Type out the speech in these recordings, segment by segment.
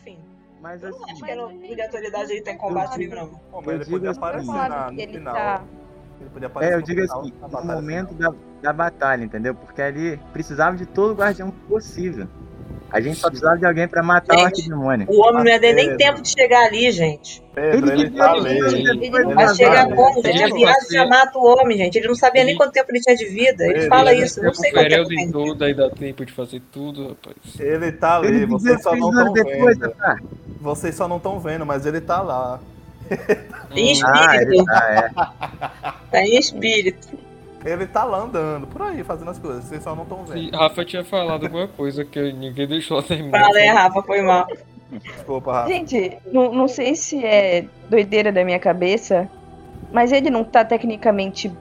enfim. Mas Eu não assim, acho que era obrigatoriedade de ele ter combate livre, não. Pô, mas Eu ele digo podia assim, aparecer Falaram na, no ele final. tá- Ele podia aparecer é, eu digo assim, no momento da, da batalha, entendeu? Porque ali precisava de todo guardião possível. A gente só precisava de alguém pra matar o Gente, arquidemônio. O homem não ia ter nem tempo de chegar ali, gente. Pedro, ele, devia tá ali. ele- ele Mas, vazado. como, gente? A Ele viagem já mata o homem, gente. Ele não sabia nem Ele- quanto tempo ele tinha de vida. Ele Ele- fala ele- isso, não O sei quanto tempo tem. tem todo, aí dá tempo de fazer tudo, rapaz. Ele tá ali, Ele vocês só não estão vendo. tá? Vocês só não estão vendo, mas ele tá lá. Em Ah, ele espírito. tá, é. Tá em espírito. Ele tá lá andando, por aí, fazendo as coisas. Vocês só não estão vendo. E Rafa tinha falado alguma coisa que ninguém deixou terminar. Fala aí, Rafa, foi mal. Desculpa, Rafa. Gente, não, não sei se é doideira da minha cabeça, mas ele não tá tecnicamente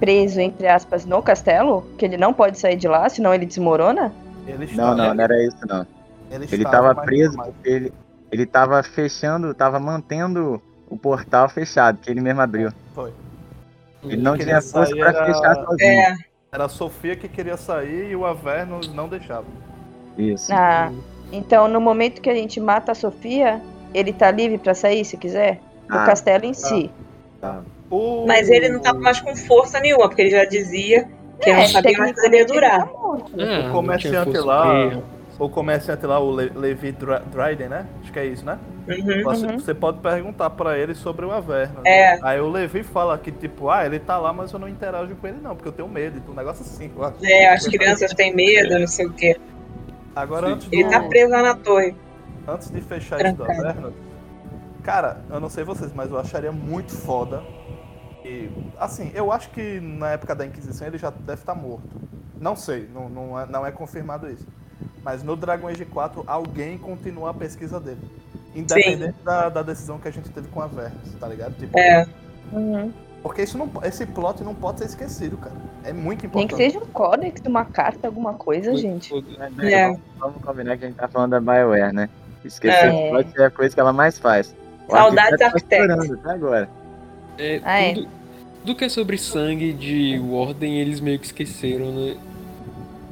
preso, entre aspas, no castelo? Que ele não pode sair de lá, senão ele desmorona? Ele está, Não, não, não era isso não. Ele, Ele estava, preso mais. porque ele, ele tava fechando, tava mantendo o portal fechado, que ele mesmo abriu. Foi. Ele não tinha queria força sair pra era- fechar sozinho. É, Era a Sofia que queria sair e o Avernus não deixava. Isso. Ah, então no momento que a gente mata a Sofia, ele tá livre pra sair se quiser? Do Ah, castelo em si. tá. O... mas ele não tava mais com força nenhuma, porque ele já dizia que É, não sabia mais quando ele ia durar. tá. Ah, o comerciante lá- pra- O comerciante lá, o Le- Levi Dryden, né? Acho que é isso, né? Uhum. Você, Uhum. você pode perguntar pra ele sobre o Averno. É. Aí o Levi fala que, tipo, ah, ele tá lá, mas eu não interajo com ele não, porque eu tenho medo. Então, um negócio assim. eu acho. É, as crianças têm medo, não sei o quê. Agora, Sim. antes, Ele do- tá preso lá na torre. antes de fechar isso do Trancado. Averno, cara, eu não sei vocês, mas eu acharia muito foda. E, assim, eu acho que na época da Inquisição ele já deve estar morto. Não sei, não, não, é, não é confirmado isso. Mas no Dragon Age 4, alguém continua a pesquisa dele. Independente da, da decisão que a gente teve com a Vernos, tá ligado? Tipo, É. Uhum. Porque isso não, esse plot não pode ser esquecido, cara. É muito Nem importante. que seja um códex, uma carta, alguma coisa, gente. É. Vamos, combinar que a gente tá falando da BioWare, né? Esquecer É. pode ser a coisa que ela mais faz. O Saudades tá arquiteto. chorando até agora. É, Ah, é. tudo, tudo que é sobre sangue de Warden, eles meio que esqueceram, né?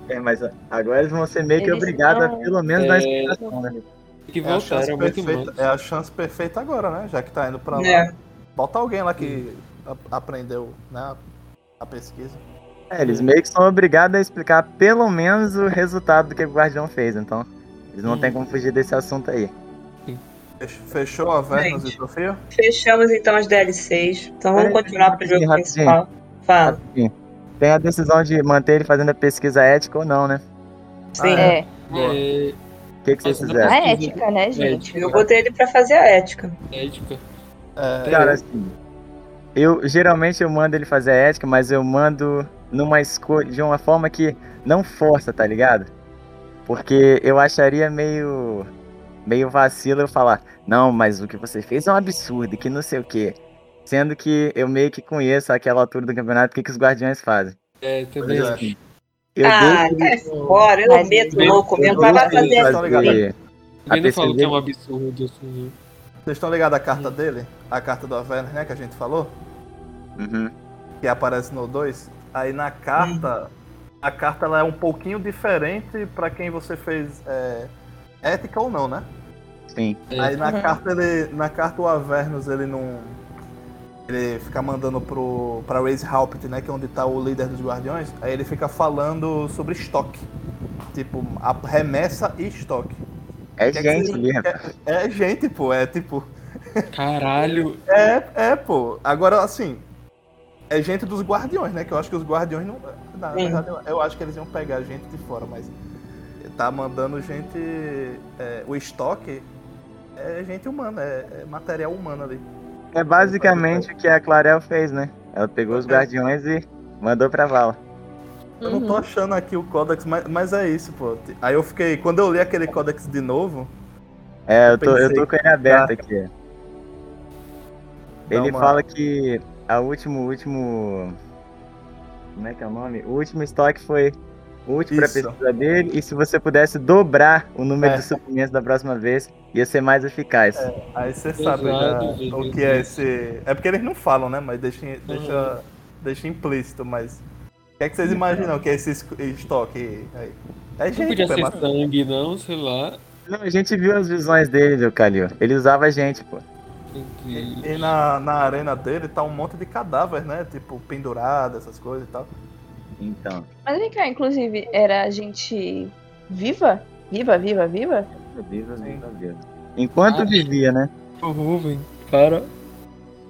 É, mas agora eles vão ser meio que Eles obrigados a estão- pelo menos dar É. explicação, né? Que É a, chance voltaram muito perfeita, é a chance perfeita agora, né? Já que tá indo pra lá. É. Bota alguém lá que a- aprendeu né, a- a pesquisa. É, eles meio que são obrigados a explicar pelo menos o resultado do que o Guardião fez, então eles não Hum. tem como fugir desse assunto aí. Fech- Fechou a Vernos e Sofia? Fechamos então as DLCs. Então vamos Peraí, continuar pro jogo rapidinho, principal. Fala. Rapidinho. Tem a decisão de manter ele fazendo a pesquisa ética ou não, né? Sim. Ah, É, É, O que, que vocês fizeram? a ética, né, gente? Eu botei ele pra fazer a ética. ética. É, Cara, assim, eu geralmente eu mando ele fazer a ética, mas eu mando numa escolha de uma forma que não força, tá ligado? Porque eu acharia meio meio vacilo eu falar, não, mas o que você fez é um absurdo, que não sei o quê. Sendo que eu meio que conheço àquela altura do campeonato o que, que os guardiões fazem. É, também Pois é. Eu ah, deixo cai fora, eu Mas meto louco mesmo. eu Vai lá fazer Tá ligado? fazer Eu ainda a falo que é um absurdo, assim. Vocês estão ligados à carta dele? A carta do Avernos, né? Que a gente falou? Uhum. Que aparece no 2. Aí na carta, a carta ela é um pouquinho diferente pra quem você fez é, ética ou não, né? Sim. É. Aí na Uhum. carta ele. Na carta o Avernus ele não. Ele fica mandando pro. pra Raise Halpit, né? Que é onde tá o líder dos guardiões. Aí ele fica falando sobre estoque. Tipo, a remessa e estoque. É Que é que gente você- ali, rapaz. É gente, pô, é tipo. Caralho. É, é, pô. Agora, assim. É gente dos guardiões, né? Que eu acho que os guardiões não. Na Sim. verdade, eu, eu acho que eles iam pegar gente de fora, mas. Tá mandando gente. é, o estoque é gente humana, é, é material humano ali. É basicamente o que a Clarel fez, né? Ela pegou os É. guardiões e mandou pra vala. Eu não tô Uhum. achando aqui o códex, mas, mas é isso, pô. Aí eu fiquei. Quando eu li aquele códex de novo, É, eu Eu tô, eu tô com ele aberto aqui. Dá Ele uma- fala que a último, último. Como é que é o nome? O último estoque foi útil pra Isso. pesquisa dele. E se você pudesse dobrar o número É. de suprimentos da próxima vez, ia ser mais eficaz. aí você Exato, sabe já o que é esse. É porque eles não falam, né? Mas deixa, deixa, deixa implícito, mas. O que é que vocês imaginam que é esse es- estoque aí? É Não gente, podia pô, é ser massa. sangue, não, sei lá. Não, a gente viu as visões dele, meu Calil. Ele usava a gente, pô. E- E na, na arena dele tá um monte de cadáver, né? Tipo, pendurado, essas coisas e tal. Então, Mas vem cá, inclusive, era a gente viva? Viva, viva, viva? viva, viva, viva. Enquanto Ah. vivia, né? Ruven, para.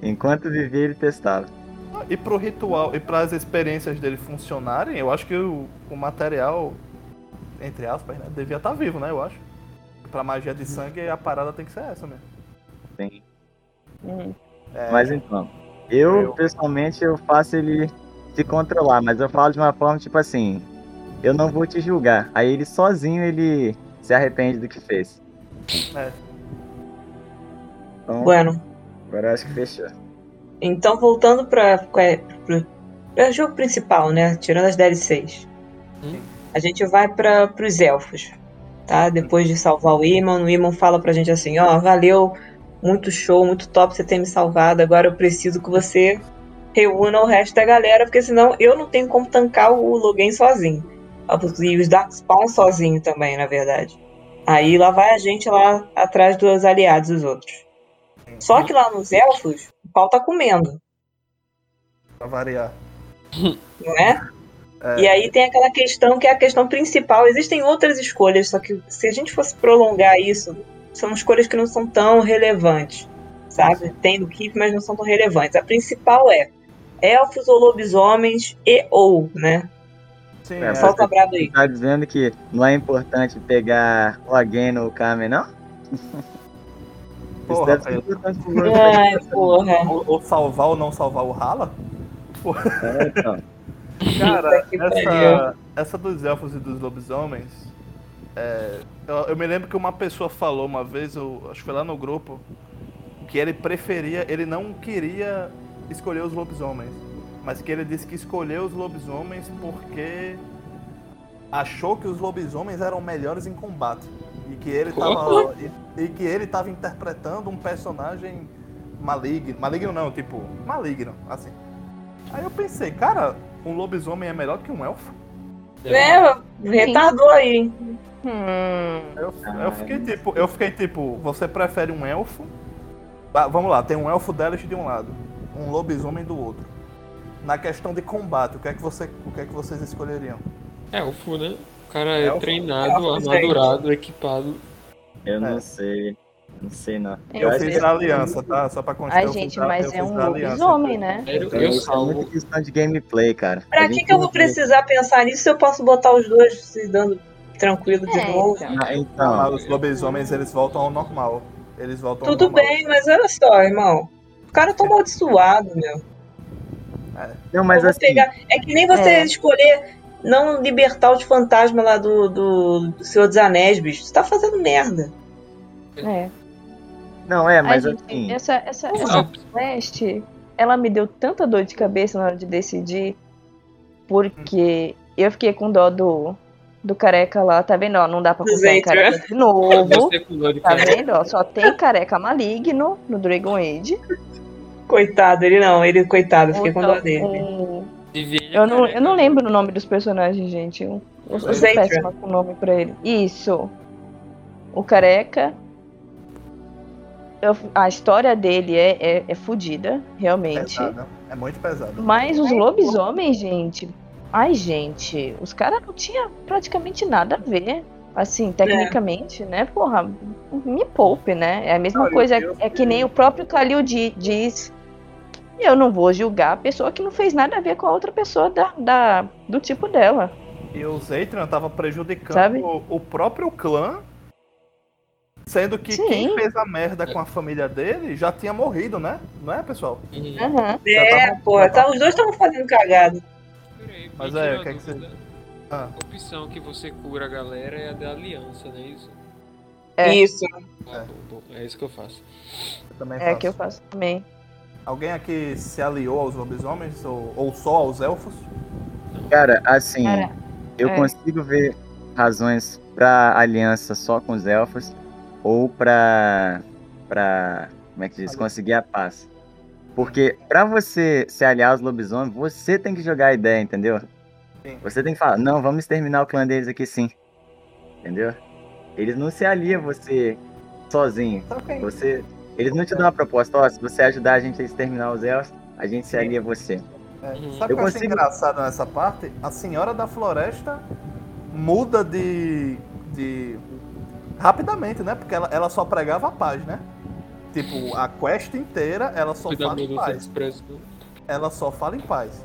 Enquanto vivia, ele testava. E pro ritual e pras experiências dele funcionarem, eu acho que o, o material, entre aspas, né? Devia estar vivo, né? Eu acho. Pra magia de sangue, a parada tem que ser essa mesmo. Tem. Hum. É, Mas então, eu, Eu- pessoalmente, eu faço ele se controlar, mas eu falo de uma forma tipo assim, eu não vou te julgar. Aí ele sozinho, ele se arrepende do que fez. É. Então, Bueno, agora eu acho que fechou. então voltando para o jogo principal, né? Tirando as DLCs. Hum. A gente vai para os elfos, tá? Depois de salvar o Iman, o Iman fala pra gente assim, ó, valeu, muito show, muito top você ter me salvado, agora eu preciso que você reúna o resto da galera, porque senão eu não tenho como tancar o Logan sozinho. E os Darkspawn sozinho também, na verdade. Aí lá vai a gente lá atrás dos aliados, os outros. Só que lá nos elfos, o pau tá comendo, Pra variar. não é? É. E aí tem aquela questão que é a questão principal. Existem outras escolhas, só que se a gente fosse prolongar isso, são escolhas que não são tão relevantes, sabe? Tem do Keep, mas não são tão relevantes. A principal é elfos ou lobisomens e ou, né? Sim, É, é, Solta aí. Tá dizendo que não é importante pegar o Again ou o Kamen, não? Isso Porra, deve ser importante pro jogo. Ai, porra. ou, ou salvar ou não salvar o Rala. É, então. Cara, essa, essa dos elfos e dos lobisomens. é, eu, eu me lembro que uma pessoa falou uma vez, eu acho que foi lá no grupo, que ele preferia, ele não queria escolher os lobisomens, mas que ele disse que escolheu os lobisomens porque achou que os lobisomens eram melhores em combate e que ele tava e, e que ele tava interpretando um personagem maligno, maligno não, tipo maligno, assim. Aí eu pensei, cara, um lobisomem é melhor que um elfo? É, retardou aí. Hum. Eu, eu fiquei é. tipo, eu fiquei tipo, você prefere um elfo? Ah, vamos lá, tem um elfo delas de um lado, um lobisomem do outro. Na questão de combate, o que é que você, o que é que vocês escolheriam? Elfo, né? O cara é Elfo? treinado, Elfo, gente. armadurado, equipado. Eu não É. sei. Não sei, não. Eu Eu, fiz na aliança, tá? Só pra constar. Ai, eu gente, na- mas eu é um lobisomem, né? Então, eu isso é salvo. questão de gameplay, cara. Pra que, que eu vou precisar pensar nisso se eu posso botar os dois se dando tranquilo de É, novo? então. Ah, então, mas os lobisomens eles voltam ao normal. Eles voltam Tudo ao normal. bem, mas olha só, irmão. O cara tá amaldiçoado, meu. não, mas assim, pegar- É que nem você É. escolher não libertar os fantasmas lá do, do, do Senhor dos Anéis, bicho. Você tá fazendo merda. É. não é, mas gente, assim, essa, essa, essa quest, ela me deu tanta dor de cabeça na hora de decidir, porque eu fiquei com dó do, do careca lá, tá vendo? Ó, não dá pra Zathra. careca de novo. De Tá vendo? Ó, só tem careca maligno no Dragon Age. Coitado, ele não, ele, coitado, eu fiquei com dó dele. Eu não, eu não lembro o nome dos personagens, gente. Eu, eu sou péssima com o nome pra ele. Isso. O careca. Eu- a história dele é, é, é fodida, realmente. Pesado. É muito pesado. Mas os lobisomens, gente. Ai, gente. Os caras não tinham praticamente nada a ver. Assim, tecnicamente, né? Porra, me poupe, né? É a mesma Não, coisa. eu- é que nem o próprio Kalil di- diz. Eu não vou julgar a pessoa que não fez nada a ver com a outra pessoa da, da- do tipo dela. E o Zeitran tava prejudicando Sabe? o, o próprio clã, sendo que Sim. quem fez a merda com a família dele já tinha morrido, né? Não é, pessoal? Uhum. É, bom, pô, tá tá, os dois estavam fazendo cagada. Peraí, Mas é, o que é que você-. Ah. A opção que você cura a galera é a da aliança, não é isso? É. Isso. Ah, bom, bom, é isso que eu faço. Eu também É faço. que eu faço também. Alguém aqui se aliou aos lobisomens ou, ou só aos elfos? cara, assim, Cara, eu é. consigo ver razões pra aliança só com os elfos ou pra. pra. como é que diz? Conseguir a paz. Porque pra você se aliar aos lobisomens, você tem que jogar a ideia, entendeu? Sim. Você tem que falar, não, vamos exterminar o clã deles aqui sim. Entendeu? eles não se aliam a você sozinho. Quem? Você, eles não te dão uma proposta, ó, se você ajudar a gente a exterminar os elfos, a gente se alia a você. É, Uhum. Sabe o Eu que eu achei consigo- engraçado nessa parte? A Senhora da Floresta muda de. de. rapidamente, né? Porque ela, ela só pregava a paz, né? Tipo, a quest inteira ela só Cuidado fala em paz. expresso. Ela só fala em paz.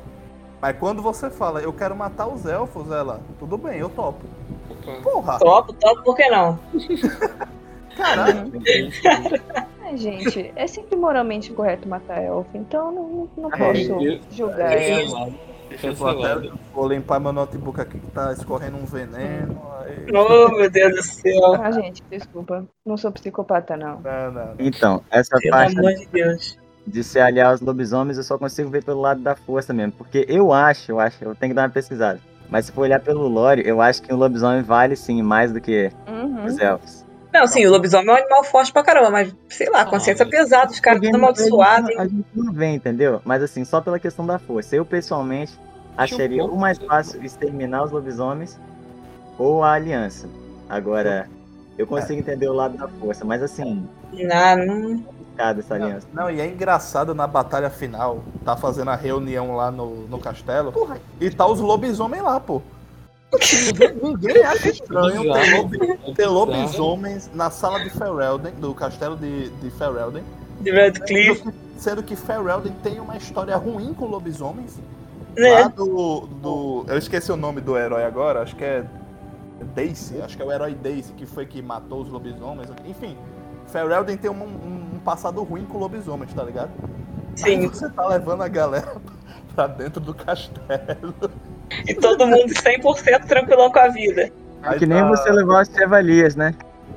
Mas quando você fala, eu quero matar os elfos, ela, tudo bem, eu topo. Opa. Porra, Topo, topo, por que não? caralho. Ai, gente, é sempre moralmente correto matar elfo, então não, não Ai, posso Deus. julgar É, eu até- Cancelado. vou limpar meu notebook aqui que tá escorrendo um veneno. Aí... Oh, meu Deus do céu. Ah, gente, desculpa. Não sou psicopata, não. Não, não, não. Então, essa Pelo parte amor de Deus. de se aliar aos lobisomens eu só consigo ver pelo lado da força mesmo. Porque eu acho, eu acho, eu tenho que dar uma pesquisada. Mas se for olhar pelo lore, eu acho que o lobisomem vale sim mais do que Uhum. os elfos. Não, sim, o lobisomem é um animal forte pra caramba, mas sei lá, consciência Ah, pesada, os caras tudo amaldiçoados. A gente não vê, entendeu? Mas assim, só pela questão da força. Eu pessoalmente acharia o mais de- fácil exterminar os lobisomens ou a aliança. Agora, eu consigo entender o lado da força, mas assim, Não, não. essa aliança. Não, e é engraçado na batalha final, tá fazendo a reunião lá no, no castelo, e tá os lobisomens lá, pô. Ninguém, acha estranho ter, lobi- ter lobisomens na sala de Ferelden, do castelo de, de Ferelden, De Redcliffe, sendo que, sendo que Ferelden tem uma história ruim com lobisomens. Lá né? do, do. Eu esqueci o nome do herói agora, acho que é Daisy, acho que é o herói Daisy que foi que matou os lobisomens. Enfim, Ferelden tem um, um- um passado ruim com lobisomens, tá ligado? Aí Sim. você tá levando a galera pra dentro do castelo. E todo mundo 100% tranquilão com a vida. É que nem tá- você levar os chevaliers, né?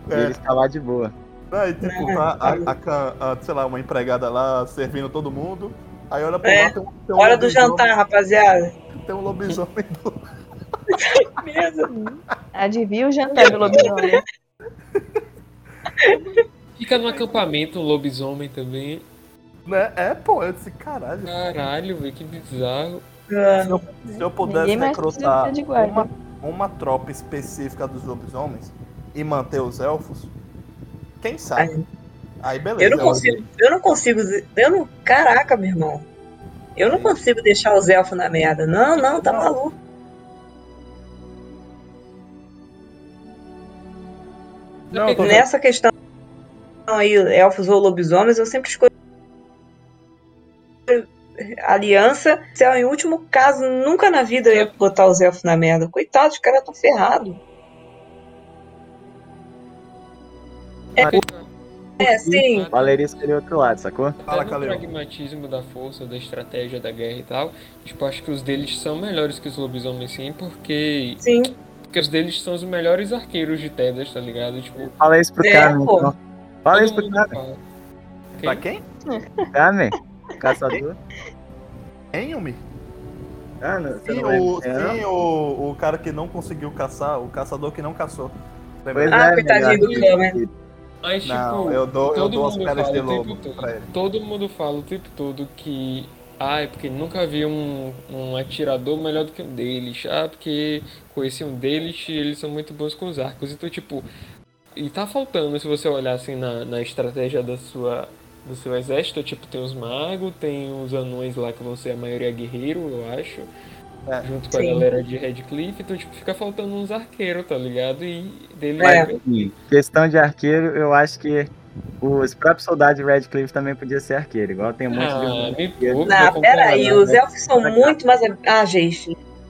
E É. eles tá lá de boa. Aí, tipo, tá a, a a- sei lá, uma empregada lá servindo todo mundo. Aí olha pra É. lá, tem um, tem um Hora do lobisomem- jantar, rapaziada. Tem um lobisomem do. Mesmo. Adivinha o jantar do lobisomem. Fica no acampamento um lobisomem também. Né? É, pô, eu disse, caralho. Caralho, velho, que bizarro. Se eu, se eu pudesse recrutar uma, uma tropa específica dos lobisomens e manter os elfos, quem sabe? Aí beleza. Eu não consigo, eu não consigo, eu não, caraca, meu irmão. Eu não consigo deixar os elfos na merda. Não, não, tá maluco. Não, Nessa questão aí, elfos ou lobisomens, eu sempre escolho aliança. Se é em último caso, nunca na vida eu ia botar os elfos na merda. Coitados, os caras estão ferrados. É, sim. Valeria escolheu outro lado, sacou? Fala, Calil. pragmatismo da força, da estratégia da guerra e tal, tipo, acho que os deles são melhores que os lobisomens sim, porque, Sim. porque os deles são os melhores arqueiros de Tebas, tá ligado? Tipo, Fala isso pro É, Carmen, pô. então. Fala todo isso pro fala. Pra Quem? quem? Carmen, caçador. Yumi? Ah, não, Sim, não o, não? sim o, o cara que não conseguiu caçar, o caçador que não caçou. Lembra? Ah, é, coitadinho do melhor. Carmen. Mas, tipo, Não, eu dou, eu todo dou as fala de lobo todo. pra ele. todo mundo fala o tempo todo que. Ah, é porque nunca vi um, um atirador melhor do que um deles. Ah, porque conheci um deles e eles são muito bons com os arcos. Então, tipo. E tá faltando, se você olhar assim na, na estratégia da sua, do seu exército, tipo, tem os magos, tem os anões lá que vão ser a maioria guerreiro, eu acho. É. Junto com Sim. a galera de Redcliffe, então tipo, fica faltando uns arqueiros, tá ligado? E dele É. Questão de arqueiro, eu acho que os próprios soldados de Redcliffe também podiam ser arqueiro, igual tem um monte Ah, de. pouco, Não, vou peraí, concordar. os elfos são muito mais ágeis.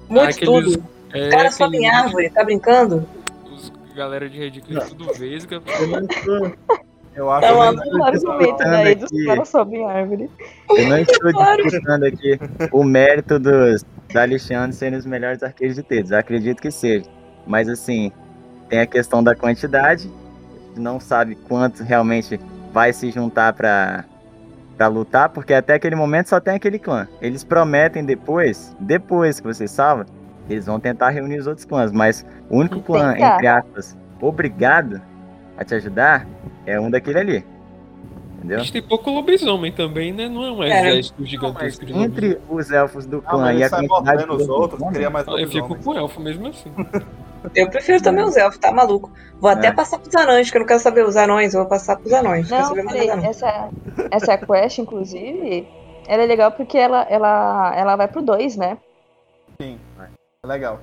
Muito aqueles- tudo. É, Os caras sobem em árvore, tá brincando? Os galera de Redcliffe tudo vesga. Eu acho É que uma ele- O argumento daí dos caras sobem árvore. eu não estou Claro. disputando aqui o mérito dos da Alexandre serem os melhores arqueiros de. Eu acredito que seja. Mas assim, tem a questão da quantidade. Não sabe quanto realmente vai se juntar pra, pra lutar, porque até aquele momento só tem aquele clã. Eles prometem depois, depois que você salva, eles vão tentar reunir os outros clãs. Mas o único clã, entre aspas, obrigado a te ajudar é um daquele ali. Entendeu? Mas tem pouco lobisomem também, né? Não é um É. exército Mas gigantesco de entre os elfos do Ah, clã mas e a quantidade mordendo de os outros, queria mais Ah, Eu fico com elfo mesmo assim. Eu prefiro também os elfos, tá maluco? Vou até É. passar pros anões, que eu não quero saber os anões, eu vou passar pros anões. quero Não, peraí, dos essa, essa quest, inclusive, ela é legal porque ela, ela, ela vai pro 2, né? Sim. É legal.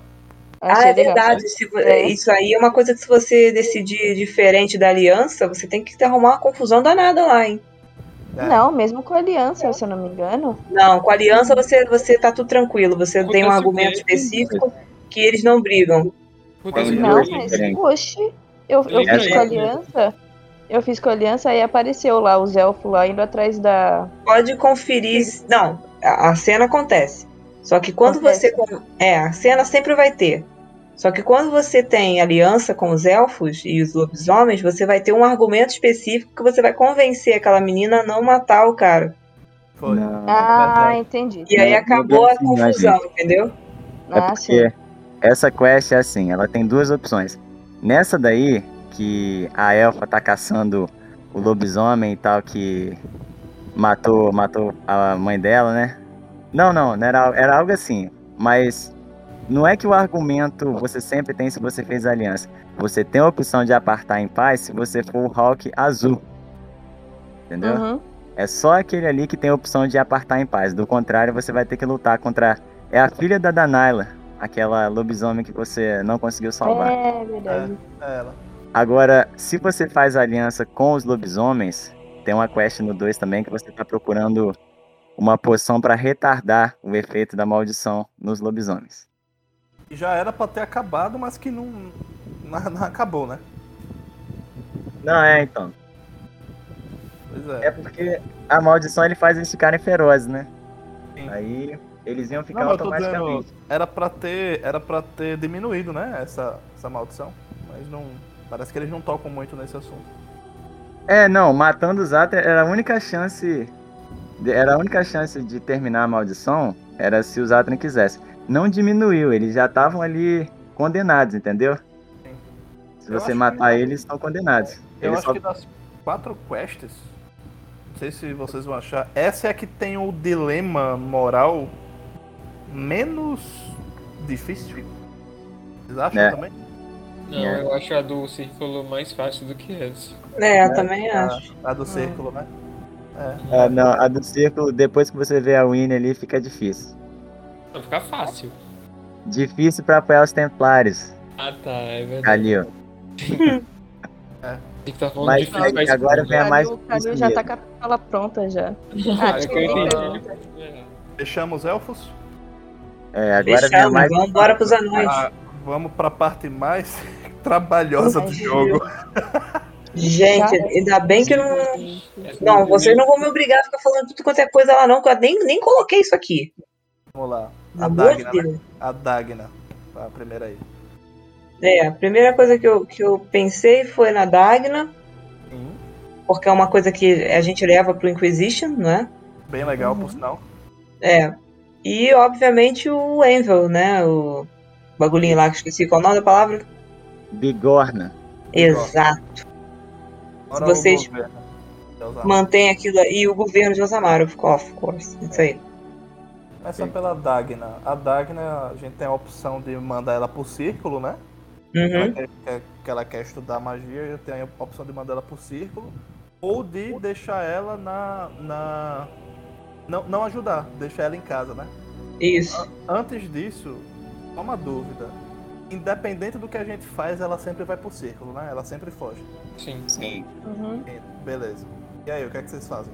Ah, é verdade. É. Isso aí é uma coisa que se você decidir diferente da aliança, você tem que arrumar uma confusão danada lá, hein? É. Não, mesmo com a aliança, se eu não me engano. Não, com a aliança você, você tá tudo tranquilo. Você tem um Acontece argumento que- específico que eles não brigam. Acontece Não, mas, oxe, eu, eu fiz com a aliança. Eu fiz com a aliança e apareceu lá os elfos lá indo atrás da. Pode conferir. Não, a a cena acontece. Só que quando Acontece. você. É, a cena sempre vai ter. Só que quando você tem aliança com os elfos e os lobisomens, você vai ter um argumento específico que você vai convencer aquela menina a não matar o cara. Foi. Não, Ah, entendi. E aí acabou a deu sim, confusão, entendeu? É porque essa quest é assim, ela tem duas opções. Nessa daí, que a elfa tá caçando o lobisomem e tal, que matou, matou a mãe dela, né? Não, não, não era, era algo assim. Mas não é que o argumento você sempre tem se você fez aliança. Você tem a opção de apartar em paz se você for o Hawk azul. Entendeu? Uhum. É só aquele ali que tem a opção de apartar em paz. Do contrário, você vai ter que lutar contra. É a filha da Danaila, aquela lobisomem que você não conseguiu salvar. É verdade. É ela. Agora, se você faz aliança com os lobisomens, tem uma quest no 2 também que você tá procurando uma poção para retardar o efeito da maldição nos lobisomens. Já era pra ter acabado, mas que não, não, não acabou, né? Não, é então. Pois É é. porque a maldição ele faz eles ficarem ferozes, né? Sim. Aí eles iam ficar Não, automaticamente. dizendo, era pra ter, era para ter diminuído, né, essa, essa maldição, mas não, parece que eles não tocam muito nesse assunto. É, não, matando os Atri era a única chance. Era a única chance de terminar a maldição, era se os Atri quisessem. Não diminuiu, eles já estavam ali condenados, entendeu? Sim. Se Eu você matar que- eles, estão condenados. Eu Eles acho só- que das quatro quests, não sei se vocês vão achar, essa é a que tem o dilema moral menos difícil. Vocês acham É. também? Não, É. eu acho a do círculo mais fácil do que essa. É, eu também acho. A, a do círculo, né? É, não, a do círculo, depois que você vê a Winnie ali, fica difícil. Vai ficar fácil. Difícil pra apoiar os Templários. Ah tá, é verdade. Ali, ó. Tem que tá falando Mas difícil, aí mas agora vem a mais O Calil já tá com a pistola pronta já. Ah, Ah, é que eu entendi. É. Fechamos elfos? É, agora vem a mais vamos embora pros anões. Ah, vamos pra parte mais trabalhosa do jogo. Gente, ainda bem que Não, não vocês não vão me obrigar a ficar falando tudo quanto é coisa lá, não, que eu nem, nem coloquei isso aqui. Vamos lá. Pelo A Dagna, né? A Dagna. A primeira aí. É, a primeira coisa que eu, que eu pensei foi na Dagna, Sim. porque é uma coisa que a gente leva pro Inquisition, não é? Bem legal, Uhum. por sinal. É. E, obviamente, o Envel, né? O bagulhinho lá que eu esqueci qual é o nome da palavra. Bigorna. Exato. Agora vocês-. Mantém aquilo aí. E o governo de Osamara, of of course. Isso aí. Começa pela Dagna. A Dagna, a gente tem a opção de mandar ela pro círculo, né? Uhum. Ela quer, quer- que ela quer estudar magia, eu tenho a opção de mandar ela pro círculo. Ou de deixar ela na. na... Não, não ajudar, deixar ela em casa, né? Isso. Antes disso, só uma dúvida. Independente do que a gente faz, ela sempre vai pro círculo, né? Ela sempre foge. Sim. Sim. Uhum. Beleza. E aí, o que é que vocês fazem?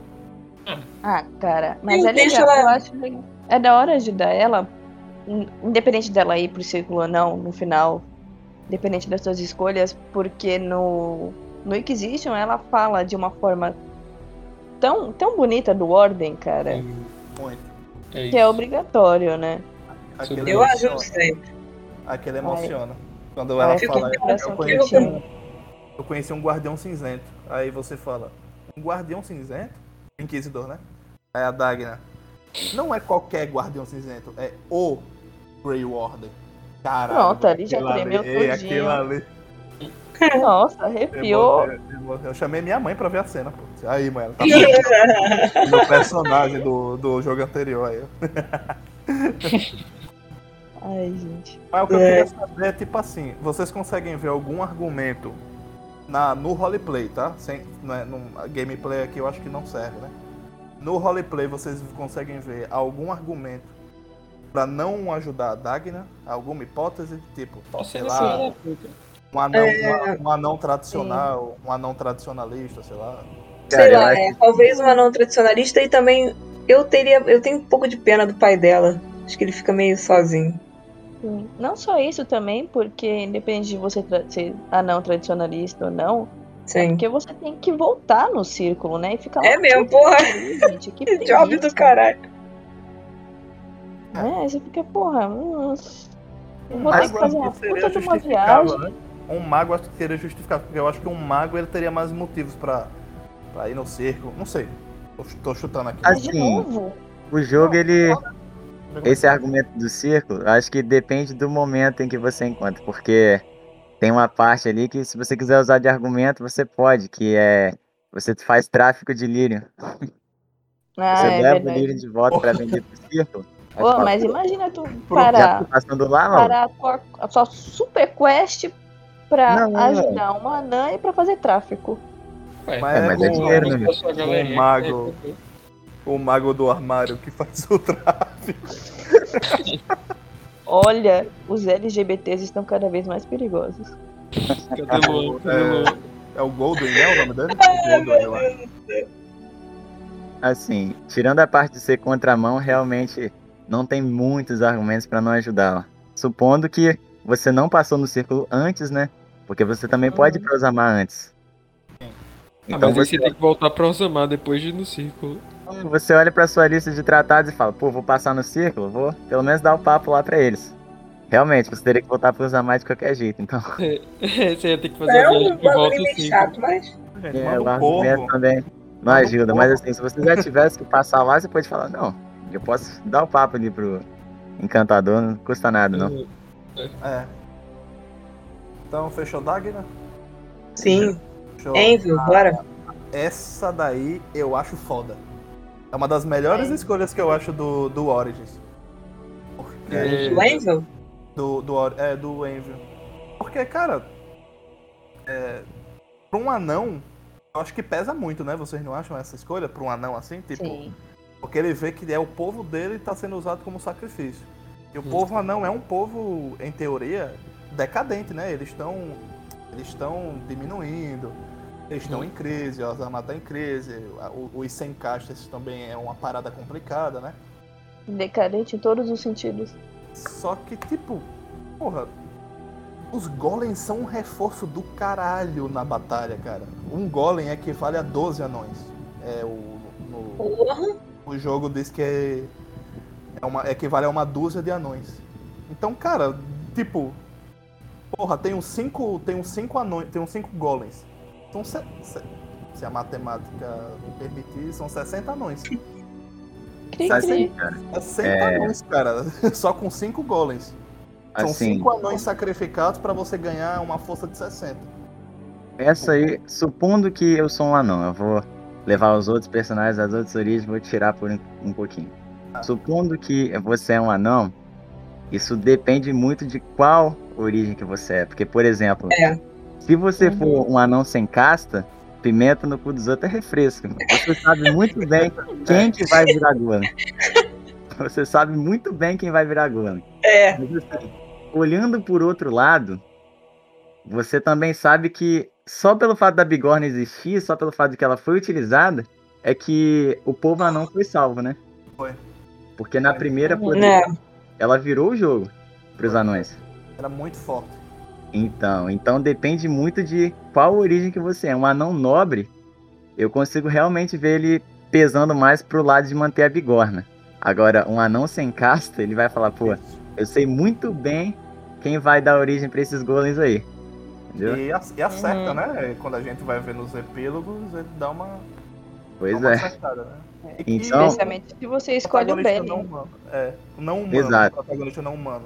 Ah, cara, mas Eu é legal. ela- Eu acho legal. É da hora ajudar ela, in- independente dela ir pro círculo ou não, no final, independente das suas escolhas, porque no, no Inquisition ela fala de uma forma tão, tão bonita do Ordem, cara, Sim, Muito. É que é obrigatório, né? Aquele Eu ajudo sempre. Aquele emociona. Quando Ai, ela fica fala, eu, eu conheci um, eu conheci um guardião cinzento. Aí você fala, um guardião cinzento? Inquisidor, né? Aí a Dagna. Não é qualquer guardião cinzento, é o Grey Warden. Caralho. Pronto, ali já tremeu ali, ei, tudinho. aquilo ali. Nossa, arrepiou. Eu chamei minha mãe pra ver a cena, pô. Aí, mãe, ela tá vendo o personagem do, do jogo anterior aí. Ai, gente. Mas o que eu É. queria saber é tipo assim, vocês conseguem ver algum argumento na, no roleplay, tá? Sem, não é, num, a gameplay aqui eu acho que não serve, né? No roleplay vocês conseguem ver algum argumento pra não ajudar a Dagna? Alguma hipótese? Tipo, sei lá, puta. um anão, É. um, um anão tradicional, um anão tradicionalista, sei lá. Sei lá, é, talvez uma não tradicionalista e também eu teria. Eu tenho um pouco de pena do pai dela. Acho que ele fica meio sozinho. Sim. Não só isso também, porque independente de você ser anão tradicionalista ou não, é Sim. porque você tem que voltar no círculo, né? E ficar É mesmo, porra. gente. Que Que job preguiça. do caralho. É, aí você fica, porra, hum, eu vou ter que fazer uma puta de uma viagem. né? Um mago acho que seria justificável, porque eu acho que um mago ele teria mais motivos pra, pra ir no circo. Não sei. Tô, tô chutando aqui. Assim, novo, O jogo, ele. Esse argumento do círculo, acho que depende do momento em que você encontra, porque tem uma parte ali que se você quiser usar de argumento, você pode, que é você faz tráfico de lírio. ah, você é leva o verdade. lírio de volta pra vender pro círculo. aí Ô, fala, mas "Pô, imagina tu parar, tô passando lá, parar a, tua, a sua super quest pra Não, ajudar uma anã e pra fazer tráfico. Ué, Mas É, mas é o- dinheiro, né? sua galerinha Um mago. O mago do armário que faz o tráfico. Olha, os LGBTs estão cada vez mais perigosos. Cadê o? Cadê Luan? É o Golden, né? O nome dele? O Golden, eu acho. Assim, tirando a parte de ser contramão, realmente não tem muitos argumentos pra não ajudá-la. Supondo que você não passou no círculo antes, né? Porque você também pode ir pra Osamar antes. Ah, Então mas aí você, você tem que voltar pra Osamar depois de ir no círculo. Você olha pra sua lista de tratados e fala, pô, vou passar no círculo, vou pelo menos dar o papo lá pra eles. Realmente, você teria que voltar pra Osamar de qualquer jeito, então. você ia ter que fazer É um viagem de volta bagulho meio círculo. chato, mas. É, manda o um também não Manda um ajuda, mas assim, se você já tivesse que passar lá, você pode falar, não, eu posso dar o papo ali pro encantador, não custa nada, não. É. Então, fechou Dagna? Sim. Fechou. Envio, bora. Essa daí eu acho foda. É uma das melhores É. escolhas que eu acho do, do Origins. Porque. O Envil? Do, do, é, do Envil. Porque, cara. É, pra um anão, eu acho que pesa muito, né? Vocês não acham essa escolha? Pra um anão assim? Tipo, Sim. Porque ele vê que é o povo dele e tá sendo usado como sacrifício. E o povo anão é um povo, em teoria, decadente, né? Eles estão. Eles estão diminuindo. Eles estão em crise, o Azamar tá em crise, os sem castas também é uma parada complicada, né? Decadente em todos os sentidos. Só que, tipo, porra, os golems são um reforço do caralho na batalha, cara. Um golem equivale a 12 anões. É o. No, Porra. o jogo diz que é, é uma, equivale a uma dúzia de anões. Então, cara, tipo, porra, tem uns cinco, tem uns cinco anões, tem uns cinco golems. São se, se, se a matemática me permitir, são 60 anões. Cri, Assim, cri. cara, 60 É. anões, cara, só com cinco golems. São assim, cinco anões sacrificados pra você ganhar uma força de 60. essa aí, supondo que eu sou um anão, eu vou levar os outros personagens das outras origens, vou tirar por um, um pouquinho. Ah. Supondo que você é um anão, isso depende muito de qual origem que você é. Porque, por exemplo, É. se você Uhum. for um anão sem casta, pimenta no cu dos outros é refresco. Você sabe muito bem quem que vai virar golem. Você sabe muito bem quem vai virar golem. É. Mas assim, olhando por outro lado, você também sabe que só pelo fato da bigorna existir, só pelo fato de que ela foi utilizada, é que o povo anão foi salvo, né? Foi. Porque na primeira, por Né? ela virou o jogo pros anões. Era muito forte. Então, então depende muito de qual origem que você é. Um anão nobre, eu consigo realmente ver ele pesando mais pro lado de manter a bigorna. Agora, um anão sem casta, ele vai falar, pô, eu sei muito bem quem vai dar origem pra esses golems aí. Entendeu? E, ac- acerta, Uhum. né? Quando a gente vai ver nos epílogos, ele dá uma, dá Pois uma é. acertada, né? E- Então- Especialmente se você escolhe o Benny. não humano. É, não humano. Exato. Protagonista não humano.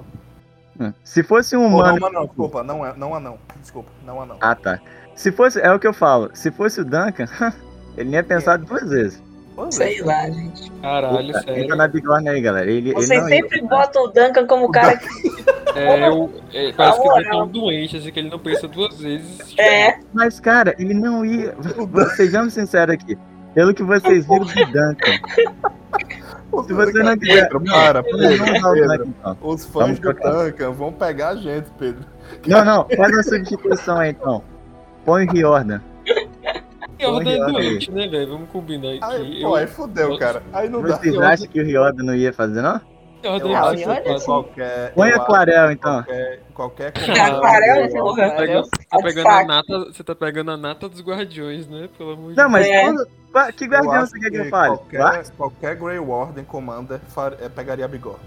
Se fosse um não humano. humano, não, desculpa, não é, não anão. Desculpa, não anão. Ah, tá. Se fosse. É o que eu falo. Se fosse o Duncan, ele nem ia pensar duas vezes. Sei lá, gente. Caralho, Opa, sério. Entra na bigorna aí, galera. Ele, ele Vocês não ia sempre pensar. botam o Duncan como o cara que. É, eu, é, parece que ele é tão doente, assim, que ele não pensa duas vezes. É, Mas, cara, ele não ia. Sejamos sinceros aqui. Pelo que vocês viram do Duncan. Se você não quiser. Pedro, para, Pedro, Pedro. Os fãs do. Duncan vão pegar a gente, Pedro. Não, não, faz uma substituição aí então. Põe o Riordan. Riordan é doente, né, velho? Vamos combinar aqui. Aí, pô, aí fudeu, cara. Aí não dá. Vocês acham que o Riordan não ia fazer, não? Eu é que sim. qualquer. Põe aquarel então. Qualquer, qualquer Aquarel, coisa- porra. Tá pegando, Tá pegando a nata, você tá pegando a nata dos guardiões, né? Pelo amor de Não, mas É. quando- qua- que guardião você quer que eu fale? Qualquer, qualquer Grey Warden Commander far- é, pegaria a bigorna.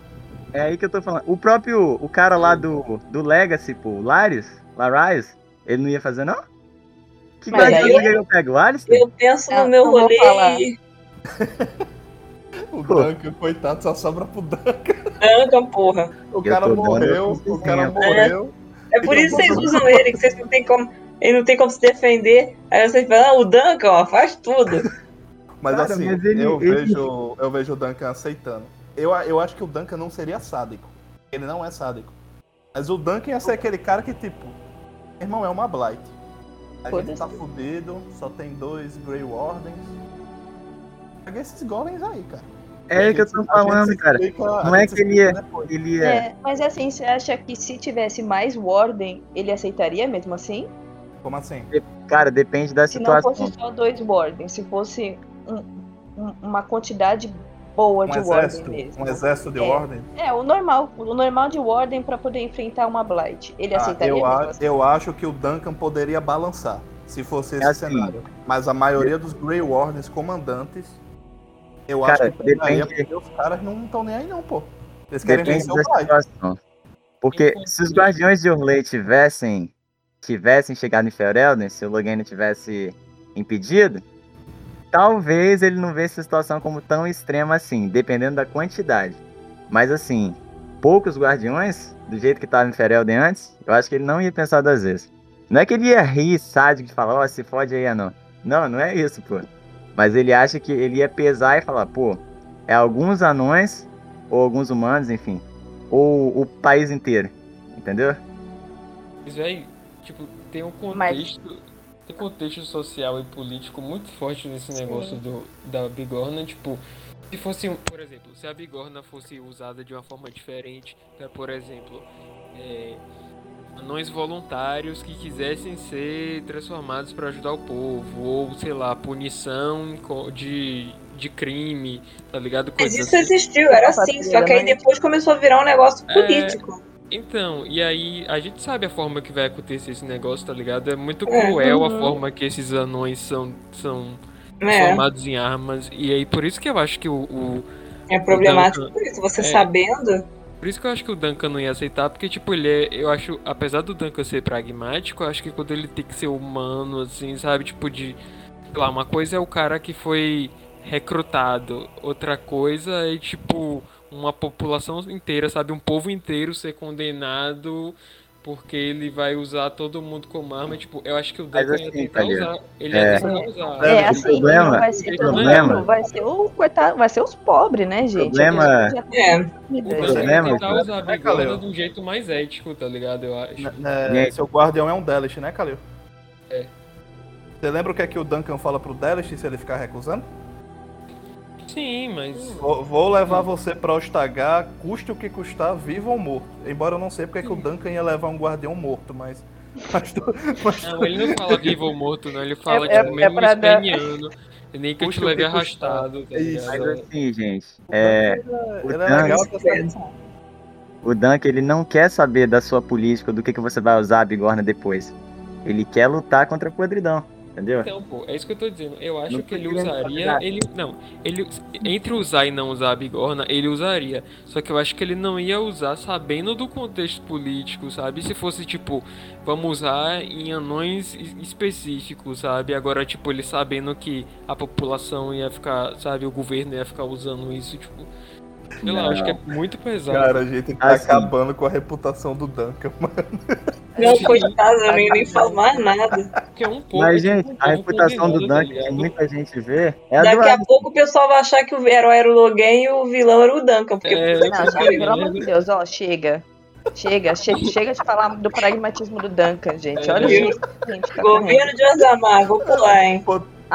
É aí que eu tô falando. O próprio, o cara lá do, do Legacy, pô, o Larius, Larius, ele não ia fazer, não? Que Mas guardião aí- você que eu pegue? O Alistair? eu penso Ah, no meu rolê. O. Duncan, coitado, só sobra pro Duncan. Duncan, porra. O cara morreu, o cara morreu. É por isso que vocês usam ele, que vocês não tem como. Ele não tem como se defender. Aí vocês falam, ah, o Duncan, ó, faz tudo. Mas Cara, assim, mas ele- eu, ele- Vejo, eu vejo o Duncan aceitando. Eu, eu acho que o Duncan não seria sádico. Ele não é sádico. Mas o Duncan ia ser aquele cara que, tipo, irmão, é uma Blight. A gente Foda-se. tá fudido, só tem dois Grey Wardens. Pega esses golems aí, cara. É aí que eu tô falando, se cara. explica- Não é que se ele depois. Ele ia. É, mas assim, você acha que se tivesse mais Warden, ele aceitaria mesmo assim? Como assim? Cara, depende da Se não situação. fosse só dois Warden, se fosse um- um- uma quantidade boa Um de Warden exército, mesmo. um exército de É. Warden? É, o normal, o normal de Warden pra poder enfrentar uma Blight. Ele Ah, aceitaria eu, mesmo a- assim? eu acho que o Duncan poderia balançar, se fosse esse É assim. cenário. Mas a maioria dos Grey Wardens comandantes, eu Cara, acho que pegaria, depende- porque os caras não estão nem aí não, pô. Eles querem Depende vencer o situação. Porque se os Guardiões de Orley tivessem tivessem chegado em Ferelden, se o Loghain tivesse impedido, talvez ele não visse a situação como tão extrema assim, dependendo da quantidade. Mas assim, poucos Guardiões, do jeito que tava em Ferelden antes, eu acho que ele não ia pensar duas vezes. Não é que ele ia rir sádico de falar, ó, se fode aí, não. Não, não é isso, pô. Mas ele acha que ele ia pesar e falar, pô, é alguns anões, ou alguns humanos, enfim, ou o país inteiro, entendeu? Mas, velho, tipo, tem um Mas- contexto. Tem um contexto social e político muito forte nesse negócio do, da bigorna, tipo. Se fosse, um- por exemplo, se a bigorna fosse usada de uma forma diferente, pra, por exemplo, é, anões voluntários que quisessem ser transformados para ajudar o povo, ou sei lá, punição de, de crime, tá ligado? Mas Coisas isso assim. existiu, era assim. Só que aí depois começou a virar um negócio É. político. Então, e aí a gente sabe a forma que vai acontecer esse negócio, tá ligado? É muito É, cruel a uhum. forma que esses anões são, são É, transformados em armas. E aí por isso que eu acho que o. o- é problemático Duncan- por isso. Você É. sabendo. Por isso que eu acho que o Duncan não ia aceitar, porque tipo, ele é. Eu acho, apesar do Duncan ser pragmático, eu acho que quando ele tem que ser humano, assim, sabe? Tipo, de. Sei lá, uma coisa é o cara que foi recrutado, outra coisa é tipo uma população inteira, sabe? Um povo inteiro ser condenado porque ele vai usar todo mundo como arma. Tipo, eu acho que o Duncan ia assim, tentar Calil, usar. Ele é- ia tentar usar. É, o assim, problema- não vai ser o todo problema- mundo, vai ser o coitado, vai ser os pobres, né, gente? problema- É. O já. problema, ia tentar usar a né, bigorna Calil? de um jeito mais ético, tá ligado? Eu acho. Né, Gente. seu guardião é um Delish, né, Kalil? É. Você lembra o que é que o Duncan fala pro Delish se ele ficar recusando? Sim, mas. Vou, vou levar você pra Ostagar, custe o que custar, vivo ou morto. Embora eu não sei porque é que o Duncan ia levar um guardião morto, mas. Mas, tu, mas tu- Não, ele não fala vivo ou morto, não. Ele fala, É- tipo, é mesmo pra dar- esperneando. E nem que eu te o leve arrastado, tá É isso. Mas ligado? assim, gente, é, o ele é legal Duncan, o Duncan, ele não quer saber da sua política, do que, que você vai usar a bigorna depois. Ele quer lutar contra a podridão, entendeu? Então, pô, é isso que eu tô dizendo. Eu acho Não que ele usaria. Ele. Não, ele. Entre usar e não usar a bigorna, ele usaria. Só que eu acho que ele não ia usar sabendo do contexto político, sabe? Se fosse tipo, vamos usar em anões es- específicos, sabe? Agora, tipo, ele sabendo que a população ia ficar, sabe, o governo ia ficar usando isso, tipo. Sei lá, acho que é muito pesado. Cara, a gente tá Assim. acabando com a reputação do Duncan, mano. Não, coitado, eu nem, nem falo mais nada. É um pouco. Mas, é gente, tipo um a reputação do tá Dunk que muita gente vê é a do Daqui a pouco o pessoal vai achar que o herói era o Logan e o vilão era o Duncan. Porque É, Não, que gente, pariu. pelo amor de Deus, ó, chega. Chega, chega, chega de falar do pragmatismo do Duncan, gente. Olha É. isso gente tá correndo. Governo de Osamar, vou pular, hein?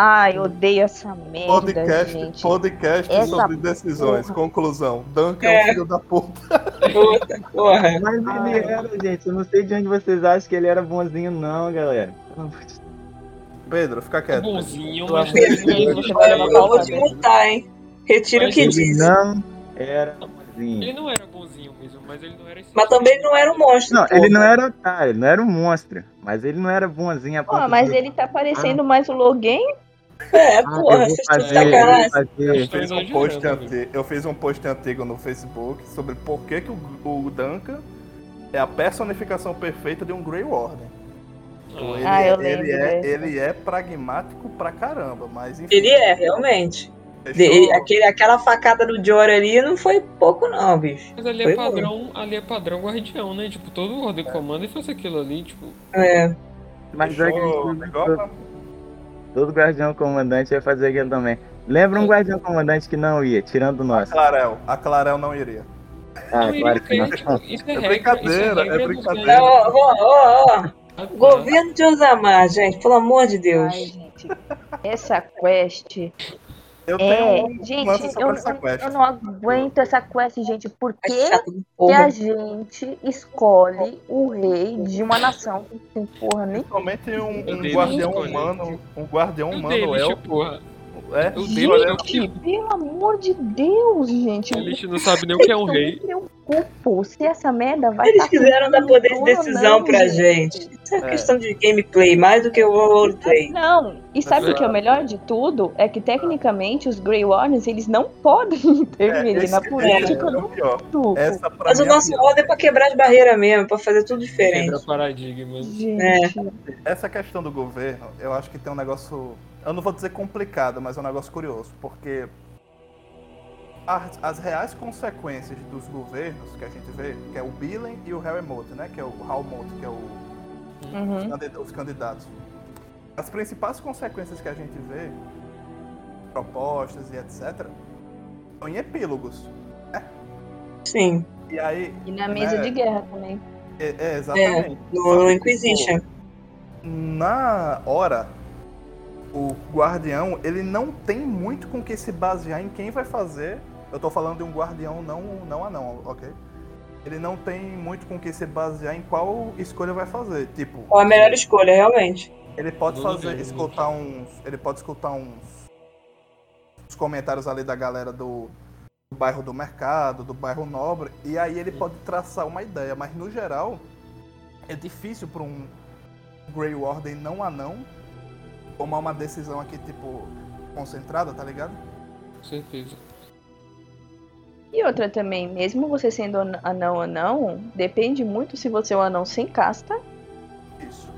Ai, eu odeio essa merda, Podcast, gente. podcast Essa sobre decisões. porra. Conclusão. Duncan é um É. filho da puta. Puta, porra. Mas ele era, gente. Eu não sei de onde vocês acham que ele era bonzinho, não, galera. Pedro, fica quieto. bonzinho, mas também vai Eu vou te multar, hein? Retiro o que disse. não era bonzinho. Ele não era bonzinho mesmo, mas ele não era esse. Mas também ele não era um monstro. Não, porra. ele não era otário, ele não era um monstro. Mas ele não era bonzinho a Pô, mas de- ele tá parecendo mais o Logan. É, Ah, porra, vocês fazer, eu fiz, um post amigo. ante- eu fiz um post antigo no Facebook sobre por que, que o, o Duncan é a personificação perfeita de um Grey Warden. Ele, Ah, é, eu lembro ele, é, ele é pragmático pra caramba, mas enfim. Ele é, realmente. De- aquele, aquela facada do Jory ali não foi pouco, não, bicho. Mas ali Foi é padrão, ali é padrão guardião, né? Tipo, todo ordem comanda e faz aquilo ali, tipo. É. Mas é que o todo, guardião comandante ia fazer aquilo também. Lembra um guardião comandante que não ia, tirando o A. Clarel. A Clarel não iria. Ah, não, claro que não. tipo, isso é, É regra, brincadeira, isso é dos brincadeira. Ó, ó, ó. Ah. Governo de Osamar, gente, pelo amor de Deus. Ai, gente. Essa quest Eu é. tenho Gente, eu, essa quest. eu não aguento essa quest, gente. Por que, que a gente escolhe o rei de uma nação que tem porra nem. Principalmente um, um guardião humano. Um guardião humano é. porra. É, é que? Pelo amor de Deus, gente. Delish não sabe nem o que é um rei. Preocupo se essa merda vai Eles tá quiseram dar poder de decisão não, pra gente. Isso é, É. questão de gameplay, mais do que o roleplay. Não, e sabe Mas o que é o melhor de tudo? É que tecnicamente os Grey Wardens eles não podem intervir esse- na esse política é do Essa pra Mas o é nosso roda é pra quebrar as barreiras mesmo, pra fazer tudo diferente. Quebra paradigmas. Gente, Essa questão do governo, eu acho que tem um negócio. Eu não vou dizer complicado, mas é um negócio curioso. Porque as, as reais consequências dos governos que a gente vê, que é o Billen e o Harry Mote, né? Que é o Hal Mote, que é o, os uhum. os candidatos. As principais consequências que a gente vê, propostas e etc., são em epílogos. Sim, E aí. e na mesa É. de guerra também. É, é, exatamente. no, Só no Inquisition. na hora, o guardião, ele não tem muito com que se basear em quem vai fazer. Eu tô falando de um guardião não, não anão, ok? Ele não tem muito com que se basear em qual escolha vai fazer. Tipo, Qual a melhor escolha, realmente. ele pode fazer, escutar uns. Ele pode escutar uns. Os comentários ali da galera do, do bairro do mercado, do bairro nobre, e aí ele pode traçar uma ideia, mas no geral é difícil para um Grey Warden não anão tomar uma decisão aqui, tipo, concentrada, tá ligado? Com certeza. E outra também, mesmo você sendo an- anão ou não, depende muito se você é um anão sem casta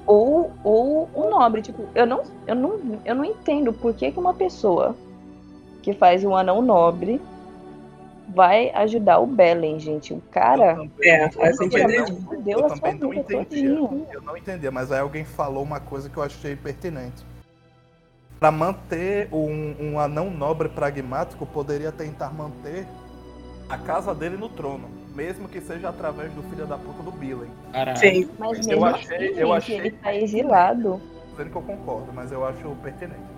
ou, ou um nobre. Tipo, eu não, eu não, eu não entendo por que, que uma pessoa que faz um anão nobre vai ajudar o Belen, gente. O cara. Eu também- É, faz sentido eu também não todinha. Eu não entendia, mas aí alguém falou uma coisa que eu achei pertinente. Para manter um, um anão nobre pragmático, poderia tentar manter a casa dele no trono, mesmo que seja através do filho da puta do Billen. Caralho. Sim. Mas Eu mesmo achei- assim, eu gente, achei- ele tá exilado. Dizendo que eu concordo, mas eu acho pertinente.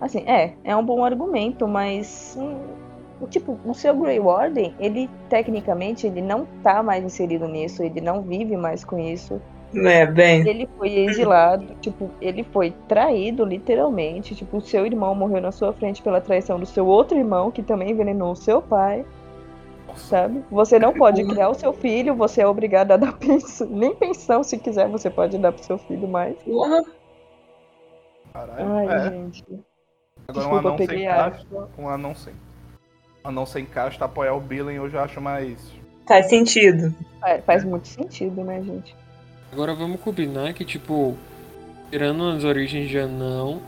Assim, é, é um bom argumento, mas hum, o tipo, o seu Grey Warden, ele tecnicamente ele não tá mais inserido nisso, ele não vive mais com isso. É, bem. Ele foi exilado, tipo, ele foi traído literalmente, tipo, o seu irmão morreu na sua frente pela traição do seu outro irmão que também envenenou o seu pai, sabe? Você não pode criar o seu filho, você é obrigado a dar pensão, nem pensão se quiser, você pode dar pro seu filho mais. Caralho. Ai, é. gente. Agora um desculpa, anão sem casta, um anão sem. Um anão sem casta apoiar o Billen eu já acho mais. Faz sentido. Faz, faz muito sentido, né, gente? Agora vamos combinar que, tipo, tirando as origens de anão,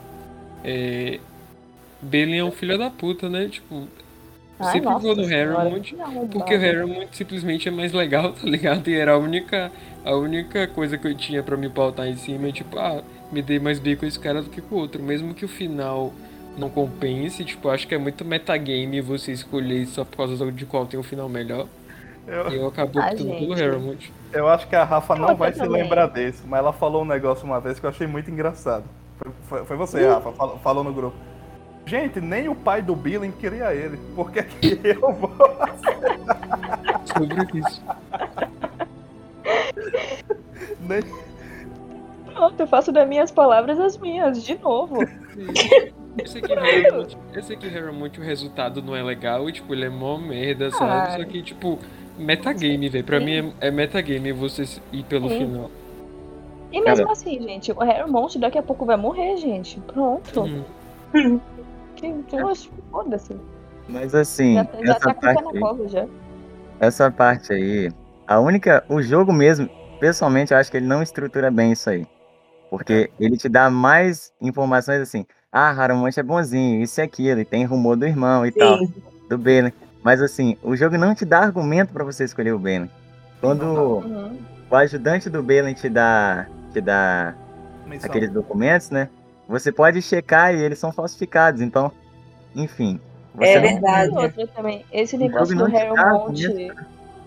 é. Belen é um filho da puta, né? Tipo, Ai, sempre nossa vou no arrombado. porque o Harrowmont simplesmente é mais legal, tá ligado? E era a única, a única coisa que eu tinha pra me pautar em cima, é tipo, ah, me dei mais bem com esse cara do que com o outro. Mesmo que o final não compense, tipo, acho que é muito metagame você escolher só por causa de qual tem um final melhor. Eu, E eu acabo optando pelo gente. Harrowmont. Eu acho que a Rafa não Eu vai se também. lembrar desse, mas ela falou um negócio uma vez que eu achei muito engraçado. Foi, foi- foi você, Rafa, falou, falou no grupo. Gente, nem o pai do Billing queria ele. Por que, que eu vou? Sobre isso. Nem... Pronto, eu faço das minhas palavras as minhas, de novo. Eu sei que Harrowmont, eu sei que Harrowmont o resultado não é legal e, tipo, ele é mó merda, sabe? Ai. Só que, tipo, metagame, velho. Pra Sim. mim é, é metagame você ir pelo Sim. final. E mesmo Cara. assim, gente, o Harrowmont daqui a pouco vai morrer, gente. Pronto. Hum. Que, então, acho que foda-se. Mas assim, Já, já essa tá com o pé parte na aí, já. essa parte aí, a única, o jogo mesmo, pessoalmente eu acho que ele não estrutura bem isso aí. Porque ele te dá mais informações assim, ah, Haramante é bonzinho, isso e aquilo, e tem rumor do irmão e tal, Sim. do Belen. Mas assim, o jogo não te dá argumento pra você escolher o Belen. Quando Uhum. o ajudante do Belen te dá, te dá Missão. aqueles documentos, né? Você pode checar e eles são falsificados, então, enfim. Você É verdade. Outra também, esse negócio do Harrowmont.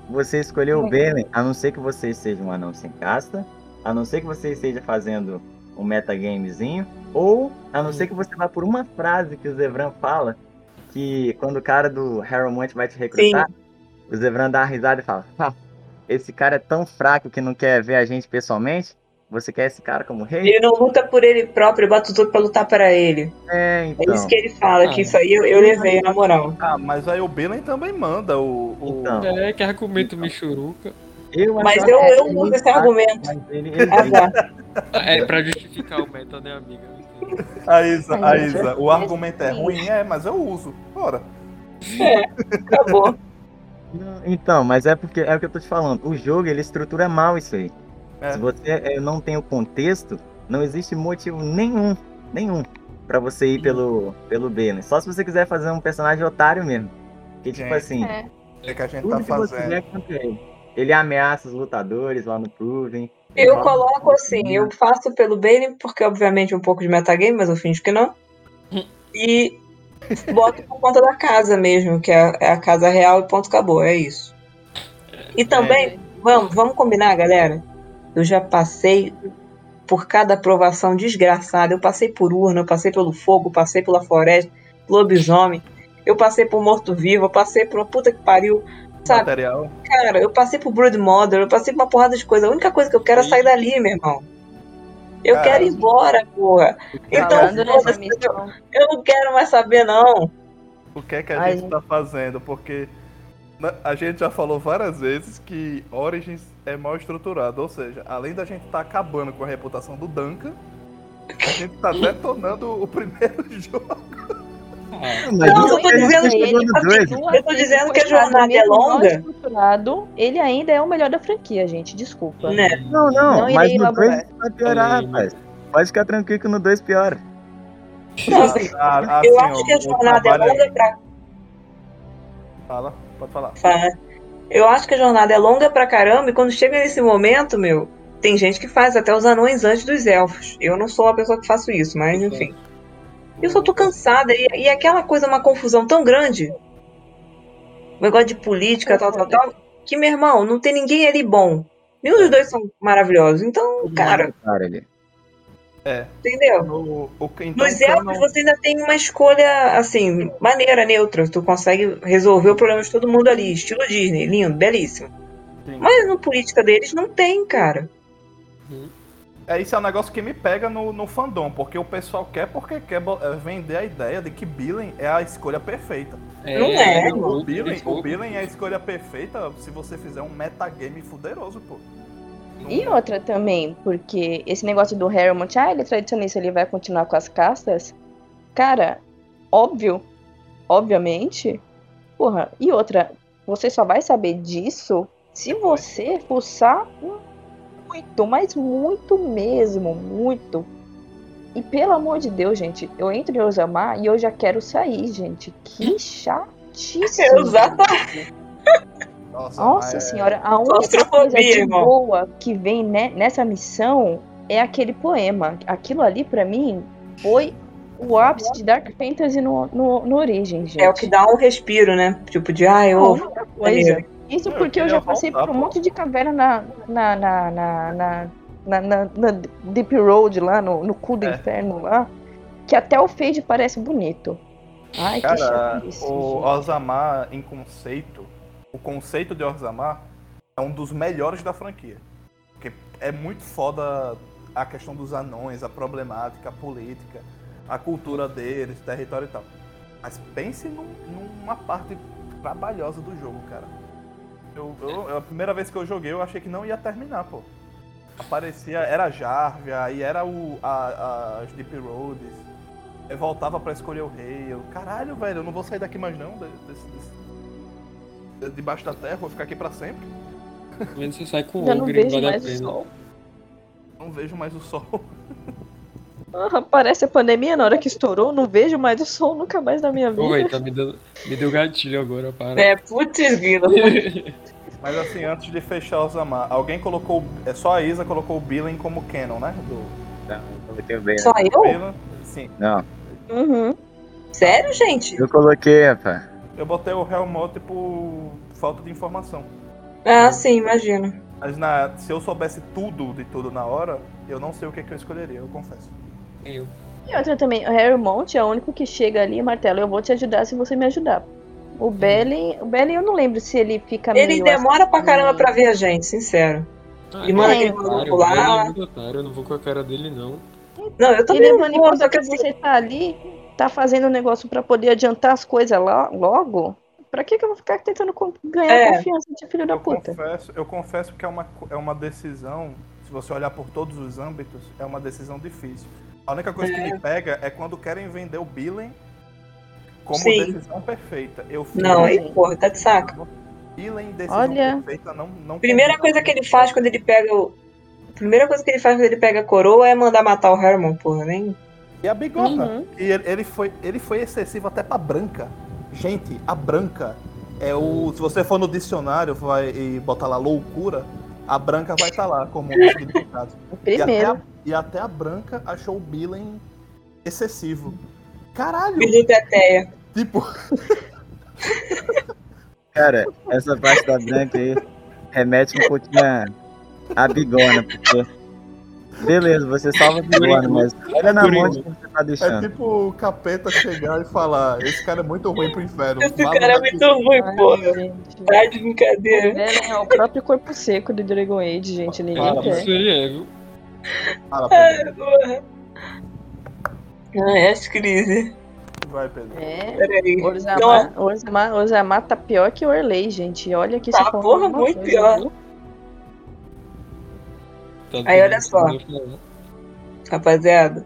Você escolheu o Sim. Belen, a não ser que você seja um anão sem casta, a não ser que você esteja fazendo um metagamezinho, ou a não ser que você vá por uma frase que o Zevran fala, que quando o cara do Harrowmont vai te recrutar, o Zevran dá uma risada e fala, "Ha, esse cara é tão fraco que não quer ver a gente pessoalmente, você quer esse cara como rei? Ele não luta por ele próprio, bota os outros pra lutar para ele. É, É então. isso que ele fala, Ah. que isso aí eu, eu levei, na moral. Ah, mas aí o Billing também manda o. o- Então. É, que argumento Michuruca. Eu Mas eu, eu uso esse argumento. ele- ele- Ah, tá. É pra justificar o meta, né, amiga? A Isa, a Isa, o argumento é ruim, é, mas eu uso. Bora. Acabou. Não, Então, mas é porque é o que eu tô te falando. O jogo ele estrutura mal isso aí. É. Se você eh, não tem o contexto, não existe motivo nenhum, nenhum, pra você ir pelo pelo B, né? Só se você quiser fazer um personagem otário mesmo. Que tipo assim, É. É que a gente tudo tá que você fazendo. Ele. Ameaça os lutadores lá no Proven. Eu coloco assim, eu faço pelo Bane, porque obviamente um pouco de metagame, mas eu finjo que não. E boto por conta da casa mesmo, que é é a casa real e ponto acabou, é isso. E também, vamos, vamos combinar, galera? Eu já passei por cada aprovação desgraçada. Eu passei por urna, eu passei pelo fogo, passei pela floresta, lobisomem. Eu passei por morto-vivo, eu passei por uma puta que pariu. Sabe, Material. cara, eu passei por Brood Mother, eu passei por uma porrada de coisa. A única coisa que eu quero é sair dali, meu irmão. Eu Cara, quero ir embora, porra. Então, missão. eu não quero mais saber, não. O que é que a Ai, gente tá fazendo? Porque a gente já falou várias vezes que Origins é mal estruturado. Ou seja, além da gente tá acabando com a reputação do Duncan, a gente tá detonando o primeiro jogo. Ah, Não, eu tô ele dizendo que- no dois. Eu tô dizendo que a jornada é longa. estruturado, ele ainda é o melhor da franquia, gente. Desculpa. Né? Não, não, Não mas no 2 elaborar. vai piorar, rapaz. Pode ficar tranquilo que no 2 piora. Ah, eu assim, acho que a jornada é aí- longa pra. Fala, pode falar. Fala. Eu acho que a jornada é longa pra caramba e quando chega nesse momento, meu, tem gente que faz até os anões antes dos elfos. Eu não sou uma pessoa que faço isso, mas enfim. Eu só tô cansada e, e aquela coisa, uma confusão tão grande. Um negócio de política, tal, tal, tal. Que, meu irmão, não tem ninguém ali bom. Nenhum dos dois são maravilhosos. Então, cara, Cara, ali. É. entendeu? No, o, então, Nos elfos canon- você ainda tem uma escolha, assim, maneira, neutra. Tu consegue resolver o problema de todo mundo ali. Estilo Disney, lindo, belíssimo. Sim. Mas no política deles não tem, cara. É, isso é um negócio que me pega no, no fandom, porque o pessoal quer porque quer é, vender a ideia de que Billen é a escolha perfeita. Não é. O Billen, o Billen é a escolha perfeita se você fizer um metagame fuderoso, pô. Não- E outra também, porque esse negócio do Harrowmont, ah, ele é tradicionalista, ele vai continuar com as castas. Cara, óbvio, obviamente. Porra, e outra, você só vai saber disso se você fuçar muito, mas muito mesmo, muito. E pelo amor de Deus, gente, eu entro em Osamar e eu já quero sair, gente. Que chatíssimo. Exatamente. Nossa, Nossa é- senhora, a única coisa de boa que vem ne- nessa missão é aquele poema. Aquilo ali, pra mim, foi o ápice de Dark Fantasy no, no, no Origem, gente. É o que dá um respiro, né? Tipo de, ai, Não, eu. outra coisa. Isso Eu porque eu queria já passei voltar, por um pô. monte de caverna na, na, na, na, na, na, na- na Deep Road lá, no, no cu do É. inferno lá, que até o Fade parece bonito. Ai, que Cara, chatice. o gente. Orzamar em conceito, o conceito de Orzamar é um dos melhores da franquia. Porque é muito foda a questão dos anões, a problemática, a política, a cultura deles, território e tal. Mas pense num- numa parte trabalhosa do jogo, cara. Eu, eu- a primeira vez que eu joguei, eu achei que não ia terminar, pô. Aparecia, era Jarvia, aí era o, a, as Deep Roads. Eu voltava pra escolher o rei. Eu, caralho, velho, eu não vou sair daqui mais não. de- desse- desse- debaixo da terra, vou ficar aqui pra sempre. Vendo você sai com não ogre, vejo vale a mais o pena. sol. Não vejo mais o sol. Parece a pandemia na hora que estourou, não vejo mais o sol nunca mais na minha vida. Velho, tá me dando. Me deu gatilho agora, para. É, putz, grila. Mas assim, antes de fechar o Zamar, alguém colocou. É só a Isa colocou o Billen como canon, né? Do Não, não meteu bem. Só eu? Billen. Sim. Não, Uhum. Sério, gente? eu coloquei, rapaz. Eu botei o Helmut por falta de informação. Ah, sim, imagino. Mas na, se eu soubesse tudo de tudo na hora, eu não sei o que, que eu escolheria, eu confesso. Eu. E outra também, o Harry Mount é o único que chega ali, martelo, eu vou te ajudar se você me ajudar. O Belly, o Belly eu não lembro se ele fica Ele meio demora pra assim, caramba pra ver a gente, sincero. Ah, E manda aquele maluco lá. é eu não vou com a cara dele, não. Não, eu também Ele não manipula vou, só que assim, você tá ali, tá fazendo um negócio pra poder adiantar as coisas lá, logo. Pra que, que eu vou ficar tentando ganhar É. confiança de filho da Eu puta? confesso, eu confesso que é uma, é uma decisão, se você olhar por todos os âmbitos, é uma decisão difícil. A única coisa que me pega é quando querem vender o Billen como Sim. decisão perfeita. Eu fico, Não, aí, porra, tá de saco. Billen decisão Olha. perfeita não, não Primeira combina. coisa que ele faz quando ele pega o. Primeira coisa que ele faz quando ele pega a coroa é mandar matar o Herman, porra, nem. E a bigorna. Uhum. E ele, ele foi, ele foi excessivo até pra branca. Gente, a branca é o. Se você for no dicionário vai, e botar lá loucura, a branca vai estar lá como um significado. E até, Primeiro. a, e até a branca achou o Billen excessivo. Caralho! Billy Teteia. Tipo, Cara, essa parte da branca aí remete um pouquinho a, a bigona, porque. Beleza, você salva a bigona, mas olha na mão de quem você tá é deixando. tipo o capeta chegar e falar: esse cara é muito ruim pro inferno. Esse Vá cara é daqui." muito ruim, Ai, porra. gente. Tá de brincadeira. Belly é o próprio corpo seco do Dragon Age, gente. Ninguém quer. Isso ele é, viu? Fala, Pedro. Porra. Ai, as crises. Vai, Pedro. É. Peraí. Orzamar, Orzamar tá pior que o Orley, gente. Olha que Tá, porra, uma muito coisa, pior. viu? Aí, olha só. bem. Rapaziada,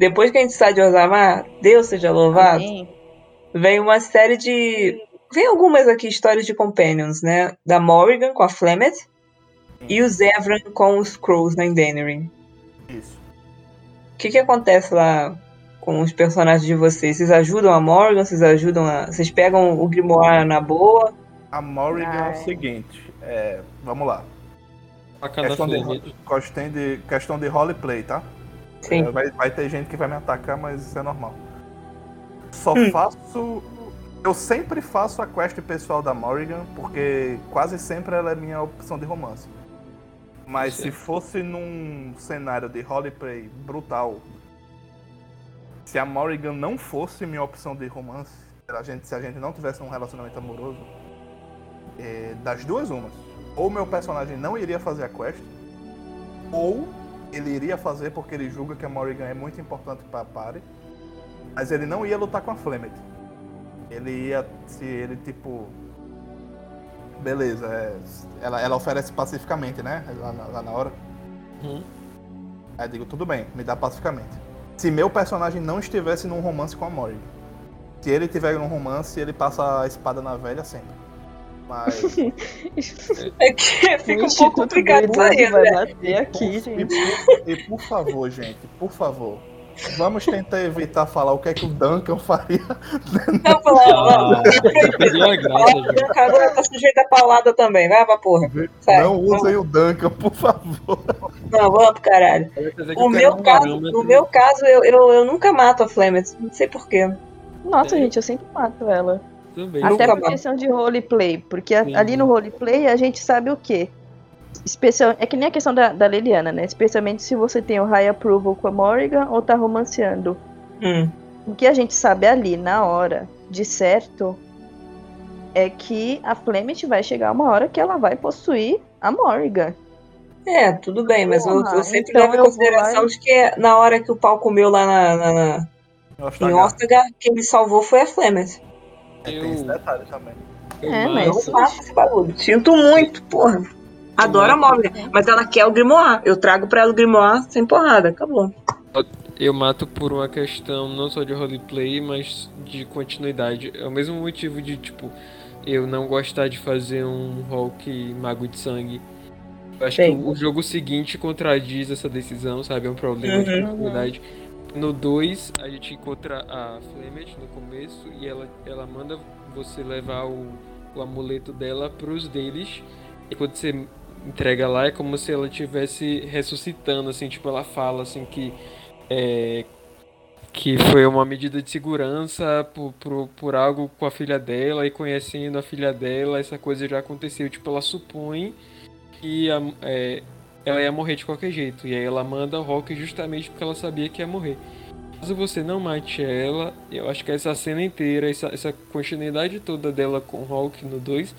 depois que a gente sai de Osamar, Deus seja louvado, Amém. vem uma série de. Vem algumas aqui histórias de companions, né? Da Morrigan com a Flemeth e o Zevran com os Crows na Endenarin. Isso. O que que acontece lá com os personagens de vocês? Vocês ajudam a Morgan? Vocês ajudam a. Vocês pegam o Grimoire na boa? A Morrigan é Ai. o seguinte: é, vamos lá. Questão de, questão de, questão de roleplay, tá? Sim. É, vai, vai ter gente que vai me atacar, mas isso é normal. Só Hum. faço. Eu sempre faço a quest pessoal da Morrigan, porque quase sempre ela é minha opção de romance. Mas se fosse num cenário de roleplay brutal, se a Morrigan não fosse minha opção de romance, se a gente, se a gente não tivesse um relacionamento amoroso, é, das duas umas. Ou meu personagem não iria fazer a quest, ou ele iria fazer porque ele julga que a Morrigan é muito importante pra party, mas ele não ia lutar com a Flemeth. Ele ia, se ele tipo. Beleza, é, ela, ela oferece pacificamente, né? Lá na, lá na hora. Uhum. Aí eu digo, tudo bem, me dá pacificamente. Se meu personagem não estivesse num romance com a Morrigan. Se ele tiver num romance, ele passa a espada na velha sempre. Mas. É que fica um pouco complicado aí, vai né? bater aqui, E gente. por, e por favor, gente, por favor, Vamos tentar evitar falar o que é que o Duncan faria. Não, falar, Ah, perdeu a graça, gente. agora tá sujeito a paulada também, vai pra porra. Sai, Não usem o Duncan, por favor. Não, vamos pro caralho. Eu meu um caso, no meu caso eu, eu, eu nunca mato a Flemeth, não sei porquê. Nossa, É. gente, eu sempre mato ela. Também. Nunca Até por mato. questão de roleplay. Porque a- ali no roleplay a gente sabe o quê? Especial... É que nem a questão da, da Liliana, né? Especialmente se você tem o high approval com a Morrigan ou tá romanceando. Hum. O que a gente sabe ali, na hora, de certo, é que a Flemeth vai chegar uma hora que ela vai possuir a Morrigan. É, tudo bem, mas eu, eu Porra, sempre então levo em consideração lá de que na hora que o pau comeu lá na, na, na- em Ostagar, quem me salvou foi a Flemeth. Tem esse Eu, detalhe também. eu É, mato- mas- Eu faço esse bagulho. Sinto muito, porra. Adoro a Morgan, mas ela quer o Grimoire. Eu trago pra ela o Grimoire sem porrada, acabou. Eu mato por uma questão não só de roleplay, mas de continuidade. É o mesmo motivo de, tipo, eu não gostar de fazer um Hulk mago de sangue. Eu acho Sim. que o jogo seguinte contradiz essa decisão, sabe? É um problema de Uhum. No 2, a gente encontra a Flemeth no começo e ela, ela manda você levar o, o amuleto dela pros deles. E quando você entrega lá, é como se ela estivesse ressuscitando, assim, tipo, ela fala assim que é, que foi uma medida de segurança por, por, por algo com a filha dela e conhecendo a filha dela, essa coisa já aconteceu. Tipo, ela supõe que a- é, ela ia morrer de qualquer jeito. E aí ela manda o Rock justamente porque ela sabia que ia morrer. Caso você não mate ela, eu acho que essa cena inteira, essa, essa continuidade toda dela com o Hulk no 2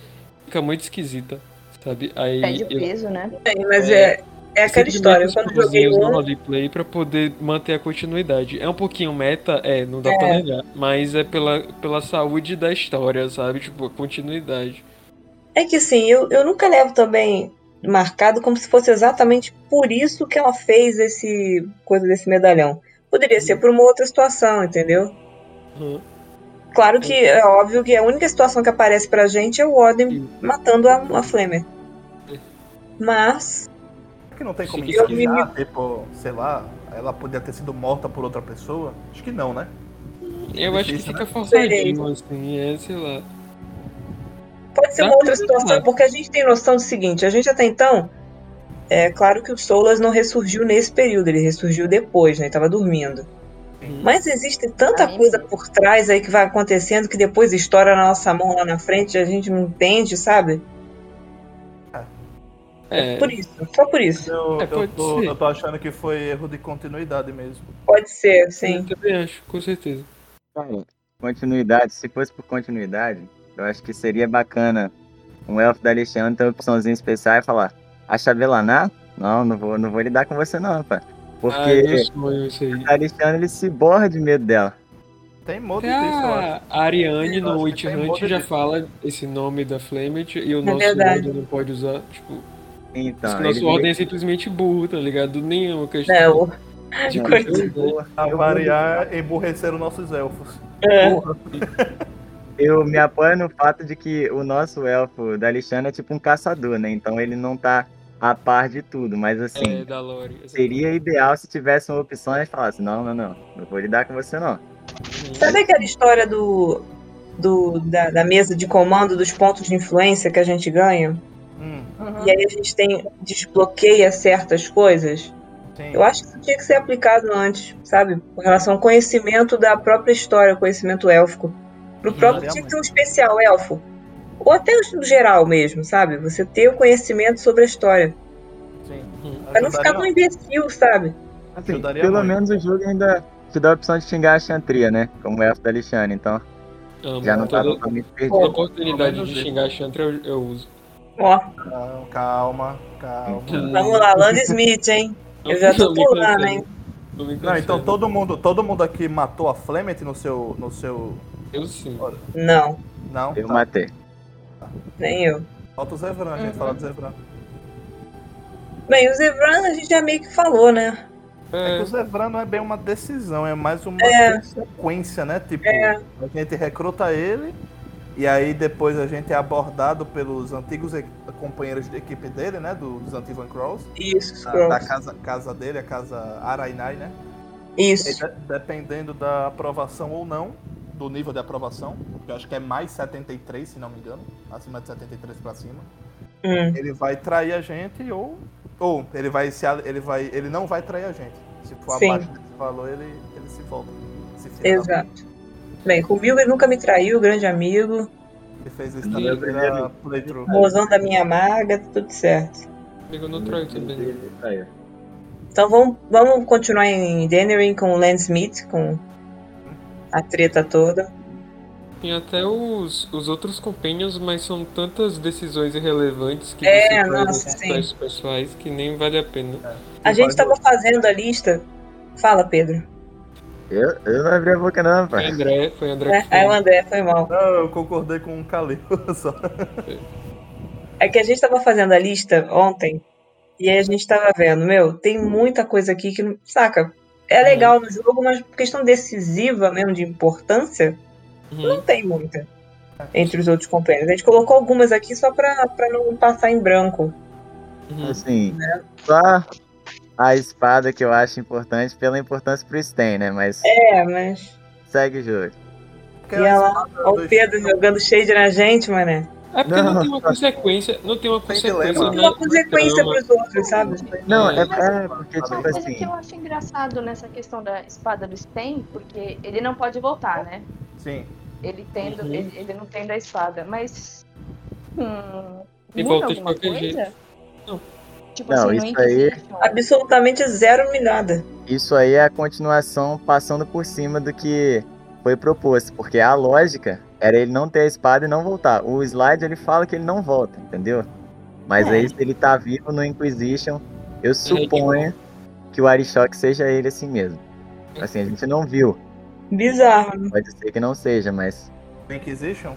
fica muito esquisita, sabe? Aí Perde o eu- peso, né? Sim, mas É. é, é aquela história. Simplesmente Quando eu joguei no um, roleplay pra poder manter a continuidade. É um pouquinho meta, é, não dá pra negar, mas é pela, pela saúde da história, sabe? Tipo, a continuidade. é que assim, eu, eu nunca levo também marcado como se fosse exatamente por isso que ela fez esse coisa desse medalhão. Poderia ser por uma outra situação, entendeu? Uhum. Claro que é óbvio que a única situação que aparece pra gente é o Odin matando a, a Flamer. Mas Será que não tem como Eu encaixar, tipo, sei lá, ela podia ter sido morta por outra pessoa? Acho que não, né? Eu acho que Difícil, fica né? forçadinho, assim, é, sei lá. Pode ser uma outra situação, porque a gente tem noção do seguinte: a gente até então. É claro que o Solas não ressurgiu nesse período, ele ressurgiu depois, né? Ele tava dormindo. Mas existe tanta coisa por trás aí que vai acontecendo que depois estoura na nossa mão lá na frente e a gente não entende, sabe? É, Por isso, só por isso. Eu, É, eu, tô, eu tô achando que foi erro de continuidade mesmo. Pode ser, eu sim. também acho, com certeza. Continuidade, se fosse por continuidade, eu acho que seria bacana um elfo da Alexandre ter uma opçãozinha especial e falar, a Chavelaná? Não, não vou, não vou lidar com você não, pá. Porque Ah, é a Alexandre ele se borra de medo dela. Tem modo Até disso, a Ariane no Witch Hunt já disso. fala esse nome da Flamet e o nosso verdade. não pode usar. Tipo, Então, o nosso ele- ordem é simplesmente burro, tá ligado? Nenhuma questão É, o- de Não, coisa. eu- A eu- variar emburreceram nossos elfos. é. Eu me apoio no fato de que o nosso elfo da Alexandre é tipo um caçador, né? Então ele não tá a par de tudo, mas assim, É, da Lore. seria ideal se tivesse uma opção e falasse, não, não, não, não vou lidar com você não. Sabe aquela história do, do da, da mesa de comando dos pontos de influência que a gente ganha? Hum, Uhum. E aí a gente tem desbloqueia certas coisas? sim. Eu acho que isso tinha que ser aplicado antes, sabe? Com relação ao conhecimento da própria história, conhecimento élfico. Pro próprio ter um especial elfo. Ou até no geral mesmo, sabe? Você ter o conhecimento sobre a história. sim. Pra não ficar tão imbecil, sabe? Assim, Ajudaria pelo muito. menos o jogo ainda te dá a opção de xingar a Chantria, né? Como elfo da Alexandre, então Amo. já não tá totalmente toda perdido. oportunidade Pelo de xingar a Chantra eu, eu uso. Ó, calma, calma. vamos lá, Land Smith, hein? Eu já tô pulando, hein? Não, então todo mundo, todo mundo aqui matou a Flemeth no seu. no seu. Eu sim. Não, Não? Eu Tá. matei. nem eu. Falta o Zevran, a gente Uhum. fala do Zevran. Bem, o Zevran a gente já meio que falou, né? É que É, o Zevran não é bem uma decisão, é mais uma É. consequência, né? Tipo, É. a gente recruta ele e aí depois a gente é abordado pelos antigos e- companheiros de equipe dele, né? do- dos Antivan Crawls. Isso, Da, Scrolls. da casa, casa dele, a casa Arainai, né? E Isso. de- dependendo da aprovação ou não, do nível de aprovação, que eu acho que é mais 73, se não me engano, acima de 73 pra cima, Hum, ele vai trair a gente ou ou ele vai se ele vai ele não vai trair a gente. Se for Sim. abaixo desse valor, ele ele se volta. Se exato. Bem, comigo ele nunca me traiu, grande amigo. Ele fez isso na Meu primeira playthrough. Mozão da minha maga, tudo certo. Comigo não traiu também. Então vamos, vamos continuar em Dennering com o Lance Smith, com a treta toda. Tem até os, os outros companions, mas são tantas decisões irrelevantes que É, você nossa, nos sim. testes pessoais que nem vale a pena. A gente estava fazendo a lista. Fala, Pedro. Eu, eu não abri a boca não, Foi. André, foi André É, que aí o. André foi mal. Não, eu concordei com o Calil só. É que a gente estava fazendo a lista ontem e aí a gente estava vendo, meu, tem muita coisa aqui que, não- saca? É legal no jogo, mas por questão decisiva mesmo, de importância, Uhum. não tem muita entre os outros companheiros. A gente colocou algumas aqui só pra, pra não passar em branco. Uhum. Assim, só a espada que eu acho importante pela importância pro Sten, né? Mas É, mas. segue o jogo. E ela, do o Pedro jogando shade na gente, mané. É porque não, Não. tem uma consequência, não tem uma Tem consequência. dilema. Tem na- uma consequência trama. pros outros, sabe? Não, É. é, Mas- é porque, Uma tipo coisa assim. que eu acho engraçado nessa questão da espada do Sten, porque ele não pode voltar, né? Sim. Ele tendo, Uhum. ele, ele não tendo a espada, mas. Hum, E muda volta de alguma qualquer coisa? jeito. Não. Tipo Não, assim, isso aí- Absolutamente zero nada. Isso aí é a continuação passando por cima do que foi proposto, porque a lógica era ele não ter a espada e não voltar. O slide ele fala que ele não volta, entendeu? Mas É. aí se ele tá vivo no Inquisition, eu suponho que o Arishok seja ele assim mesmo. Assim, a gente não viu. Bizarro. né? Pode ser que não seja, mas. Inquisition?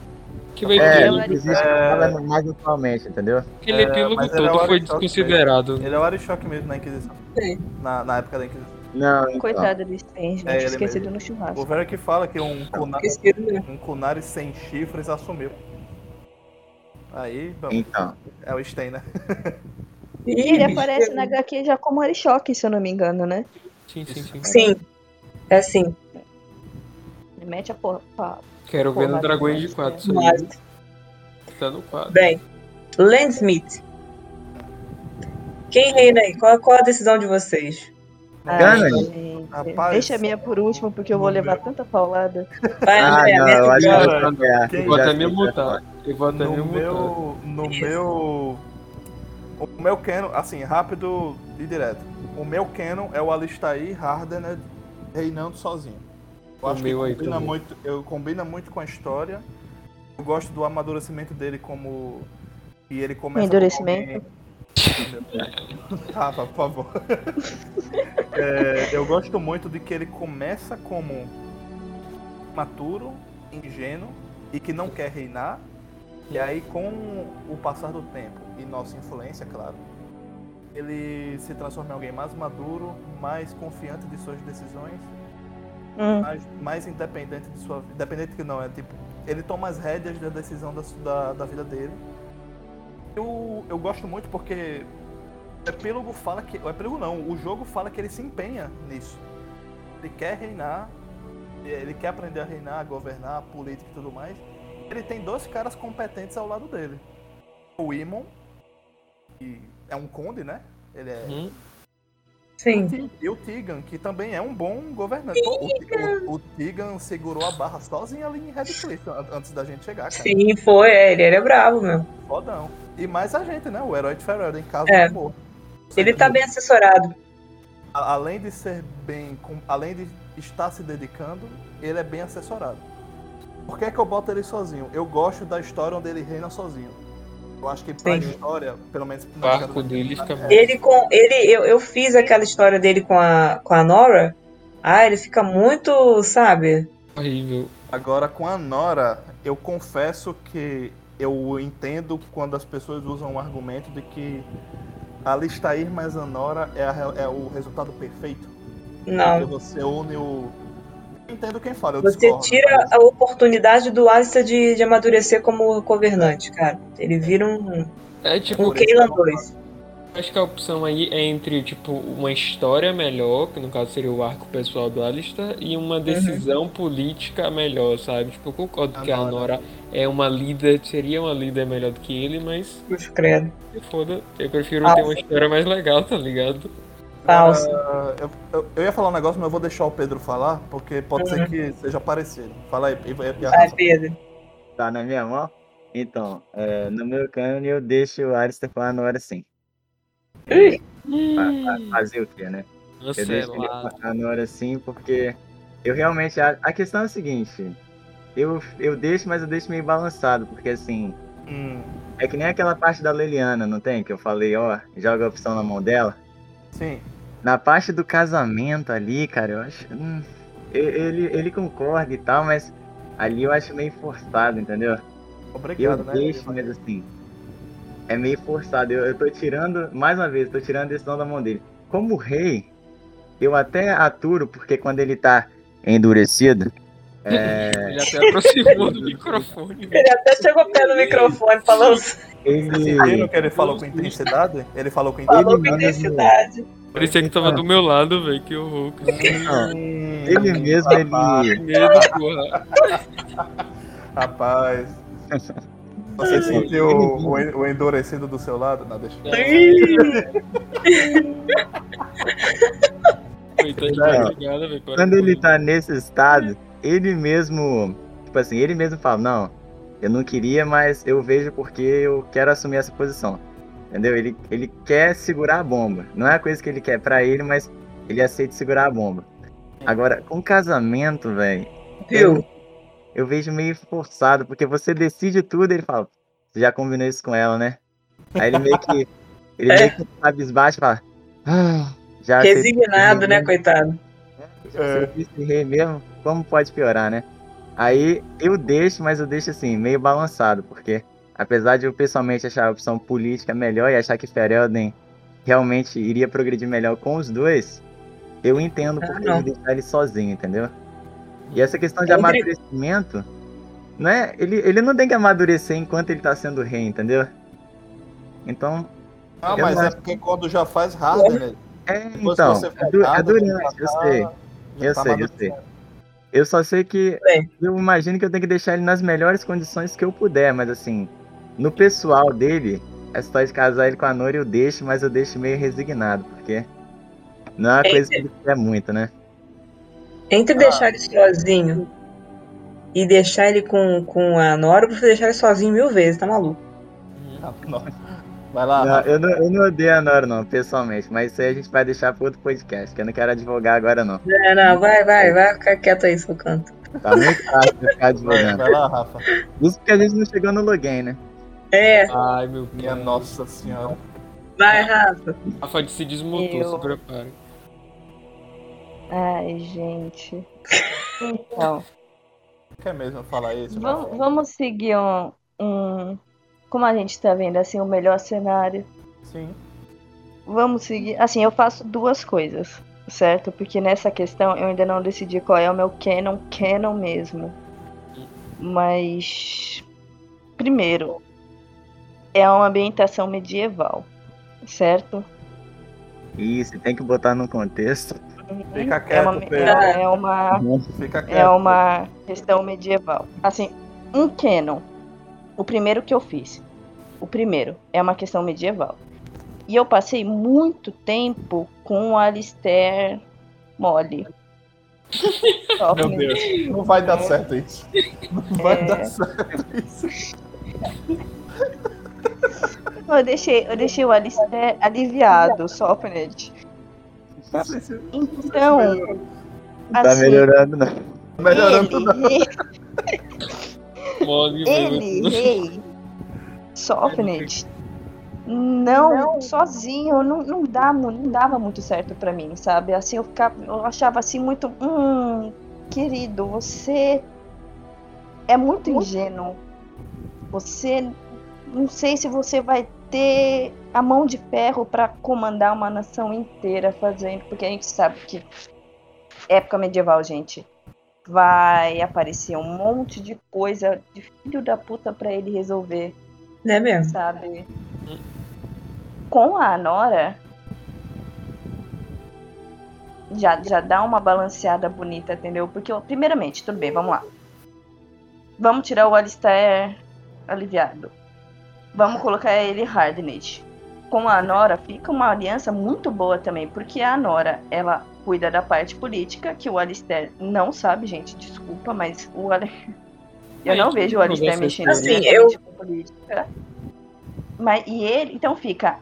Que vai É, o Inquisition É. mais atualmente, entendeu? aquele É, epílogo ele é todo foi desconsiderado. Ele é o Arishok mesmo na Inquisição. Sim. Na, na época da Inquisição. Não, então. Coitado do Sten, gente. É, esquecido mesmo. no O churrasco. Vera que fala que um, né? um Kunari sem chifres assumiu. Aí, bom, Então. é o Sten, né? E ele aparece na HQ já como Arishock, se eu não me engano, né? Sim, sim, sim. Sim. É assim. Ele mete a porra. Quero ver no Porra, Dragões de Deus, 4. Isso Mas, tá no quadro. bem. Landsmith. Quem reina aí? Qual, qual a decisão de vocês? Ai, Gana, gente. Rapaz, Deixa a minha por último, porque eu vou levar tanta paulada. Vai, Ah, André, não, mete eu o acho que jogo. vai cambiar. Quem- Eu vou até me mutar. Eu vou até me no mutar. meu, no Isso. meu, o meu canon, assim, rápido e direto. O meu canon é o Alistair Hardened reinando sozinho. Eu O acho que aí combina muito, eu combina muito com a história. Eu gosto do amadurecimento dele como e ele começa Endurecimento. alguém- Rafa, por favor. É, eu gosto muito de que ele começa como maturo, ingênuo e que não quer reinar. E aí, com o passar do tempo e nossa influência, claro, ele se transforma em alguém mais maduro, mais confiante de suas decisões, Hum. mais, mais independente de sua vida. Independente que não, é tipo, ele toma as rédeas da decisão da, da, da vida dele. Eu, eu gosto muito porque o epílogo fala que. O epílogo não, o jogo fala que ele se empenha nisso. Ele quer reinar, ele quer aprender a reinar, a governar, a política e tudo mais. Ele tem dois caras competentes ao lado dele. O Imon, que é um conde, né? Ele é Hum, Sim. e o Tigan, que também é um bom governante. Pô, o, o, o Tigan segurou a barra sozinho ali em Redcliffe an- antes da gente chegar, cara. Sim, foi. É, ele era bravo mesmo. Fodão. E mais a gente, né? O herói de Ferrero, em caso É. do amor. Ele tá bem assessorado. Além de ser bem. com- Além de estar se dedicando, ele é bem assessorado. Por que, é que eu boto ele sozinho? Eu gosto da história onde ele reina sozinho. Eu acho que pra Sim. história, pelo menos. O arco dele fica bom. Ele com. Ele, eu, eu fiz aquela história dele com a, com a Nora. Ah, ele fica muito, sabe? Horrível. Agora com a Nora, eu confesso que eu entendo quando as pessoas usam o argumento de que a Listair mais a Nora é, a é o resultado perfeito. Porque Não. você une o. Eu entendo quem fala, eu Você discordo, tira mas- a oportunidade do Alistair de, de amadurecer como governante, cara. Ele vira um, É tipo, um Keylan 2. Acho que a opção aí é entre, tipo, uma história melhor, que no caso seria o arco pessoal do Alistair, e uma decisão política melhor, sabe? Tipo, eu concordo A que a Nora. É uma líder, seria uma líder melhor do que ele, mas Puxa, credo. se foda, eu prefiro Ah, ter uma história mais legal, tá ligado? Falso. Ah, eu, eu- eu ia falar um negócio, mas eu vou deixar o Pedro falar, porque pode ser Uhum. que seja parecido. Fala aí, e, e, a Vai. Pedro. Tá na minha mão? Então, é, no meu cânone eu deixo o Alistair com a Nora sim. Ih, Fazer o quê, né? Eu deixo ele Cancelado. com a Nora sim, porque eu realmente. A, a questão é a seguinte. Eu, eu deixo, mas eu deixo meio balançado, porque assim. Hum, É que nem aquela parte da Leliana, não tem? Que eu falei, ó, joga a opção na mão dela. sim. Na parte do casamento ali, cara, eu acho. hum, ele, ele concorda e tal, mas ali eu acho meio forçado, entendeu? Eu Obrigado, né? deixo, mas assim. É meio forçado. Eu, eu tô tirando, mais uma vez, tô tirando a decisão da mão dele. Como rei, eu até aturo, porque quando ele tá endurecido. É, Ele até aproximou do microfone. Ele até chegou perto do microfone falando, Vocês ele. viram que ele falou com intensidade? Ele falou com falou intensidade. com manda intensidade. Parecia que tava do meu lado, velho, que horror. Que Não, Hum, ele mesmo, ele. medo, porra. Rapaz. Você sentiu o, o en- o endurecido do seu lado? Não, deixa. Para Quando ele tá nesse estado, ele mesmo. Tipo assim, ele mesmo fala, não, eu não queria, mas eu vejo porque eu quero assumir essa posição. Entendeu? Ele, ele quer segurar a bomba. Não é a coisa que ele quer pra ele, mas ele aceita segurar a bomba. Agora, com casamento, velho, Viu? Eu vejo meio forçado, porque você decide tudo e ele fala, você já combinou isso com ela, né? Aí ele meio que. Ele É. meio que cabisbaixo e fala. Ah, já Resignado, né, rei coitado? mesmo, já rei mesmo, como pode piorar, né? Aí eu deixo, mas eu deixo assim, meio balançado, porque apesar de eu pessoalmente achar a opção política melhor e achar que Ferelden realmente iria progredir melhor com os dois, eu entendo Ah, porque não. ele deixar ele sozinho, entendeu? E essa questão de Entre- amadurecimento, não é? Ele, ele não tem que amadurecer enquanto ele tá sendo rei, entendeu? Então, Ah, mas não é porque quando já faz Harden, né? é, Depois então, é, du- é durante, eu tá- sei. já Eu tá sei, eu sei. Eu só sei que Bem. eu imagino que eu tenho que deixar ele nas melhores condições que eu puder, mas assim, no pessoal dele, a história de casar ele com a Nora eu deixo, mas eu deixo meio resignado, porque não é uma É, coisa que ele quer muito, né? Entre deixar ele sozinho e deixar ele com, com a Nora, eu prefiro deixar ele sozinho mil vezes, tá maluco? Ah, não. Vai lá, Não, Rafa. eu, não, eu não odeio a Nora, não, pessoalmente, mas isso aí a gente vai deixar para outro podcast, que eu não quero advogar agora, não. É, não, vai, vai, vai ficar quieto aí, seu canto. Tá muito fácil de ficar Vai, advogando. vai lá, Rafa. Isso porque a gente não chegou no login, né? É, Ai, meu Minha nossa senhora. vai, Rafa. Rafa se desmutou, Eu- se prepare. Ai, gente. Então, Quer mesmo falar isso? vamos, vamos seguir um, um. Como a gente tá vendo, assim, o melhor cenário. Sim. Vamos seguir. Assim, eu faço duas coisas, certo? Porque nessa questão eu ainda não decidi qual é o meu canon, canon mesmo. Mas. Primeiro, é uma ambientação medieval, certo? Isso, tem que botar no contexto. Fica é quieto, uma, Pedro. é, é uma Fica quieto. é uma questão medieval. Assim, um canon. O primeiro que eu fiz. O primeiro é uma questão medieval. E eu passei muito tempo com o Alistair Mole. Só Meu Deus, não vai dar certo isso. Não vai É. dar certo isso. Eu deixei, eu deixei o Alistair aliviado, Sofnet. Então, Tá assim, melhorando, não. Melhorando tudo. ele, Mole, ele, velho. rei, Sofnet, não, sozinho, não, não, dá, não dava muito certo pra mim, sabe? Assim, eu, ficava, eu achava assim muito, hum, querido, você é muito ingênuo. Você, não sei se você vai ter a mão de ferro pra comandar uma nação inteira fazendo, porque a gente sabe que época medieval, gente, vai aparecer um monte de coisa de filho da puta pra ele resolver, Não é mesmo? sabe? com a Nora já, já dá uma balanceada bonita, entendeu? Porque, primeiramente, tudo bem, vamos lá. Vamos tirar o Alistair aliviado. Vamos colocar ele Hardened. Com a Nora fica uma aliança muito boa também, porque a Nora, ela cuida da parte política, que o Alistair não sabe, gente, desculpa, mas o Ale... eu não vejo o Alistair mexendo assim, na eu... política. Mas, e ele, então fica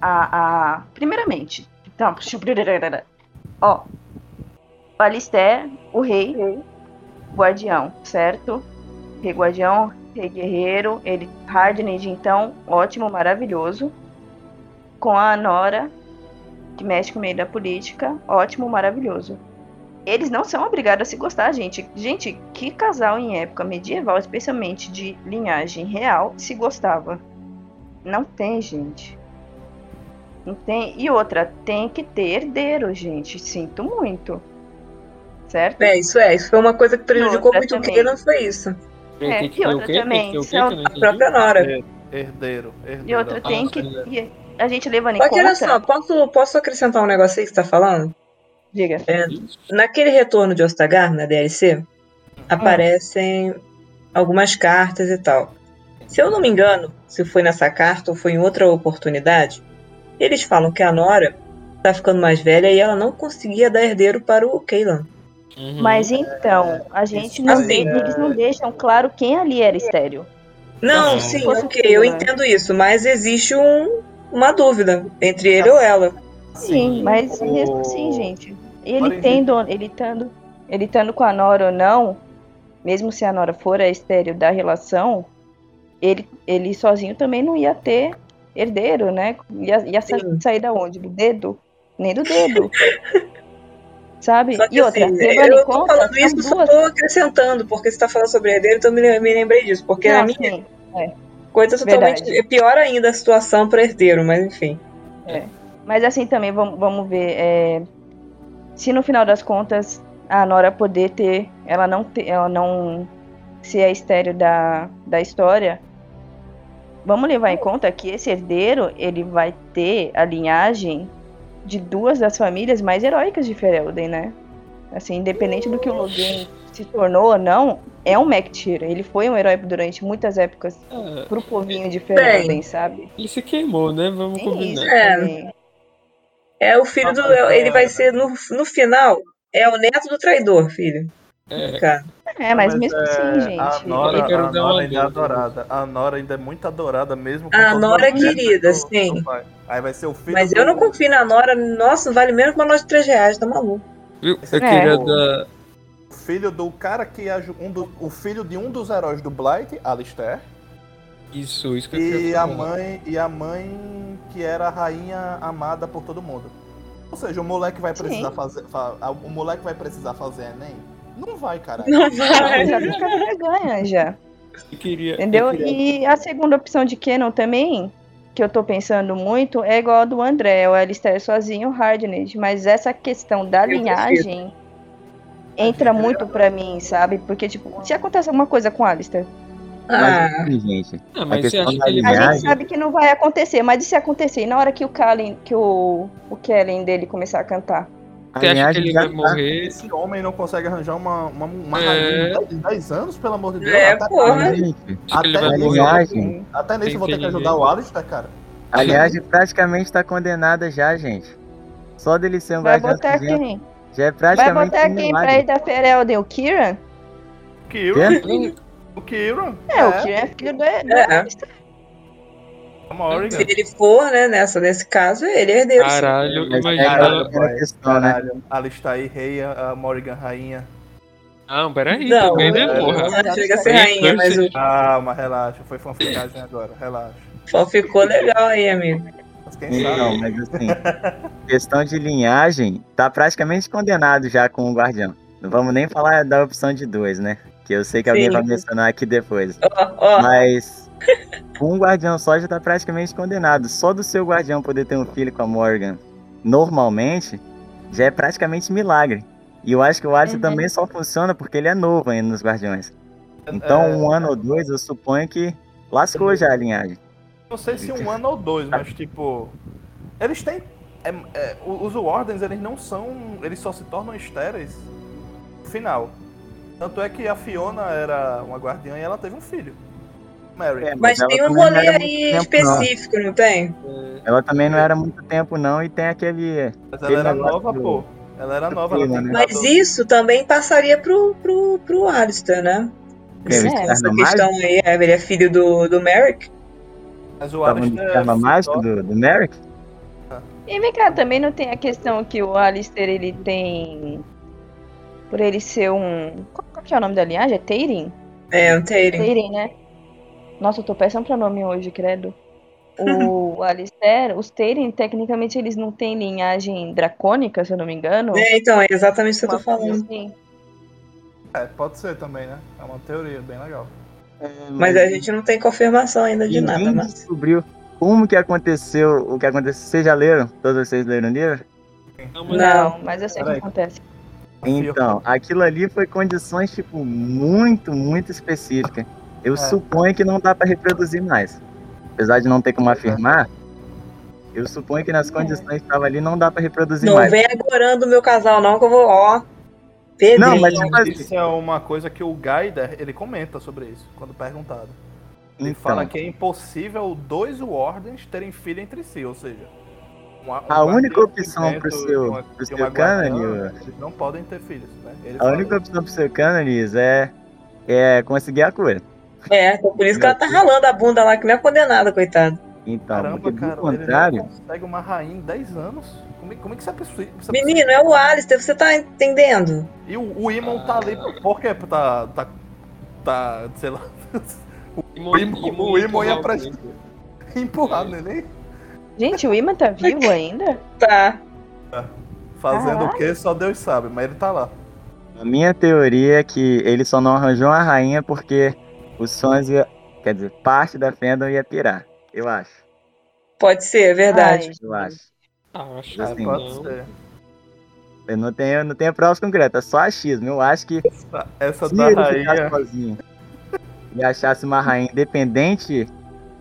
a, a primeiramente, então, ó, o Alistair, o rei, guardião, certo? Rei guardião, rei guerreiro, ele Hardened, então, ótimo, maravilhoso. Com a Nora, que mexe com o meio da política, ótimo, maravilhoso. Eles não são obrigados a se gostar, gente. Gente, que casal em época medieval, especialmente de linhagem real, se gostava? Não tem, gente. Não tem. E outra, tem que ter herdeiro, gente. Sinto muito. Certo? É, isso é. Isso foi uma coisa que prejudicou muito o também. Kenan, foi isso. É, que e outra também, que são- Que não A própria Nora. Herdeiro, herdeiro. herdeiro. E outra, tem que. A gente levando em Só que olha conta. só, posso, posso acrescentar um negócio aí que você tá falando? Diga. É, naquele retorno de Ostagar, na DLC, aparecem algumas cartas e tal. Se eu não me engano, se foi nessa carta ou foi em outra oportunidade, eles falam que a Nora tá ficando mais velha e ela não conseguia dar herdeiro para o Kaylan. Uhum. Mas então, a gente não aí de- é- eles não deixam claro quem ali era estéreo. Não, Não. sim, ok, eu Kaylan. entendo isso, mas existe um- uma dúvida entre ele ou ela. Sim, mas o- mesmo assim, gente. Ele Olha, tendo, ele estando, ele estando com a Nora ou não, mesmo se a Nora for a estéreo da relação, ele, ele sozinho também não ia ter herdeiro, né? Ia, ia sa- sair da onde? Do dedo? Nem do dedo. Sabe? Só que E outra, assim, levando em eu tô conta, falando isso, só duas. tô acrescentando, porque você tá falando sobre herdeiro, então me, me lembrei disso, porque Não, na minha sim, coisa totalmente verdade. é pior ainda a situação para herdeiro, mas enfim. Mas assim também, vamos, vamos ver. é, se no final das contas a Nora poder ter. Ela não, ter, ela não ser a estéreo da, da história. Vamos levar em conta que esse herdeiro ele vai ter a linhagem de duas das famílias mais heróicas de Ferelden, né? Assim, independente do que o Logan se tornou ou não, é um Mectir. Ele foi um herói durante muitas épocas Ah, pro povinho de Ferelden, sabe? ele se queimou, né? Vamos isso combinar. É. É o filho do. Ele vai ser, no, no final, é o neto do traidor, filho. É. Cara. É, mas, mesmo assim, gente. A Nora, Eu quero a dar Nora ainda é adorada. A Nora ainda é muito adorada mesmo. com A Nora é mulheres querida, do- sim. do. Aí vai ser o filho Mas do- eu não confio na Nora. Nossa, vale menos que uma nota de 3 reais, tá maluco. Viu? Eu É. queria dar. O filho do cara que é um do, o filho de um dos heróis do Blight, Alistair, Isso, isso que eu e queria a mãe e a mãe que era a rainha amada por todo mundo. Ou seja, o moleque vai Sim. precisar fazer, fa- o moleque vai precisar fazer ENEM? Não vai, caralho. Não vai. já fica vergonha já. Eu queria, Entendeu? eu queria- E a segunda opção de Canon também, que eu tô pensando muito, é igual a do André, o Alistair sozinho, o Hardned. Mas essa questão da Eu linhagem entra muito pra mim, sabe? Porque, tipo, se acontece alguma coisa com o Alistair, Ah, Mas gente, Ah, a mas você questão acha da que ele a gente sabe que não vai acontecer. Mas e se acontecer? E na hora que o Kalin, que o, o Kellen dele começar a cantar? a Você acha que ele vai tá- morrer? Esse homem não consegue arranjar uma, uma, uma É. rainha de 10 anos, pelo amor de Deus. É, até, porra. Gente, ele Até vai a morrer. linhagem, até nisso eu vou ter que ajudar o Alistair, cara. a linhagem praticamente tá condenada já, gente. Só dele ser um Vai guardião botar quem? Já é Vai praticamente botar um quem pra ir da Ferelden? O Kieran? Kieran, Quê? o Kieran. É, o Kieran é filho do, do É. Morrigan. se ele for, né, nessa, nesse caso, ele é herdeiro. Caralho, é imagina. Caralho, né? Caralho, Alistair rei, a Morrigan rainha. Não, peraí, Não, também, né, é, porra? Não chega a ser rainha, mas o Calma, relaxa. Foi fanficagem agora, relaxa. só ficou legal aí, amigo. Mas quem sabe? mas assim, questão de linhagem, tá praticamente condenado já com o guardião. Não vamos nem falar da opção de dois, né? Que eu sei que alguém Sim. vai mencionar aqui depois. Ó, ó, Mas com um guardião só já tá praticamente condenado. Só do seu guardião poder ter um filho com a Morgan normalmente já é praticamente milagre. E eu acho que o Alice Uhum. também só funciona porque ele é novo ainda nos guardiões. Então, É, um ano ou dois, eu suponho que lascou já a linhagem. Não sei se um ano ou dois, mas tipo. Eles têm. é- é, o- os Wardens, eles não são. Eles só se tornam estéreis no final. Tanto é que a Fiona era uma guardiã e ela teve um filho. Mary. É, Mas ela tem um rolê aí específico, não tem? não. Ela também não era muito tempo, não, e tem aquele. Mas aquele ela era nova, do- pô. Ela era nova, ela clima, tem né? Mas isso também passaria pro, pro, pro Alistair, né? Que, Essa, É, questão aí, é, ele é filho do, do Merrick. Mas o Tava no Alistair Externo Mágico só- do, do Merrick? E vem cá, também não tem a questão que o Alistair ele tem. Por ele ser um. Qual, qual que é o nome da linhagem? É Teirin? É, um Tyrion. Teirin, né? Nossa, eu tô péssimo pra nome hoje, credo. O Alistair, os Teirin, tecnicamente, eles não têm linhagem dracônica, se eu não me engano. É, então, é exatamente isso que eu tô falando. assim. É, pode ser também, né? É uma teoria bem legal. Mas a gente não tem confirmação ainda de nada, mas. descobriu como que aconteceu o que aconteceu. Vocês já leram? Todos vocês leram o livro? Não, mas Não. Não, mas eu sei o que acontece. Então, aquilo ali foi condições, tipo, muito, muito específicas. Eu É. suponho que não dá pra reproduzir mais. Apesar de não ter como afirmar, eu suponho que nas condições que estavam ali não dá pra reproduzir Não mais. vem agorando o meu casal, não, que eu vou, ó. Pedrinho. Não, mas tipo Isso é uma coisa que o Gaider, ele comenta sobre isso, quando perguntado. Ele então, fala que é impossível dois Wardens terem filho entre si, ou seja... uma- um A única opção pro seu- uma- pro seu Eles não podem ter filhos, né? Ele a única isso. opção pro seu Cananis é, é conseguir a cura. É, então por isso que ela tá ralando a bunda lá, que nem a condenada, coitada. Então, Caramba, porque do cara, ele contrário, não consegue uma rainha em 10 anos? Como, é- como é que é possível? Isso é Menino, é o Alistair, você tá entendendo? E o, o Imon tá ali, por quê? Tá, tá, tá, sei lá, Imon- Imon- Imon o Imon ia empurrar pra- o tempo. empurrado neném, Gente, o Iman tá vivo ainda? Tá. fazendo o quê? Só Deus sabe, mas ele tá lá. a minha teoria é que ele só não arranjou uma rainha porque os sons ia, quer dizer, parte da Fandom ia pirar. Eu acho, Pode ser, é verdade. Ai, eu acho. Ah, acho que Assim, pode não. ser. Eu não tenho, não tenho provas concretas, é só achismo. Eu acho que Essa, essa se da rainha, sozinho e achasse uma rainha independente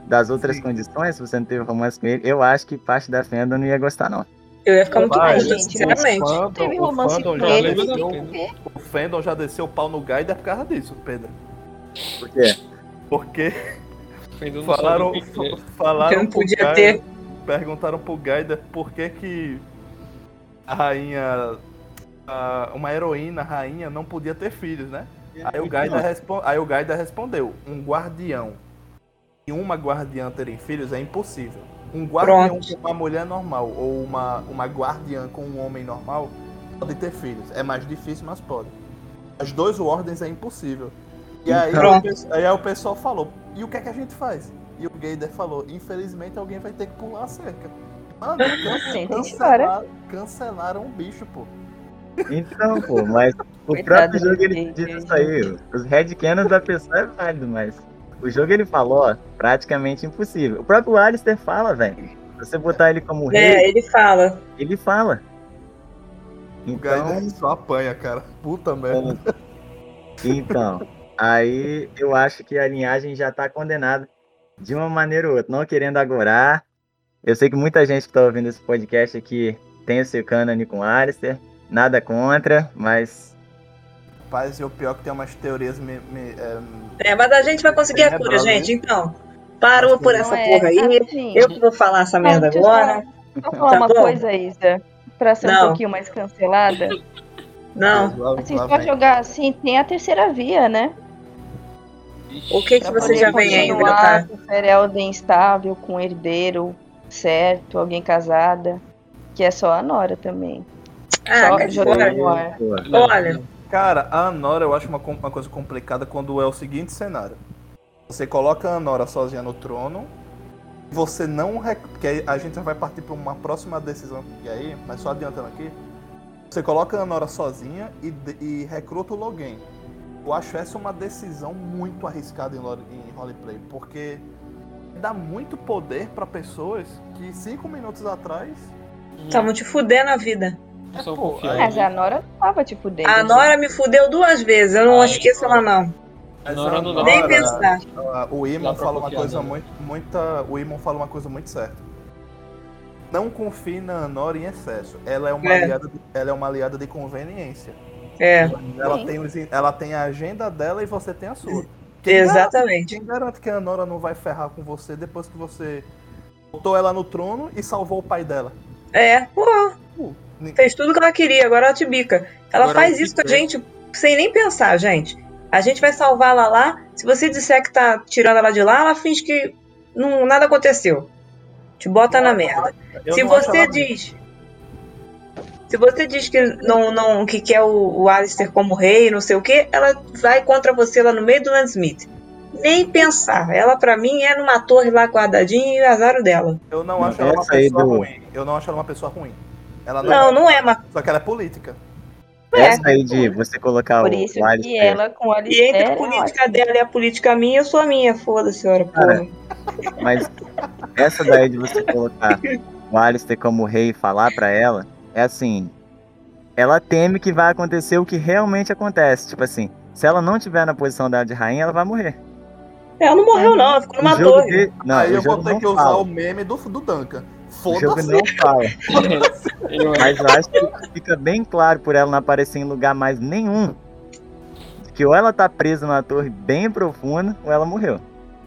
das outras Sim. condições, se você não teve romance com ele, eu acho que parte da Fandom não ia gostar, não. Eu ia ficar muito puta, gente, sinceramente. Não teve romance com ele. desceu, o fandom já desceu o pau no Gaider por causa disso, Pedro. Por quê? Porque falaram, é. falaram Que não podia Gaider, perguntaram pro Gaider por que que a rainha, a- uma heroína, rainha, não podia ter filhos, né? Aí o Gaider, respon- aí o Gaider respondeu: um guardião e uma guardiã terem filhos é impossível. Um guardião Pronto. com uma mulher normal ou uma, uma guardiã com um homem normal pode ter filhos. É mais difícil, mas pode. As dois ordens é impossível. E aí, o, aí o pessoal falou: e o que é que a gente faz? E o Gaider falou: infelizmente alguém vai ter que pular a cerca. Mano, can- cancelaram, cancelaram o bicho, pô. Então, pô, mas o Coitado próprio jogo ele diz isso aí. Os headcanons da pessoa é válido, mas o jogo ele falou, ó, praticamente impossível. O próprio Alistair fala, velho. Se você botar ele como rei, É, ele fala. ele fala. O Então, Gaider só apanha, cara. Puta merda. então, aí eu acho que a linhagem já tá condenada de uma maneira ou outra. Não querendo agorar. Eu sei que muita gente que tá ouvindo esse podcast aqui tem o seu cânone com Alistair. Nada contra, mas Rapaz, e o pior é que tem umas teorias me, me- é, É, mas a gente vai conseguir a cura, gente. Então, parou por essa é, porra aí. assim, Eu que vou falar essa merda agora. Vou falar Tá uma bom? coisa, Isa, pra ser Não. um pouquinho mais cancelada. Não. Assim, vem. jogar assim, tem a terceira via, né? O que que você já vem aí, com Ferelden estável, com herdeiro certo, alguém casada. Que é só a Nora também. Ah, só cara, jogando no ar. Olha, Cara, a Anora eu acho uma, uma coisa complicada quando é o seguinte cenário. Você coloca a Anora sozinha no trono, você não. rec- Que a gente vai partir para uma próxima decisão e aí, mas só adiantando aqui. Você coloca a Anora sozinha e, e recruta o Logan. Eu acho essa uma decisão muito arriscada em, lore- em roleplay, porque dá muito poder para pessoas que cinco minutos atrás. estavam te fudendo a vida. Só pô. Mas a Nora não tava tipo dentro. A Nora me fudeu duas vezes, eu não Ai, esqueço ela, não. Mas Nora a não Nem pensar. ah, o Imon fala uma coisa muito, muita, o Imon fala uma coisa muito certa. Não confie na Nora em excesso. Ela é uma É. aliada, de, ela é uma aliada de conveniência. É, Ela Sim. tem, os- ela tem a agenda dela e você tem a sua. Quem garante, exatamente. quem garante que a Nora não vai ferrar com você depois que você botou ela no trono e salvou o pai dela? É, porra, Uh, fez tudo que ela queria, agora ela te bica. Ela Agora faz isso com a gente sem nem pensar, gente. A gente vai salvar ela lá. Se você disser que tá tirando ela de lá, ela finge que não, nada aconteceu. Te bota na merda. eu Se você diz. Se você diz que não, não que quer o, o Alistair como rei, não sei o que, ela vai contra você lá no meio do Landsmith. Nem pensar. Ela, pra mim, é numa torre lá guardadinha e o azar dela. Eu não acho ela uma pessoa do- ruim. Eu não acho ela uma pessoa ruim. Ela não, Não, não é, mas. Só que ela é política. É. Essa aí de você colocar Por o, isso o que Alistair. ela com a E entre a Alistair é política ótimo. dela e a política minha, eu sou a minha. Foda-se, ora, porra. Mas essa daí de você colocar o Alistair como rei e falar pra ela, é assim. Ela teme que vai acontecer o que realmente acontece. Tipo assim, se ela não tiver na posição dela de rainha, ela vai morrer. Ela não morreu, não, ela ficou numa jogo torre. de- Não, Aí eu vou ter que usar fala. o meme do, do Duncan. Foda-se. não fala. Mas eu acho que fica bem claro por ela não aparecer em lugar mais nenhum. Que ou ela tá presa numa torre bem profunda, ou ela morreu.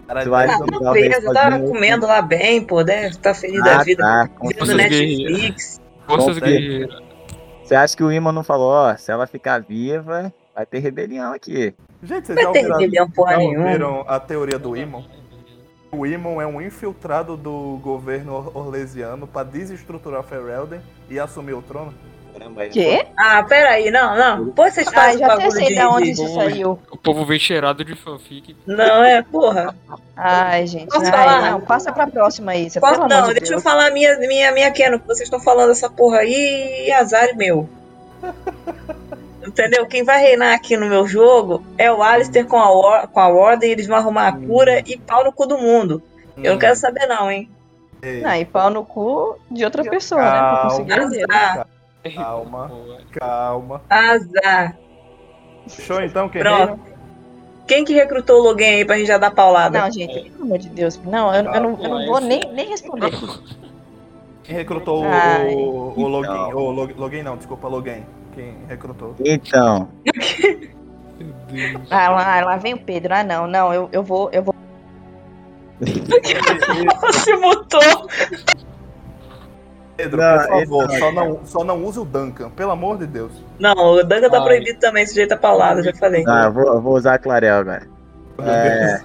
Cara, Se o Alistair não tá presa, tava sozinho, comendo lá bem, pô, deve estar feliz da Ah, vida. tá. Vendo Netflix. Forças guerreiras. Você acha que o Iman não falou, ó, se ela ficar viva, vai ter rebelião aqui. Gente, vocês Vai já ter ouviram, porra já ouviram a teoria do Imon? O Imon é um infiltrado do governo or- orlesiano para desestruturar Ferelden e assumir o trono. Caramba, Quê? Ah, peraí, não, não. Depois vocês Ah, fazem já até sei de, da onde de- isso saiu. O povo vem cheirado de fanfic. Não, é, porra. Ai, gente. Posso ai, falar? Não, passa pra próxima aí. Posso, pelo não, amor de deixa eu Deus. falar a minha, minha, minha que vocês estão falando essa porra aí e azar é meu. Entendeu? Quem vai reinar aqui no meu jogo é o Alistair com a, Or- com a Ordem, eles vão arrumar a cura e pau no cu do mundo. Eu não quero saber não, hein? Não, e pau no cu de outra pessoa, né? Pra conseguir. Azar, Calma, calma. azar. Show então, quem Pronto. reina? Quem que recrutou o Logan aí pra gente já dar paulada? Não, gente, pelo amor de Deus. Não, eu, eu não, eu não vou nem, nem responder. Quem recrutou o, Ai. o, o Login? Então. O Log- Login não, desculpa, Login. Quem recrutou? Então, Meu Deus. Ah, lá, lá vem o Pedro. Ah, não, não, eu, eu vou, eu vou. Se mutou. Pedro, Não, por favor, então, só não, só não use o Duncan, pelo amor de Deus. Não, o Duncan tá Ai. proibido também, sujeito a paulada, já falei. ah, eu, vou, eu vou usar a Clarel agora. É,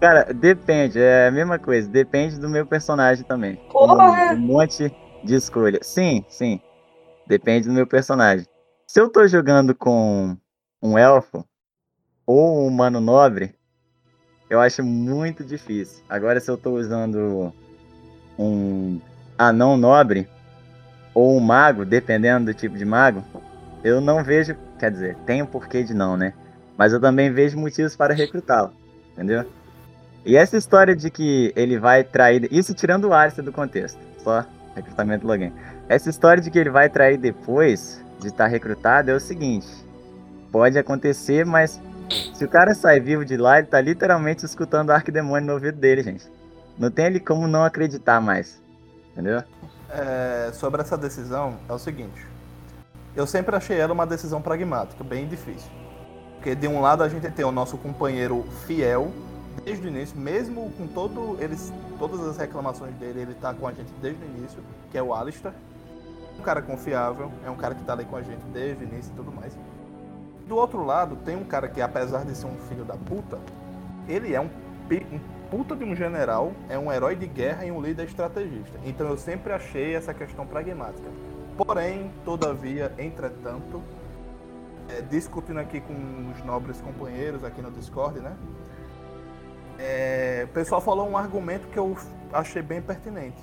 cara, depende, é a mesma coisa, depende do meu personagem também. Porra! Um monte de escolha. Sim, sim. Depende do meu personagem. Se eu tô jogando com um elfo ou um humano nobre, eu acho muito difícil. Agora, se eu tô usando um anão nobre ou um mago, dependendo do tipo de mago, eu não vejo. Quer dizer, tem um porquê de não, né? Mas eu também vejo motivos para recrutá-lo. Entendeu? E essa história de que ele vai trair. Isso tirando o Alistair do contexto. Só recrutamento login. Essa história de que ele vai trair depois de estar recrutado é o seguinte. Pode acontecer, mas se o cara sai vivo de lá, ele tá literalmente escutando o arquidemônio no ouvido dele, gente. Não tem ele como não acreditar mais. Entendeu? É, sobre essa decisão, é o seguinte. Eu sempre achei ela uma decisão pragmática, bem difícil. Porque de um lado a gente tem o nosso companheiro fiel, desde o início, mesmo com todo eles, todas as reclamações dele, ele tá com a gente desde o início, que é o Alistair. Um cara confiável, é um cara que tá ali com a gente desde o início e tudo mais. Do outro lado, tem um cara que, apesar de ser um filho da puta, ele é um, um puta de um general, é um herói de guerra e um líder estrategista. Então eu sempre achei essa questão pragmática. Porém, todavia, entretanto, é, discutindo aqui com os nobres companheiros aqui no Discord, né? É, o pessoal falou um argumento que eu achei bem pertinente.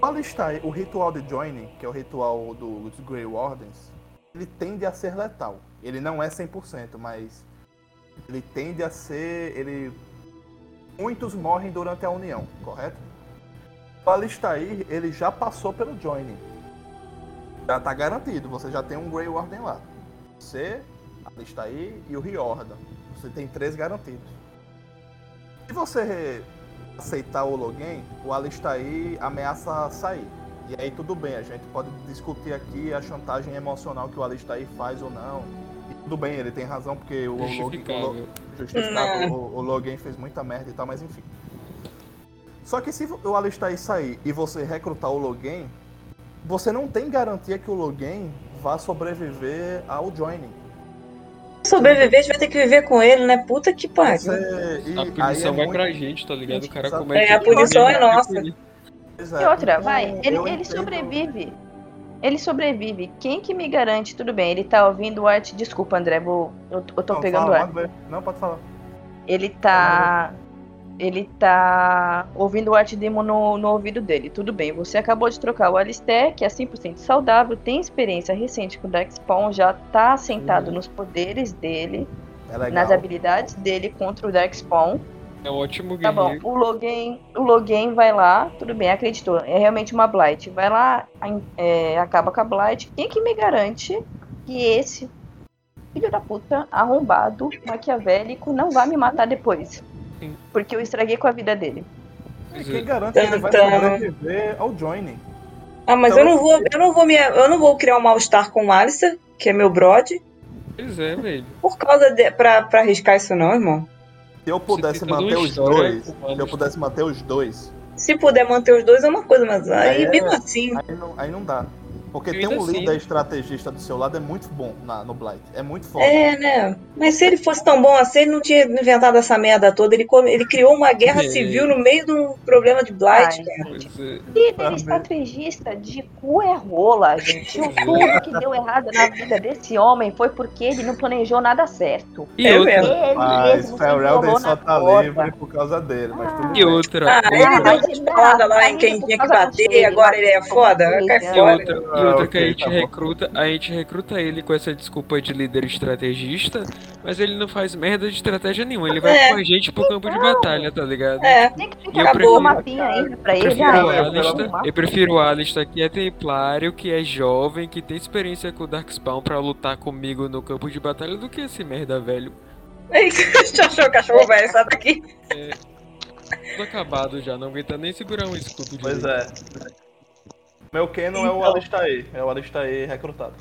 O Alistair, o ritual de joining, que é o ritual do- dos Grey Wardens, ele tende a ser letal. Ele não é 100%, mas ele tende a ser. Ele... Muitos morrem durante a união, correto? O Alistair, ele já passou pelo joining. Já tá garantido, você já tem um Grey Warden lá. Você, Alistair e o Riordan. Você tem três garantidos. Se você aceitar o login, o Alistair ameaça sair. E aí tudo bem, a gente pode discutir aqui a chantagem emocional que o Alistair faz ou não. Tudo bem, ele tem razão, porque o login, o, o, o login fez muita merda e tal, mas enfim. Só que se o Alistair sair e você recrutar o login, você não tem garantia que o login vá sobreviver ao joining. Sobreviver, a gente vai ter que viver com ele, né? Puta que pariu. E A punição é vai muito- pra gente, tá ligado? O cara comete. É, a punição é nossa. É, E outra, então, vai, ele, ele sobrevive. Ele sobrevive. Quem que me garante? Tudo bem, ele tá ouvindo o arte. Desculpa, André, vou, eu, eu tô Não, pegando fala, ar. Não, pode falar. Ele tá. Ele tá ouvindo o arte demo no, no ouvido dele. Tudo bem, você acabou de trocar o Alistair, que é 100% saudável, tem experiência recente com o Darkspawn, já tá assentado Uhum. nos poderes dele, É nas habilidades dele contra o Darkspawn. É um ótimo Tá bom, o login, o login vai lá, tudo bem, acreditou, é realmente uma Blight. Vai lá, é, acaba com a Blight. Quem que me garante que esse filho da puta, arrombado, maquiavélico, não vai me matar depois? Sim. Porque eu estraguei com a vida dele. E Quem garante que ele vai sobreviver ao joining? Ah, mas Então, eu não vou, eu não vou me, eu não vou criar um mal-estar com o Alistair, que é meu brother, Pois é, velho. por causa de, pra, pra arriscar isso não, irmão. Se eu pudesse manter os dois, se eu pudesse manter os dois, Se puder manter os dois é uma coisa, mas aí Aí é- mesmo assim. aí não, aí não dá. Porque E tem ainda um assim- líder estrategista do seu lado é muito bom na, no Blight. É muito foda. É, né? Mas se ele fosse tão bom assim, ele não tinha inventado essa merda toda. Ele, come- ele criou uma guerra É. civil no meio de um problema de Blight, Ai, é. Líder estrategista de cu é rola, gente. O tudo que deu errado na vida desse homem foi porque ele não planejou nada certo. E É outra, mesmo. Ele Mas mesmo se Ferelden enrolou só na tá livre por causa dele, mas tudo Ah. e outra. Ah, ele Ah, deu mas uma lá ah, em quem mas tinha que bater, dele, agora ele é mas foda. Cai causa E outra, Ah, outra ok, que a gente tá bom. recruta, a gente recruta ele com essa desculpa de líder estrategista, mas ele não faz merda de estratégia nenhuma. Ele vai É. com a gente pro campo de batalha, tá ligado? É, Tem que eu ficar prefiro- com mapinha ainda pra Eu ele. prefiro, Ah, o eu Alistair, eu prefiro o Alistair que é templário, que é jovem, que tem experiência com o Darkspawn pra lutar comigo no campo de batalha do que esse merda velho. Ei, Você achou o cachorro velho? Sai daqui. Tudo acabado já, não aguenta nem segurar um escudo de Pois é. Meu Canon é o Então. Alistair. É o Alistair recrutado.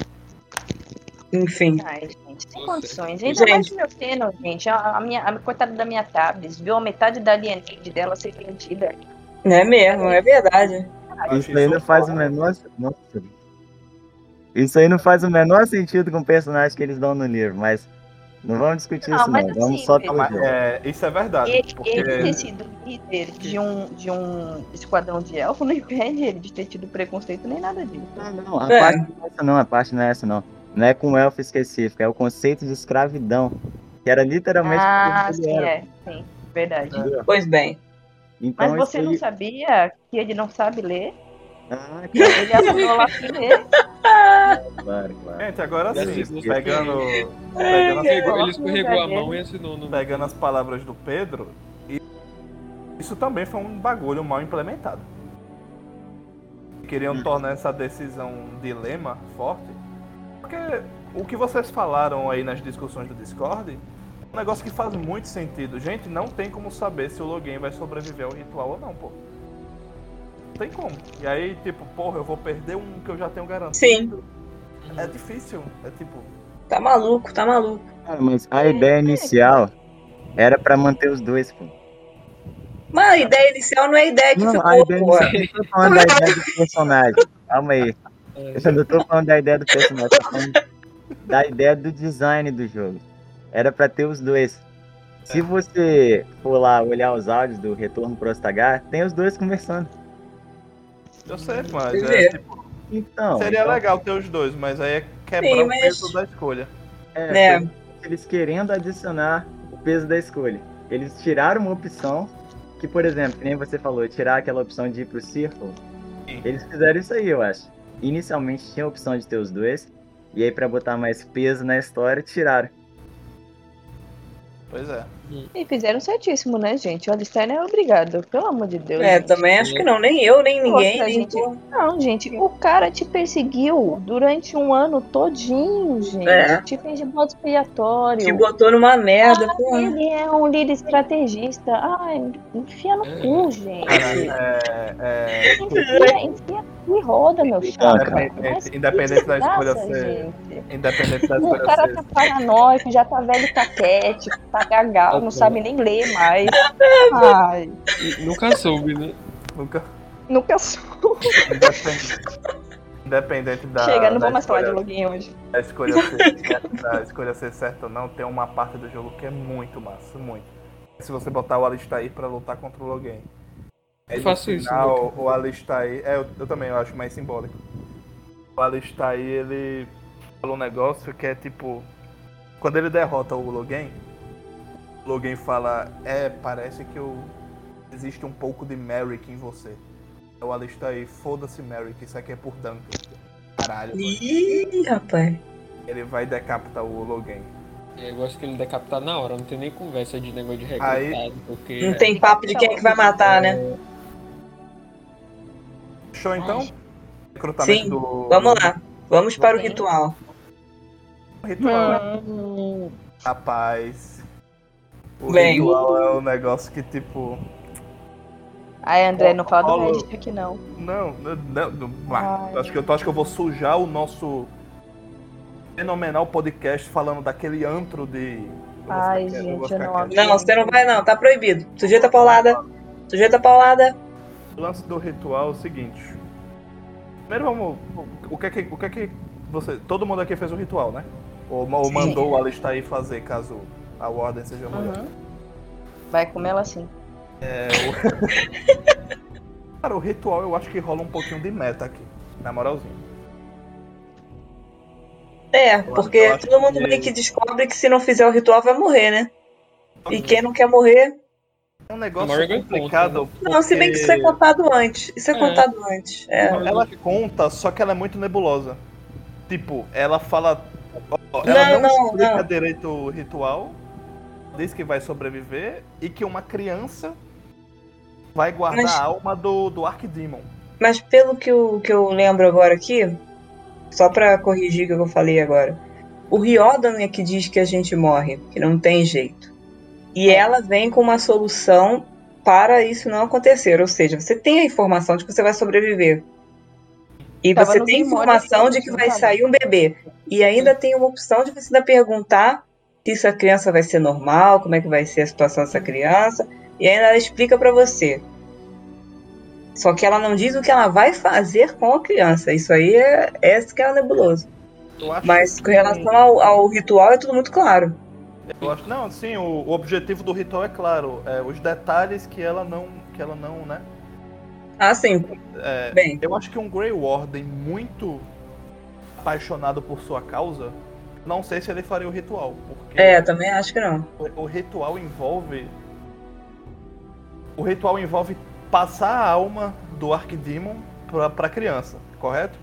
Enfim. Ai, gente, sem condições. Ainda Gente. mais o meu Canon, gente. A, minha, a coitada da minha tablet viu a metade da lineage dela ser vendida. Não é mesmo, é verdade. Isso aí não faz o menor. Nossa. Isso aí não faz o menor sentido com o personagem que eles dão no livro, mas não vamos discutir Não, isso mas não. Vamos assim, só pelo jogo. é, isso é verdade. Ele, porque ele ter sido líder de um, de um esquadrão de elfo não impede ele de ter tido preconceito nem nada disso. Não, não, a É. parte não é essa não, a parte não é essa não. Não é com elfo específico, é o conceito de escravidão. Que era literalmente Ah, sim, era. é. Sim, verdade. Pois bem. Então, Mas você não sabia que ele não sabe ler? Ah, Ele aprendeu lá ler. claro, claro. Gente, agora sim, pegando, Ele pegando, as, ele escorregou a no mão e assinou no. pegando as palavras do Pedro, e isso também foi um bagulho mal implementado. Queriam tornar essa decisão um dilema forte, porque o que vocês falaram aí nas discussões do Discord é um negócio que faz muito sentido. Gente, não tem como saber se o login vai sobreviver ao ritual ou não, pô. Não tem como. E aí, tipo, porra, eu vou perder um que eu já tenho garantido. Sim. É difícil. É tipo, Tá maluco, tá maluco. Cara, mas a ideia inicial era pra manter os dois, pô. Mas a ideia inicial não é a ideia que Não, a ficou, ideia pô. inicial, eu não tô falando da ideia do personagem. Calma aí. Eu não tô falando da ideia do personagem, tô falando da ideia do design do jogo. Era pra ter os dois. Se você for lá olhar os áudios do Retorno pro Ostagar, tem os dois conversando. Eu sei, mas é, tipo, Então, Seria então, legal ter os dois, mas aí é quebrar Sim, o mas- peso da escolha. é, É. eles querendo adicionar o peso da escolha. Eles tiraram uma opção que, por exemplo, que nem você falou, tirar aquela opção de ir pro círculo. Sim. Eles fizeram isso aí, eu acho. Inicialmente tinha a opção de ter os dois, e aí pra botar mais peso na história, tiraram. Pois é. E fizeram certíssimo, né, gente? O Alistair não é obrigado, pelo amor de Deus. É, gente. também acho que não. Nem eu, nem ninguém. Nem gente. Não, gente, o cara te perseguiu durante um ano todinho, gente. É. Te fez de modo expiatório. Te botou numa merda, porra. Ele é um líder estrategista. Ai, enfia no É. cu, gente. Cara, é, é, Enfia, enfia e roda, meu chapa. Independente- independente da escolha ser- gente. independente da O escolha cara ser. tá paranoico, já tá velho caquético, tá gagal, não sabe nem ler mais. Ai, Nunca soube, né? Nunca. nunca sou. Independente, independente da. Chega, não da vou mais falar de escolha- login hoje. da escolha ser certa, da escolha ser certa ou não, tem uma parte do jogo que é muito massa, muito. Se você botar o Alistair pra lutar contra o Logan. Eu faço isso, Final, o Alistair. É, eu, eu também, eu acho mais simbólico. O Alistair, ele falou um negócio que é tipo. Quando ele derrota o Logan, Logan fala: É, parece que eu, existe um pouco de Merrick em você. O Alistair, foda-se Merrick, isso aqui é por Duncan. Caralho. Ih, rapaz. Ele vai decapitar o Logan. Eu gosto que ele decapitar na hora, não tem nem conversa de negócio de Aí- recrutado, porque. Não tem papo de quem é que vai matar, né? Show então? Recrutamento Sim, do. Vamos lá. Vamos para o ritual. Ritual. Rapaz. O Bem. ritual é um negócio que tipo. Ai, André, não fala do Reddit aqui não. Não, não, não, acho que eu, acho que eu vou sujar o nosso fenomenal podcast falando daquele antro de. Ai, gente, eu não quieto. Não, você não vai não, tá proibido. Sujeita paulada. Sujeita paulada. O lance do ritual é o seguinte. Primeiro vamos. O que é que, o que, é que você. Todo mundo aqui fez o ritual, né? Ou, ou Sim. mandou o Alistair fazer caso a ordem seja mulher. Uhum. Vai comer ela assim. É, o... Cara, o ritual eu acho que rola um pouquinho de meta aqui, na moralzinha. É, porque todo mundo que- meio que descobre que se não fizer o ritual vai morrer, né? E quem não quer morrer. É um negócio Morgan complicado. Não, se bem que isso é contado antes. Isso é, É. contado antes. É. Ela conta, só que ela é muito nebulosa. Tipo, ela fala. ó, Não, Ela não, não, explica não. direito o ritual, diz que vai sobreviver e que uma criança vai guardar Mas- a alma do, do Archdemon. Mas pelo que eu, que eu lembro agora aqui, só pra corrigir o que eu falei agora, o Riordan é que diz que a gente morre, que não tem jeito. E ela vem com uma solução para isso não acontecer. Ou seja, você tem a informação de que você vai sobreviver. E Tava você tem informação de que vai sair um bebê. E ainda tem uma opção de você ainda perguntar se essa criança vai ser normal, como é que vai ser a situação dessa criança. E ainda ela explica pra você. Só que ela não diz o que ela vai fazer com a criança. Isso aí é, é isso que é nebuloso. Mas com relação ao, ao ritual é tudo muito claro. Eu acho, não, sim, o, o objetivo do ritual é claro. É, os detalhes que ela não. Que ela não, né? Ah, sim. É, Bem, Eu acho que um Grey Warden muito apaixonado por sua causa, não sei se ele faria o ritual, porque é, também acho que não. o, o ritual envolve o ritual envolve passar a alma do Archdemon pra, pra criança, correto?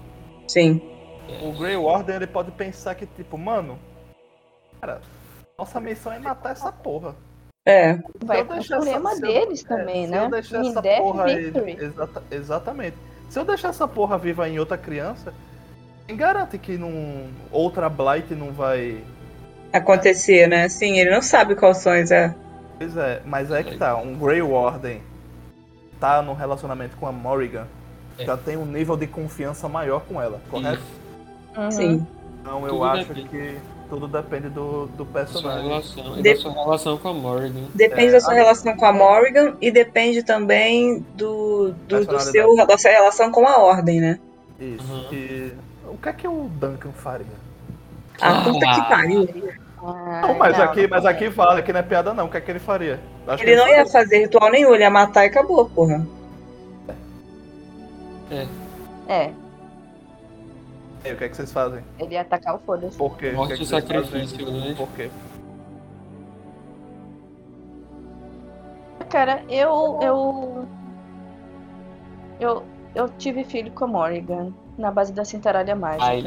Sim. O Grey Warden ele pode pensar que tipo, mano, cara, nossa missão é matar essa porra. É. Vai o deixar essa- problema se eu- deles É, também, se né? eu deixar In essa Death porra aí, exata- exatamente. Se eu deixar essa porra viva em outra criança, quem garante que não, outra Blight não vai. Acontecer, né? Sim, ele não sabe quais são as. É. Pois é, mas é que tá, um Grey Warden tá no relacionamento com a Morrigan, É. já tem um nível de confiança maior com ela, correto? Uhum. Sim. Então eu Tudo acho depende. que tudo depende do, do Da sua personagem. relação. E De- da sua relação com a Morgan. Depende É, da sua a- relação com a Morrigan e depende também do, do, do seu, da sua relação com a Ordem, né? Isso. Uhum. E o que é que o Duncan faria? A puta que Ah. pariu. Ai, Não, mas não, aqui, mas não. aqui fala, aqui não é piada não. O que é que ele faria? Acho que Ele não ia faria. fazer ritual nenhum, ele ia matar e acabou, porra. É, E aí, o que é que vocês fazem? ele ia atacar o foda-se. Por quê? Morte o que é que sacrifício, né? Por quê? Cara, eu. Eu. Eu, eu tive filho com a Morrigan na base da cintaralha mágica. Ai,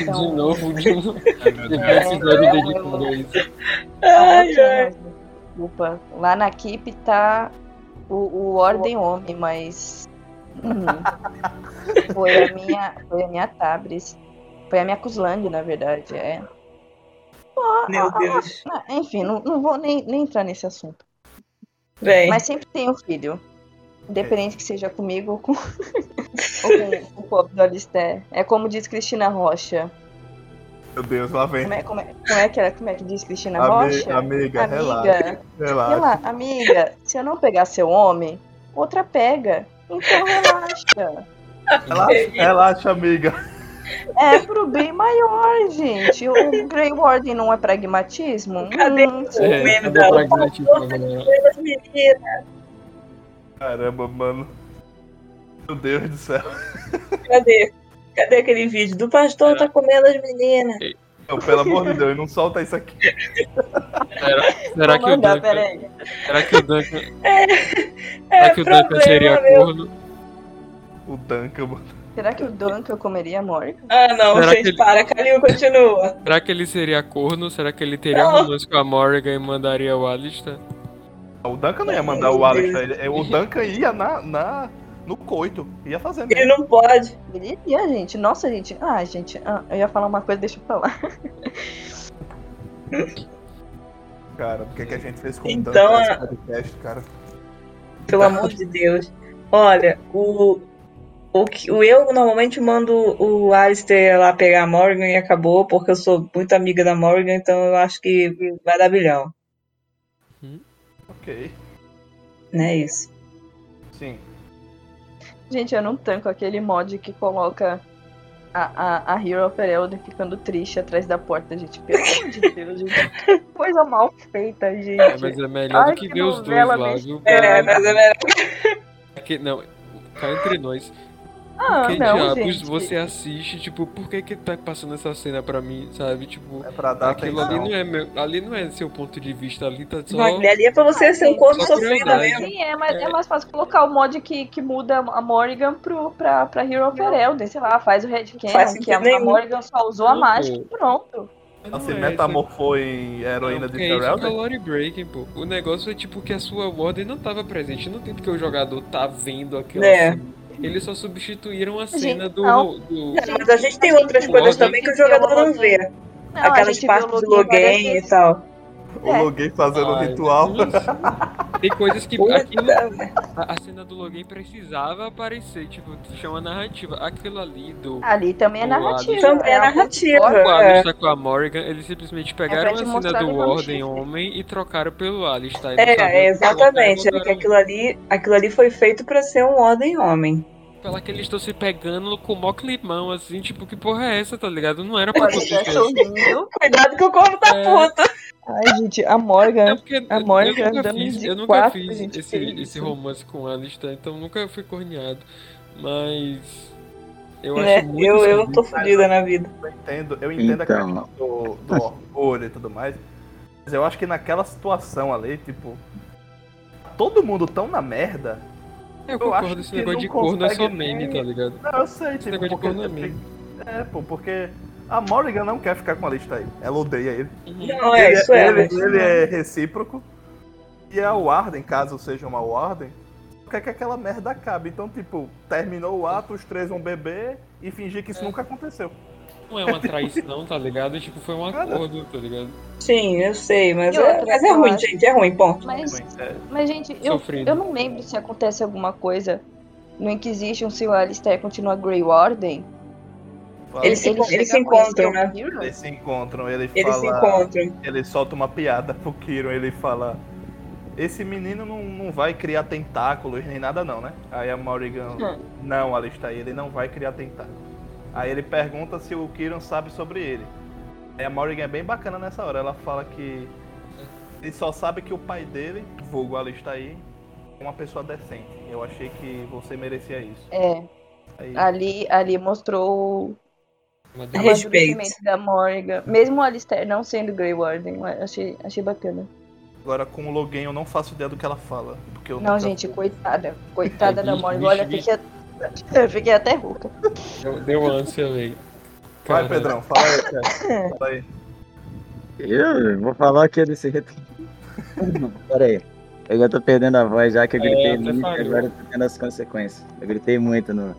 Então- de novo, de novo. Ai, meu Deus. Depois episódio dedicado a isso. Ai, ai. desculpa. Lá na equipe tá o, o Ordem Homem, mas. Hum, foi a minha. Foi a minha Tabris. Foi a minha Cuslang, na verdade. É. Meu Deus. Ah, Enfim, não, não vou nem, nem entrar nesse assunto. Bem, Mas sempre tem um filho. Independente que seja comigo ou com, ou com, o pobre do Alistair. É como diz Cristina Rocha. Meu Deus, lá vem. Como é, como é, como é, que, ela- como é que diz Cristina Ami- Rocha? amiga, relaxa. Amiga, Relaxa. Rela- amiga, se eu não pegar seu homem, outra pega. Então relaxa. Relaxa, relaxa, amiga. É pro bem maior, gente. O Grey Warden não é pragmatismo? Cadê Hum, o É, meme cadê da o pragmatismo agora? Caramba, mano. Meu Deus do céu. Cadê? Cadê aquele vídeo? Do pastor tá comendo as meninas. Não, pelo amor de Deus, não solta isso aqui. Será, será que o mandar, Duncan, peraí. será que o Duncan, É será que o Duncan seria meu. corno? O Duncan, mano. Será que o Duncan comeria a Morgan? Ah, não, Será gente, ele- para. Calil, continua. Será que ele seria corno? Será que ele teria Não. romance com a Morgan e mandaria o Alistair? O Duncan não ia mandar o Alistair. ele- O Duncan ia na, na, no coito. Ia fazendo. Ele não pode. Ele ia, gente. Nossa, gente. Ah, gente. ah, eu ia falar uma coisa, deixa eu falar. Cara, o que, que a gente fez com Então, o Duncan a- nesse podcast, cara? Pelo amor de Deus. Olha, o, o, que- o eu normalmente mando o Alistair lá pegar a Morgan e acabou, porque eu sou muito amiga da Morgan, então eu acho que vai dar bilhão. Ok. Né, isso. Sim. Gente, eu não tanco aquele mod que coloca a, a, a Hero of Elden ficando triste atrás da porta, gente. Pelo amor de Deus, gente. Que Coisa mal feita, gente. É, mas é melhor Ai, do que, que ver os dois lá, viu? É, mas é melhor. Porque, não, cá entre nós. Ah, que não, diabos gente. você assiste, tipo, por que que tá passando essa cena pra mim, sabe? Tipo, É pra dar aquilo atenção. ali não é meu, ali não é seu ponto de vista, ali tá só... Não, ali é pra você ser um corno crueldade. mesmo. Sim, é, mas é. É. mais fácil colocar o mod que, que muda a Morrigan pro, pra, pra Hero of Elden, sei lá, faz o Red Faz Cannon, que a, a. Morrigan só usou a mágica e pronto. Assim, é, metamorfou em heroína de Porque aí fica Ferelden? lore breaking, pô. O negócio é tipo que a sua ordem não tava presente, não tem porque o jogador tá vendo aquela É. cena. Eles só substituíram a cena do, não. do- Não, mas a gente tem outras coisas também que o jogador não vê. Não, Aquelas gente partes de o login e tal. O É. Loguei fazendo o ritual. Tem coisas que aquilo, a, a cena do login precisava aparecer, tipo, chama narrativa. Aquilo ali do Ali também é narrativa. Também é narrativa. o É. Alistair com a Morgan, eles simplesmente pegaram te a cena do Ordem. Homem e trocaram pelo Alistair. É, é exatamente. É aquilo ali, aquilo ali foi feito pra ser um ordem homem. Pela que eles estão se pegando com o mó climão, assim, tipo, que porra é essa, tá ligado? Não era pra acontecer. Cuidado que o corno tá É. puto. Ai, gente, a Morgan. É porque A eu Morgan nunca andando fiz, eu nunca quatro, fiz gente, esse, esse isso? romance com a Alistair, então nunca fui corneado. Mas eu Né? acho muito Eu, eu tô fodida na vida. Eu entendo, eu entendo a Então. questão do, do orgulho e tudo mais. Mas eu acho que naquela situação ali, tipo. Todo mundo tão na merda. Eu eu acho concordo, esse que negócio não de corno é só meme, tá ligado? Não, eu sei, Esse tipo, negócio de porque. corno é meme. É, pô, porque a Morrigan não quer ficar com a lista aí. Ela odeia ele. Não, é, ele, isso é. ele, mas- ele é recíproco. E a Warden, caso seja uma Warden, quer que aquela merda acabe. Então, tipo, terminou o ato, os três vão beber e fingir que isso É. nunca aconteceu. Não é uma traição, tá ligado? Tipo, foi um acordo, tá ligado? Sim, eu sei, mas é, mas é ruim, acho- gente. É ruim, ponto. Mas, É, mas gente, eu, Sofrido. eu não lembro se acontece alguma coisa no Inquisition se o Alistair continua Grey Warden. Eles se- Ele eles se encontram, né? Eles se encontram, ele Eles se fala. encontram. Ele solta uma piada pro Kiron, ele fala. Esse menino não, não vai criar tentáculos nem nada não, né? Aí a Morrigan. Hum. Não, Alistair, ele não vai criar tentáculos. Aí ele pergunta se o Kiron sabe sobre ele. Aí a Morrigan é bem bacana nessa hora. Ela fala que ele só sabe que o pai dele, vulgo Alistair, é uma pessoa decente. Eu achei que você merecia isso. É, Aí, ali, ali mostrou o. Respeito. da Morgan. Mesmo o Alistair não sendo Grey Warden, achei, achei bacana. Agora com o Logan eu não faço ideia do que ela fala. Porque eu Não, nunca- gente, coitada. Coitada É, da Morgan. Olha, vixe, fiquei, eu fiquei até rouca. Deu, deu ânsia, velho. Vai. Pedrão, fala aí, cara. Fala aí. Eu vou falar aqui desse retorno. Pera aí. Eu já tô perdendo a voz já que eu É, gritei até muito e agora eu tô tendo as consequências. Eu gritei muito no,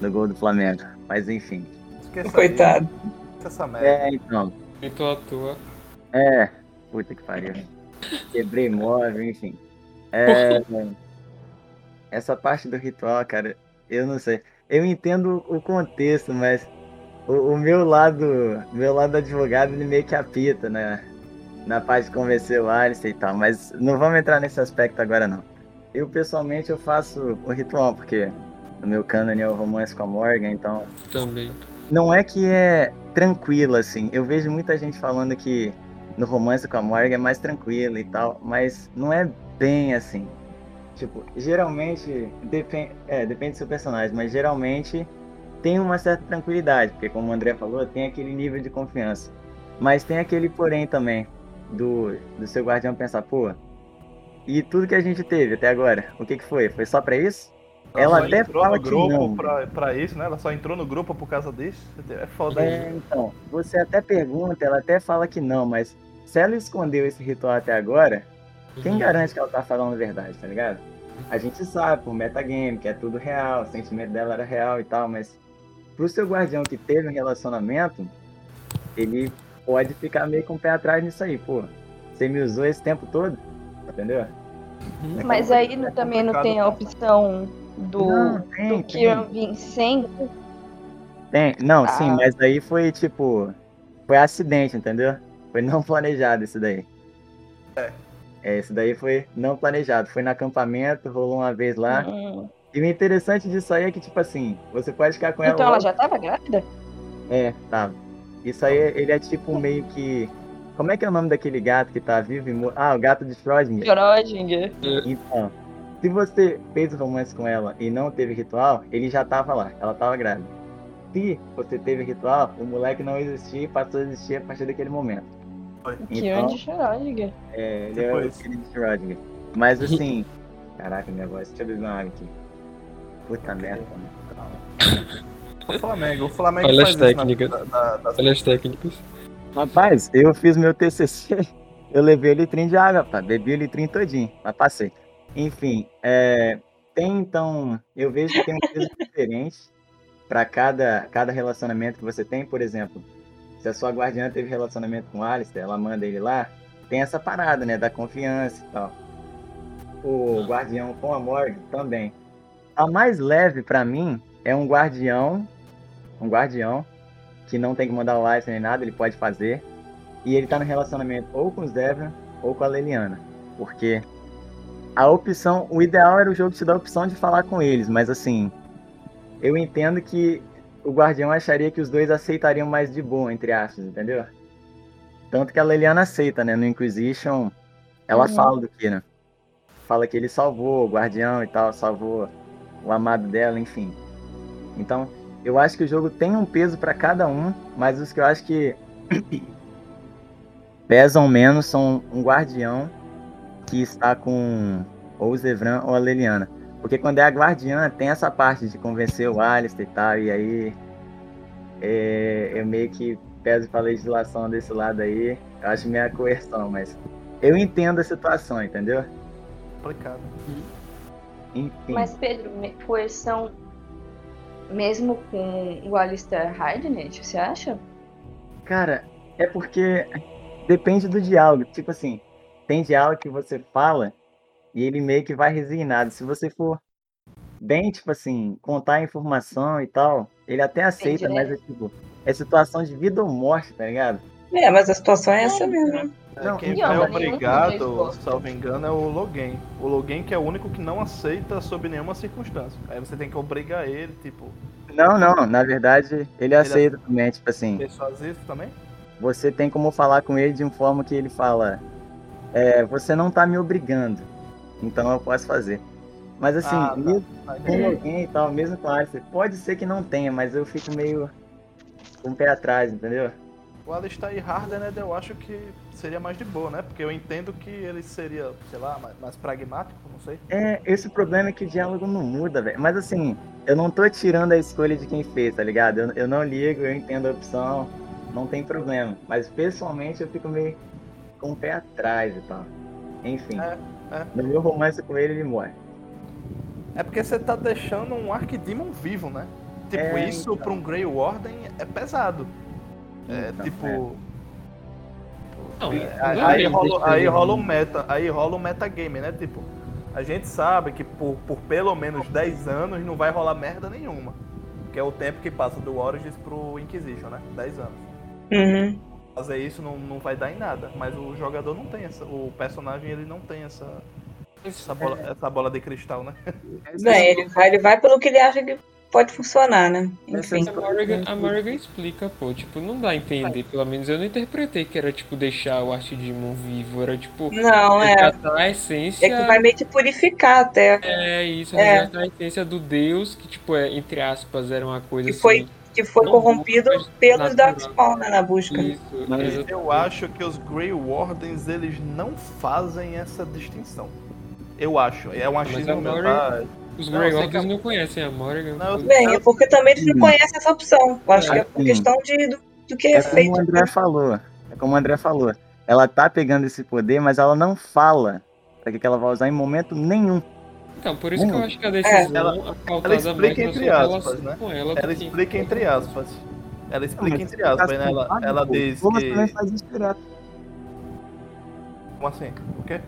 no gol do Flamengo. Mas enfim. Esqueça Coitado. Aí, essa merda. É, então. Então à toa. É. Puta que pariu. Quebrei móvel, enfim. É, essa parte do ritual, cara, eu não sei. Eu entendo o contexto, mas o, o meu lado, meu lado advogado, ele meio que apita, né? Na parte de convencer o Alistair e tal, mas não vamos entrar nesse aspecto agora não. Eu pessoalmente eu faço o ritual, porque o meu canon é o romance com a Morgan, então Também. não é que é tranquilo, assim. Eu vejo muita gente falando que no romance com a Morgan é mais tranquilo e tal, mas não é bem assim. Tipo, geralmente, depende, é, depende do seu personagem, mas geralmente tem uma certa tranquilidade, porque como o André falou, tem aquele nível de confiança. Mas tem aquele porém também, do, do seu guardião pensar, pô, e tudo que a gente teve até agora, o que que foi? Foi só pra isso? Ela só até entrou fala no que grupo não. Pra, pra isso, né? Ela só entrou no grupo por causa disso. É foda É, isso. então, você até pergunta, ela até fala que não, mas se ela escondeu esse ritual até agora, quem garante que ela tá falando a verdade, tá ligado? A gente sabe por metagame que é tudo real, o sentimento dela era real e tal, mas pro seu guardião que teve um relacionamento, ele pode ficar meio com o pé atrás nisso aí, pô. Você me usou esse tempo todo, entendeu? Mas aí não- também não tem a opção do, Não, tem, do. Kieran sempre. Tem, não, sim, Ah. mas aí foi tipo. Foi acidente, entendeu? Foi não planejado isso daí. É. É, isso daí foi não planejado. Foi no acampamento, rolou uma vez lá. Hum. E o interessante disso aí é que, tipo assim, você pode ficar com ela. Então ela já tava grávida? É, tá. Isso aí, ele é tipo meio que. Como é que é o nome daquele gato que tá vivo e morto? Ah, o gato de Schrödinger. Schrödinger. Então, se você fez o romance com ela e não teve ritual, ele já tava lá, ela tava grávida. Se você teve ritual, o moleque não existia e passou a existir a partir daquele momento. Kieran Então, de Schrödinger. é, ele é o filho de Schrödinger. Mas assim, caraca, minha voz, deixa eu beber uma água aqui. Puta merda. O Flamengo, o Flamengo Olha faz as isso na- técnicas. da- da- das- Olha as técnicas. Rapaz, eu fiz meu TCC, eu levei o litrinho de água, pá, bebi o litrinho todinho, mas passei. Enfim, é, tem então, eu vejo que tem um peso diferente para cada, cada relacionamento que você tem, por exemplo, se a sua guardiã teve relacionamento com o Alistair, ela manda ele lá, tem essa parada, né, da confiança e tal. O guardião com a Morgan também. A mais leve pra mim é um guardião, um guardião que não tem que mandar o Alistair nem nada, ele pode fazer. E ele tá no relacionamento ou com os Devon ou com a Leliana. Porque a opção, o ideal era o jogo te dar a opção de falar com eles, mas assim, eu entendo que o Guardião acharia que os dois aceitariam mais de boa, entre aspas, entendeu? Tanto que a Leliana aceita, né? No Inquisition, ela Uhum. fala do Kira. Fala que ele salvou o Guardião e tal, salvou o amado dela, enfim. Então, eu acho que o jogo tem um peso pra cada um, mas os que eu acho que pesam menos são um Guardião que está com ou o Zevran ou a Leliana. Porque quando é a guardiã, tem essa parte de convencer o Alistair e tal, e aí é, eu meio que peso pra legislação desse lado aí, eu acho minha coerção, mas eu entendo a situação, entendeu? Complicado. Enfim. Mas, Pedro, me- coerção mesmo com o Alistair Hardenet, você acha? Cara, é porque depende do diálogo. Tipo assim, tem diálogo que você fala e ele meio que vai resignado. Se você for bem, tipo assim, contar a informação e tal, ele até aceita, né? mas é tipo, é situação de vida ou morte, tá ligado? É, mas a situação é essa mesmo. Não, Quem então, é mas nenhum obrigado, dos dois salvo engano, é o Logan. O Logan que é o único que não aceita sob nenhuma circunstância. Aí você tem que obrigar ele, tipo, Não, não, na verdade, ele aceita também, tipo assim, pessoas isso também? você tem como falar com ele de uma forma que ele fala, é, você não tá me obrigando, então eu posso fazer. Mas assim, Ah, tá. mesmo com alguém e tal, mesmo com Alistair, pode ser que não tenha, mas eu fico meio com o pé atrás, entendeu? O Alistair Hardened eu acho que seria mais de boa, né? Porque eu entendo que ele seria, sei lá, mais, mais pragmático, não sei. É, esse problema é que o diálogo não muda, velho. Mas assim, eu não tô tirando a escolha de quem fez, tá ligado? Eu, eu não ligo, eu entendo a opção, não tem problema. Mas pessoalmente eu fico meio com o pé atrás e tal. Enfim. É, é. No meu romance com ele, ele morre. É porque você tá deixando um Archdemon vivo, né? Tipo, É, isso então. pra um Grey Warden é pesado. É, Então, tipo. é. Não, Aí, aí é rola, aí rola um meta, aí rola um metagame, né? Tipo, a gente sabe que por, por pelo menos 10 anos não vai rolar merda nenhuma. Que é o tempo que passa do Origins pro Inquisition, né? 10 anos. Uhum. Fazer isso não, não vai dar em nada. Mas o jogador não tem essa. O personagem ele não tem essa. Essa bola, essa bola de cristal, né? Bem, ele vai, ele vai pelo que ele acha que pode funcionar, né? Enfim. A Morrigan, a Morrigan explica, pô, tipo, não dá a entender, pelo menos eu não interpretei que era, tipo, deixar o Artdemon vivo, era, tipo, Não, é. a essência... É que vai meio que purificar até. É isso, É. a essência do Deus, que, tipo, é, entre aspas, era uma coisa Que foi- assim... Que foi Não, corrompido mas pelos. Darkspawn, né? Na busca. Isso, Mas. Eu acho que os Grey Wardens eles não fazem essa distinção. Eu acho. É um achismo meu, tá? Os Não, Grey Wardens que- não conhecem a Morrigan. Não, eu- Bem, é porque também eles não conhecem essa opção. Eu acho que é por questão de, do, do que é, É como feito. o André falou. É como o André falou. Ela tá pegando esse poder, mas ela não fala pra que que ela vai usar em momento nenhum. Então, por isso que eu Hum. acho que a decisão Ela- a pautada ela explica entre aspas, né? ela. Ela explica entre aspas. Ela explica Não, entre aspas, né? Ela, ela pô. diz Thomas que. também faz isso direto. Como assim? O quê?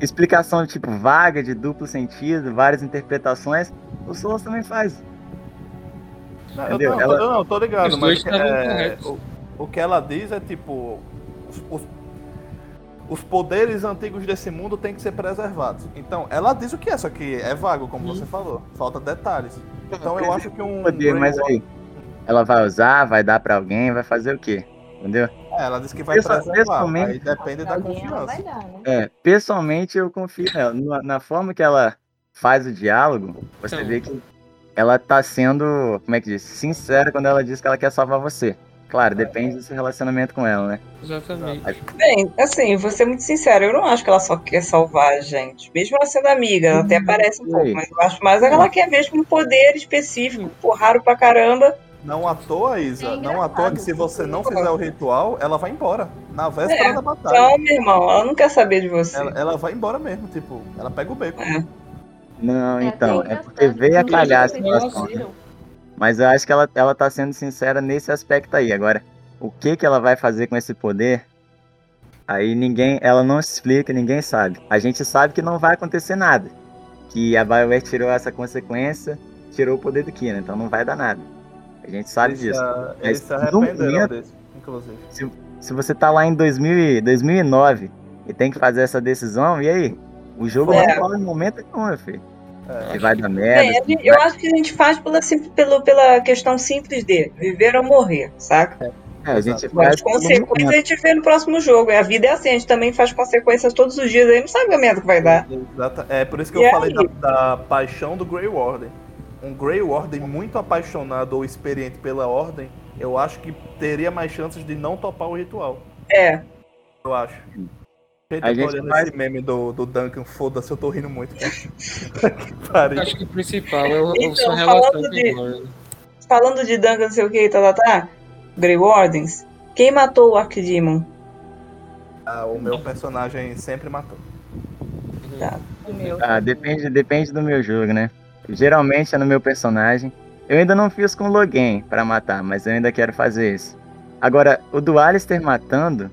Explicação tipo vaga, de duplo sentido, várias interpretações. O Souls também faz. Não, eu, Entendeu? não, Ela- eu não, tô ligado, Os mas é, o, o que ela diz é tipo. Os, os, os poderes antigos desse mundo têm que ser preservados. Então, ela diz o que é, só que é vago, como você falou. Falta detalhes. Então eu acho que um. Poder, mas aí. Ela vai usar, vai dar pra alguém, vai fazer o quê? Entendeu? É, ela diz que vai Pessoal- preservar. pessoalmente- Aí depende da confiança. dar, né? É, pessoalmente eu confio nela. Na, na forma que ela faz o diálogo, você Então. vê que ela tá sendo, como é que diz, sincera quando ela diz que ela quer salvar você. Claro, depende do seu relacionamento com ela, né? Exatamente. Bem, assim, vou ser muito sincero, eu não acho que ela só quer salvar a gente. Mesmo ela sendo amiga, ela até parece um pouco, sei. mas eu acho mais que ela quer mesmo um poder específico, raro pra caramba. Não à toa, Isa. É não à toa que se você não fizer o ritual, ela vai embora. Na véspera É, da batalha. Então, meu irmão, ela não quer saber de você. Ela, ela vai embora mesmo, tipo, ela pega o beco. É. Não, É então, é porque veio a que calhar a situação. viram. Mas eu acho que ela, ela tá sendo sincera nesse aspecto aí. Agora, o que que ela vai fazer com esse poder? Aí ninguém, ela não explica, ninguém sabe. A gente sabe que não vai acontecer nada. Que a BioWare tirou essa consequência, tirou o poder do Kina, então não vai dar nada. A gente sabe Eles, disso. Mas eles se arrependeram momento- disso, inclusive. Se você tá lá em 2000, e- 2009 e tem que fazer essa decisão, e aí? O jogo É. não fala em momento nenhum, meu filho. É. Vai dar merda. Bem, a se gente- não eu acho que a gente faz pela, pelo, pela questão simples de viver ou morrer, saca? É, a gente Exato. Mas faz consequências a gente vê no próximo jogo. E a vida é assim, a gente também faz consequências todos os dias, aí não sabe a merda que vai dar. Exata- É por isso que E eu falei aí? da, da paixão do Grey Warden. Um Grey Warden muito apaixonado ou experiente pela Ordem, eu acho que teria mais chances de não topar o ritual. É. Eu acho. Gente, A gente olhando faz- esse meme do, do Duncan, foda-se, eu tô rindo muito. cara. que. Acho que o principal é o, a Então, sua relação falando com de- o Morgan. Falando de Duncan, não sei o que, tá, tá, tá. Grey Wardens. Quem matou o Archdemon? Ah, o meu personagem sempre matou. Tá. O meu. Ah, depende, depende do meu jogo, né? Geralmente é no meu personagem. Eu ainda não fiz com o Logan pra matar, mas eu ainda quero fazer isso. Agora, o do Alistair matando,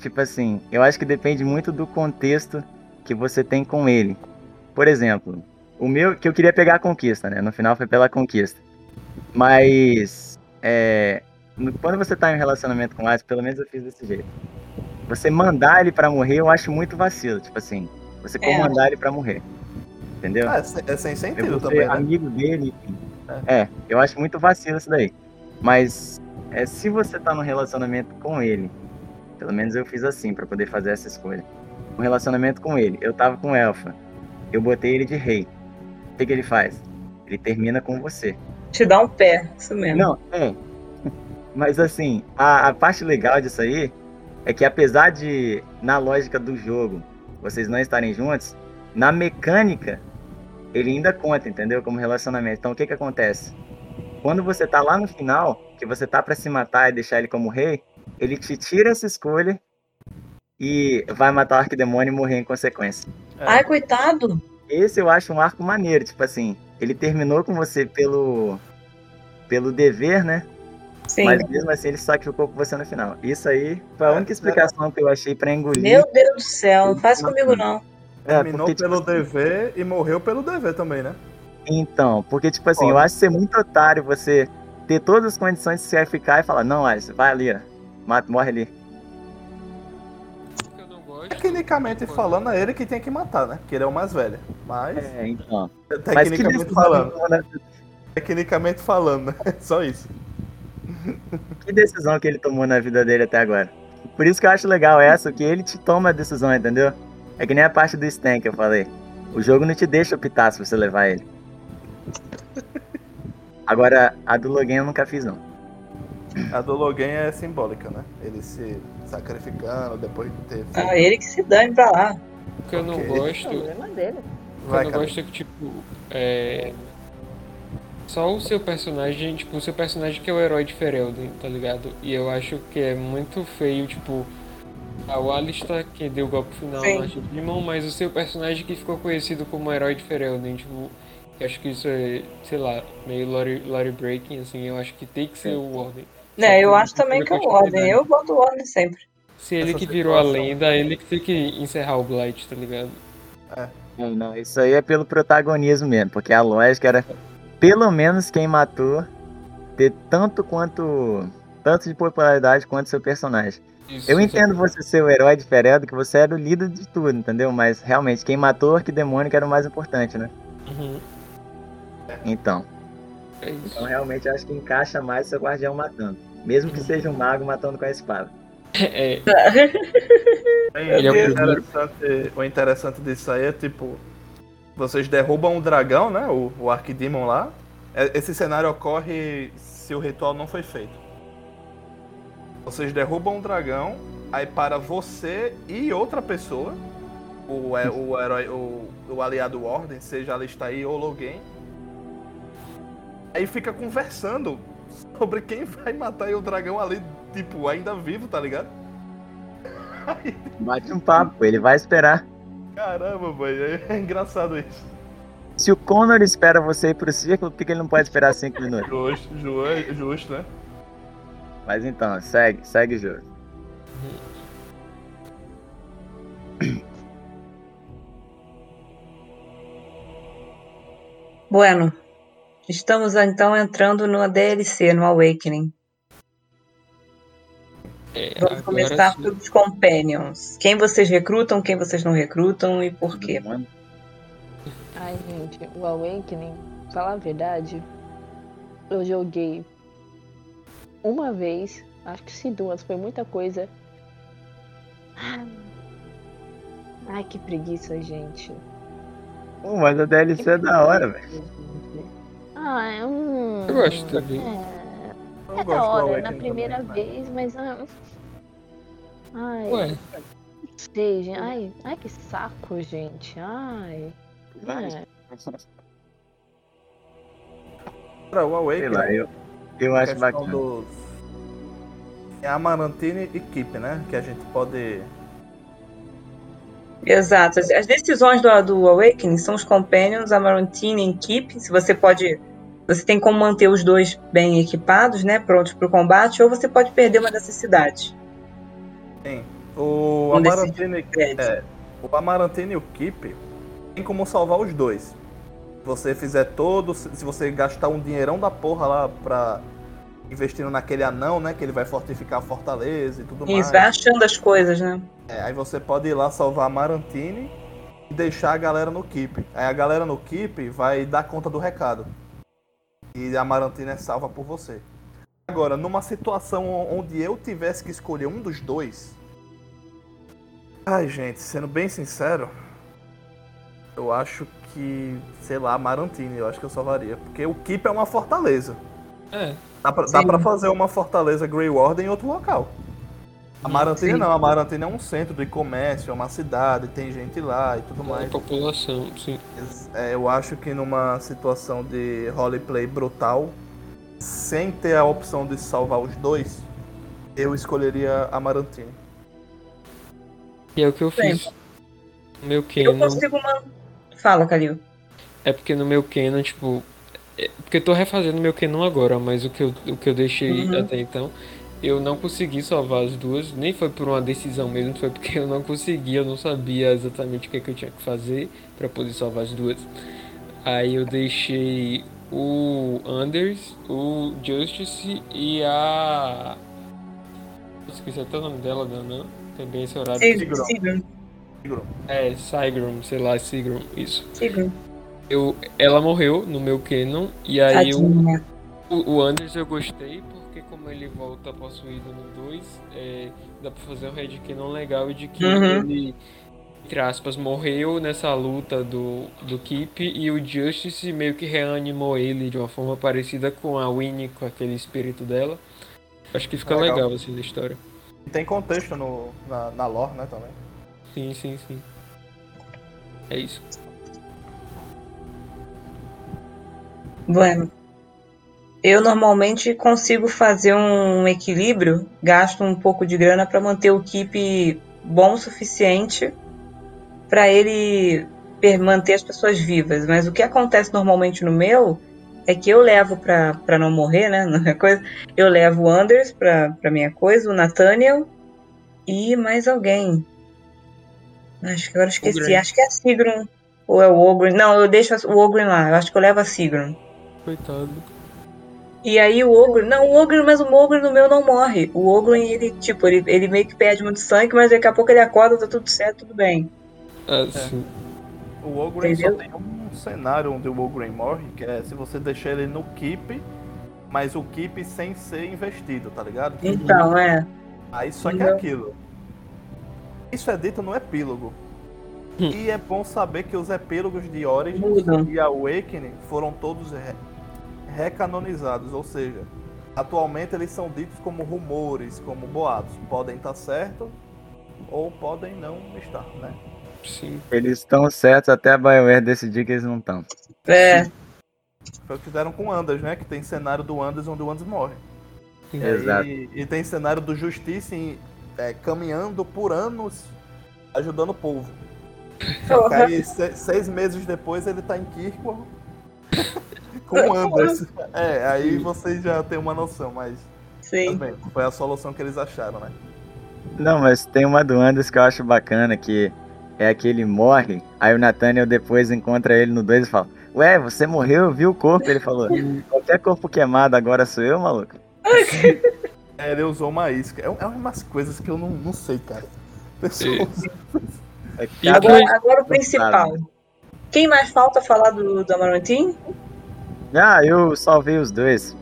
tipo assim, eu acho que depende muito do contexto que você tem com ele. Por exemplo, o meu, que eu queria pegar a conquista, né? No final foi pela conquista. Mas, é, quando você tá em um relacionamento com o Alistair, pelo menos eu fiz desse jeito. Você mandar ele pra morrer, eu acho muito vacilo. Tipo assim, você É. comandar ele pra morrer. Entendeu? Ah, é, sem- é sem É sentido você também, né? amigo dele, enfim. É, eu acho muito vacilo isso daí. Mas é, se você tá num relacionamento com ele, pelo menos eu fiz assim pra poder fazer essa escolha. Um relacionamento com ele, eu tava com o Elfa, eu botei ele de rei. O que, que ele faz? Ele termina com você. Te dá um pé, isso mesmo. Não, é. Mas assim, a, a parte legal disso aí é que apesar de, na lógica do jogo, vocês não estarem juntos, na mecânica, ele ainda conta, entendeu? Como relacionamento. Então o que que acontece? Quando você tá lá no final, que você tá pra se matar e deixar ele como rei, ele te tira essa escolha e vai matar o arquidemônio e morrer em consequência. É. Ai, coitado. Esse eu acho um arco maneiro, tipo assim, ele terminou com você pelo pelo dever, né? Sim. Mas mesmo assim ele sacrificou com você no final. Isso aí foi a única explicação que eu achei pra engolir. Meu Deus do céu, não faz comigo não. É, Terminou porque, tipo pelo assim, dever e morreu pelo dever também, né? Então, porque, tipo assim, eu acho ser muito otário você ter todas as condições de se sacrificar e falar, não, Alisson, vai ali, ó. Mata, morre ali. Tecnicamente falando, é ele que tem que matar, né? Porque ele é o mais velho. Mas, É, então. Mas tecnicamente decisão, falando, na- tecnicamente falando, né? Só isso. que decisão que ele tomou na vida dele até agora? Por isso que eu acho legal essa, que ele te toma a decisão, entendeu? É que nem a parte do Stan que eu falei. O jogo não te deixa optar se você levar ele. Agora, a do Logan eu nunca fiz, não. A do Logan é simbólica, né? Ele se sacrificando depois de ter. Ah, ele que se dane pra lá. O que eu não Ok. gosto. problema dele. O que eu não gosto é que, tipo, é. Só o seu personagem, tipo, o seu personagem que é o herói de Ferelden, tá ligado? E eu acho que é muito feio, tipo, a o Alistar que deu o golpe final Sim. no mas o seu personagem que ficou conhecido como herói de Ferelden, tipo, eu acho que isso é, sei lá, meio lore, lore breaking, assim, eu acho que tem que ser o Ordem. Né, eu acho também que é o continuidade. Ordem. Eu voto o Ordem sempre. Se ele essa que virou a lenda, ele que tem que encerrar o Blight, tá ligado? Não, não, isso aí é pelo protagonismo mesmo, porque a lógica era pelo menos quem matou ter tanto quanto tanto de popularidade quanto seu personagem. Isso, Eu isso é entendo você ser o herói de Feredo, que você era o líder de tudo, entendeu? Mas realmente quem matou o arquidemônio que era o mais importante, né? Uhum, Então, é isso. então realmente eu acho que encaixa mais seu guardião matando, mesmo que seja um mago matando com a espada. É, Ele é o o, primeiro. interessante, o interessante disso aí é tipo. Vocês derrubam um dragão, né? O, o Arquidemon lá. É- Esse cenário ocorre se o ritual não foi feito. Vocês derrubam um dragão, aí para você e outra pessoa, o, é- o herói, o, o aliado Ordem, seja Alistair ou Logan, aí fica conversando sobre quem vai matar aí o dragão ali, tipo, ainda vivo, tá ligado? Bate um papo, ele vai esperar. Caramba, boy, é engraçado isso. Se o Connor espera você ir pro círculo, por que ele não pode esperar cinco minutos? Justo, ju- justo, né? Mas então, segue, segue jogo. Bueno, estamos então entrando no DLC, no Awakening. é, Vamos começar sim. pelos Companions. Quem vocês recrutam, quem vocês não recrutam e por quê? Ai, gente, o Awakening, falar a verdade, eu joguei uma vez, acho que se duas, foi muita coisa. Ai, que preguiça, gente. Pô, mas a DLC é da hora, velho. Ah, eu não. Eu gosto também. É, Eu é gosto da do hora, na primeira também, vez, mas. ah, Ai, Ué, não sei, gente. Ai, ai, que saco, gente. Ai. É. Cara, o Sei Awakening, lá, eu, eu acho bacana. dos... É a Amarantine e Keep, né? Que a gente pode... Exato. As, decisões do, do Awakening são os Companions, a Marantine e Keep. Se você pode. Você tem como manter os dois bem equipados, né? Prontos para o combate, ou você pode perder uma dessas cidades. Sim. O Um prédios. É, o Amarantine e o Keep tem como salvar os dois. Se você fizer todo... Se você gastar um dinheirão da porra lá pra... Investindo naquele anão, né? Que ele vai fortificar a fortaleza e tudo mais. Isso, vai achando as coisas, né? É, aí você pode ir lá salvar a Marantine e deixar a galera no Keep. Aí a galera no Keep vai dar conta do recado. E a Marantine é salva por você. Agora, numa situação onde eu tivesse que escolher um dos dois. Ai, gente, sendo bem sincero, eu acho que, sei lá, a Marantine, eu acho que eu salvaria. Porque o Keep é uma fortaleza. é. Dá pra, dá pra fazer uma fortaleza Grey Warden em outro local. A Marantine Sim. não, a Marantine é um centro de comércio, é uma cidade, tem gente lá e tudo A mais. população, sim. É, eu acho que numa situação de roleplay brutal, sem ter a opção de salvar os dois, eu escolheria a Marantine. E é o que eu Sim. fiz. No meu Eu canon. consigo man... Fala, Calil. É porque no meu canon, tipo. é- porque eu tô refazendo meu canon agora, mas o que eu, o que eu deixei Uhum. até então, eu não consegui salvar as duas. Nem foi por uma decisão mesmo, foi porque eu não conseguia, eu não sabia exatamente o que, que eu tinha que fazer pra poder salvar as duas. Aí eu deixei o Anders, o Justice e a. Esqueci até o nome dela, não, não. Também esse horário. Sigrum. É, Sigrum, sei lá, Sigrum, isso. Sigrum. Eu, ela morreu no meu canon, e aí o, Tadinha. o o Anders eu gostei, porque como ele volta possuído no 2, é, dá pra fazer um headcanon legal de que Uhum. ele, entre aspas, morreu nessa luta do, do Keep, e o Justice meio que reanimou ele de uma forma parecida com a Winnie, com aquele espírito dela. Acho que fica Legal. legal, assim, na história. E tem contexto no, na, na lore, né, também. Sim, sim, sim. É isso. Bueno. Eu normalmente consigo fazer um equilíbrio, gasto um pouco de grana para manter o keep bom o suficiente para ele manter as pessoas vivas. Mas o que acontece normalmente no meu é que eu levo pra pra não morrer, né? Não é coisa. Eu levo o Anders pra, pra minha coisa, o Nathaniel e mais alguém. Acho que agora esqueci. Acho que é a Sigrun. Ou é o Ogren. Não, eu deixo o Ogren lá. Eu acho que eu levo a Sigrun. Coitado. E aí o Ogre, não, o Ogre, mas o Ogre no meu não morre. O Ogre, ele, tipo, ele, ele meio que perde muito sangue, mas daqui a pouco ele acorda, tá tudo certo, tudo bem. Ah, sim. O Ogren só tem um cenário onde o Ogren morre, que é se você deixar ele no keep, mas o keep sem ser investido, tá ligado? Então, é. Aí só que é aquilo. Isso é dito no epílogo. Hum. E é bom saber que os epílogos de Origins Mudam. e Awakening foram todos re- recanonizados, ou seja, atualmente eles são ditos como rumores, como boatos. Podem estar certos ou podem não estar, né? Sim. Eles estão certos até a BioWare decidir que eles não estão. É, Foi o que fizeram com o Anders, né? Que tem cenário do Anders onde o Anders morre. Sim. E, Exato. e tem cenário do Justiça em- é, caminhando por anos ajudando o povo. Só que aí, se- seis meses depois, ele tá em Kirkwall com o Anders. É, aí vocês já tem uma noção, mas sim. também foi a solução que eles acharam, né? Não, mas tem uma do Anders que eu acho bacana, que é que ele morre, aí o Nathaniel depois encontra ele no 2 e fala, ué, você morreu, eu vi o corpo, ele falou, qualquer corpo queimado agora sou eu, maluco? É, ele usou uma isca. É, é umas coisas que eu não, não sei, cara. Pessoas... É cada- Agora, agora o principal. Quem mais falta falar do, do Amarantim? Ah, eu salvei os dois.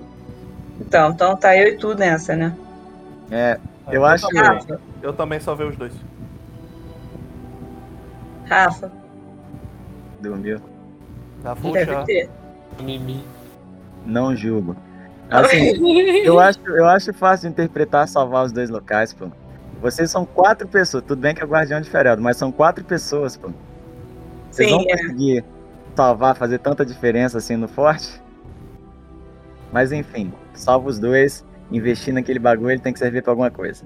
Então, então tá eu e tu nessa, né? É, eu acho- Também, Rafa, eu também só vi os dois. Rafa, dormiu, deve ter. Mimi. não julgo. Assim, eu acho, eu acho fácil de interpretar salvar os dois locais, pô. Vocês são quatro pessoas, tudo bem que é o Guardião de Feriado, mas são quatro pessoas, pô. Vocês Sim, vão é. Salvar, fazer tanta diferença assim no forte? Mas enfim, salva os dois, investir naquele bagulho, ele tem que servir pra alguma coisa.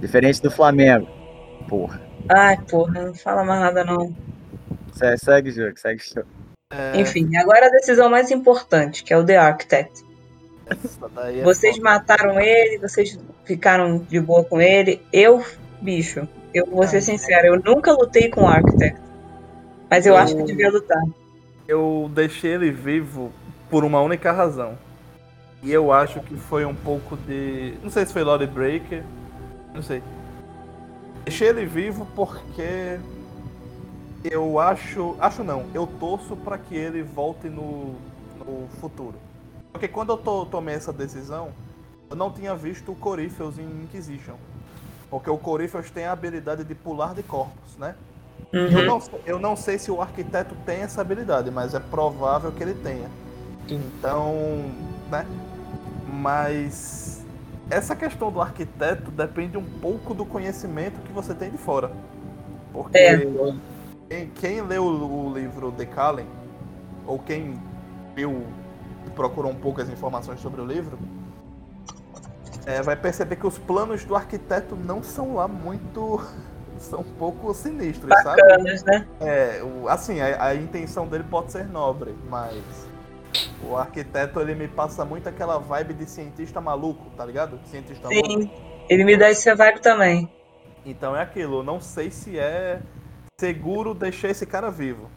Diferente do Flamengo. Porra. Ai, porra, não fala mais nada não. Se- Segue o jogo, segue o jogo. É, Enfim, agora a decisão mais importante, que é o The Architect. é Vocês mataram ele, vocês ficaram de boa com ele. Eu, bicho, eu vou ser Ah, sincera, eu nunca lutei com o Architect. Mas eu Eu- acho que eu devia lutar. Eu deixei ele vivo por uma única razão. E eu acho que foi um pouco de. Não sei se foi Lord Breaker. Não sei. Deixei ele vivo porque. Eu acho. Acho não. Eu torço para que ele volte no, no futuro. Porque quando eu to- tomei essa decisão, eu não tinha visto o Corypheus em Inquisition. Porque o Corypheus tem a habilidade de pular de corpos, né? Eu Uhum. não, eu não sei se o arquiteto tem essa habilidade, mas é provável que ele tenha. Então, né? Mas essa questão do arquiteto depende um pouco do conhecimento que você tem de fora. Porque É. quem, quem leu o livro The Kallen, ou quem viu, procurou um pouco as informações sobre o livro, é, vai perceber que os planos do arquiteto não são lá muito são um pouco sinistros, sabe? Bacanas, né? É, o, assim, a, a intenção dele pode ser nobre, mas o arquiteto ele me passa muito aquela vibe de cientista maluco, tá ligado? Cientista louco. Sim. Ele me dá esse vibe também. Então é aquilo, eu não sei se é seguro deixar esse cara vivo.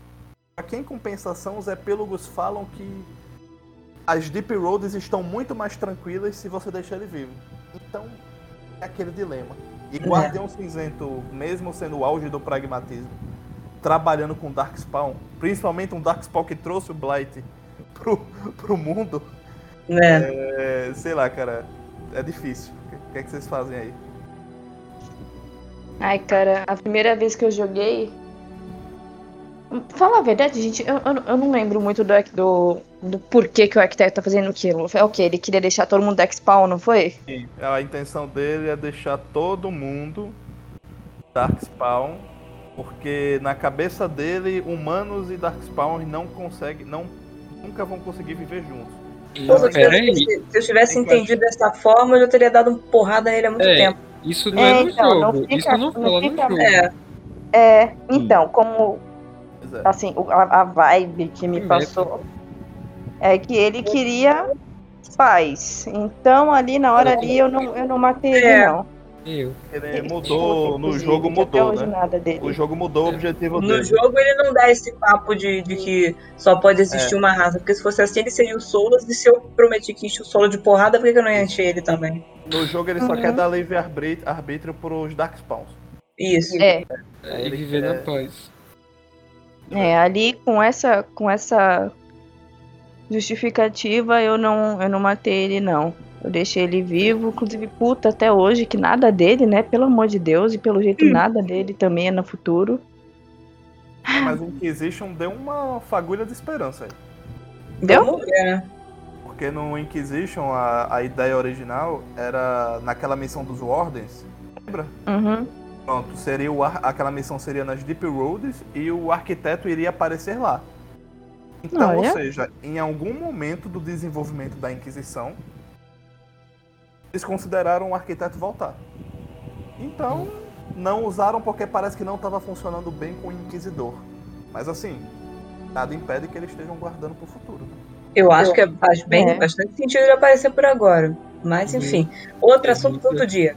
Aqui em compensação, os epílogos falam que as Deep Roads estão muito mais tranquilas se você deixar ele vivo. Então, é aquele dilema. E Guardião Cinzento, mesmo sendo o auge do pragmatismo, trabalhando com Darkspawn, principalmente um Darkspawn que trouxe o Blight pro, pro mundo, Né? é, sei lá, cara, é difícil. O que é que vocês fazem aí? Ai, cara, a primeira vez que eu joguei. Fala a verdade, gente, eu, eu, eu não lembro muito do, do, do porquê que o arquiteto tá fazendo aquilo. Foi o quê? Ele queria deixar todo mundo Darkspawn, não foi? A intenção dele é deixar todo mundo Darkspawn, porque na cabeça dele, humanos e Darkspawn não conseguem, não, nunca vão conseguir viver juntos. E, Pô, se, eu tivesse, se eu tivesse Tem que entendido dessa forma, eu já teria dado uma porrada nele há muito É. tempo. isso não é, É, no então, não jogo. fica- isso não não fala no jogo. É. É, então, como é. Assim, o- a, a vibe que me passou é que ele queria paz. Então ali na hora ali eu não, eu não matei ele, É. não. Eu. Ele mudou, no jogo mudou, né? nada dele. O jogo mudou o objetivo No dele. jogo ele não dá esse papo de, de que só pode existir É. uma raça, porque se fosse assim ele seria o Solas, e se eu prometi que enche o solo de porrada, por que eu não ia encher ele também? No jogo ele só Uhum. quer dar livre arbí- arbítrio pros Darkspawns. Isso. É, É, ele e viver quer- na paz. É, ali com essa com essa justificativa eu não eu não matei ele não. Eu deixei ele vivo, inclusive puta até hoje que nada dele, né? Pelo amor de Deus, e pelo jeito nada dele também é no futuro. Mas o Inquisition deu uma fagulha de esperança aí. Deu? Porque no Inquisition a, a ideia original era naquela missão dos Wardens. Lembra? Uhum. Pronto, seria o ar- aquela missão seria nas Deep Roads e o arquiteto iria aparecer lá. Então, ou Olha. seja, em algum momento do desenvolvimento da Inquisição, eles consideraram o arquiteto voltar. Então, não usaram porque parece que não estava funcionando bem com o Inquisidor. Mas assim, nada impede que eles estejam guardando para o futuro. Eu acho que faz bem, É. bastante sentido ele aparecer por agora. Mas enfim, outro É assunto para outro dia.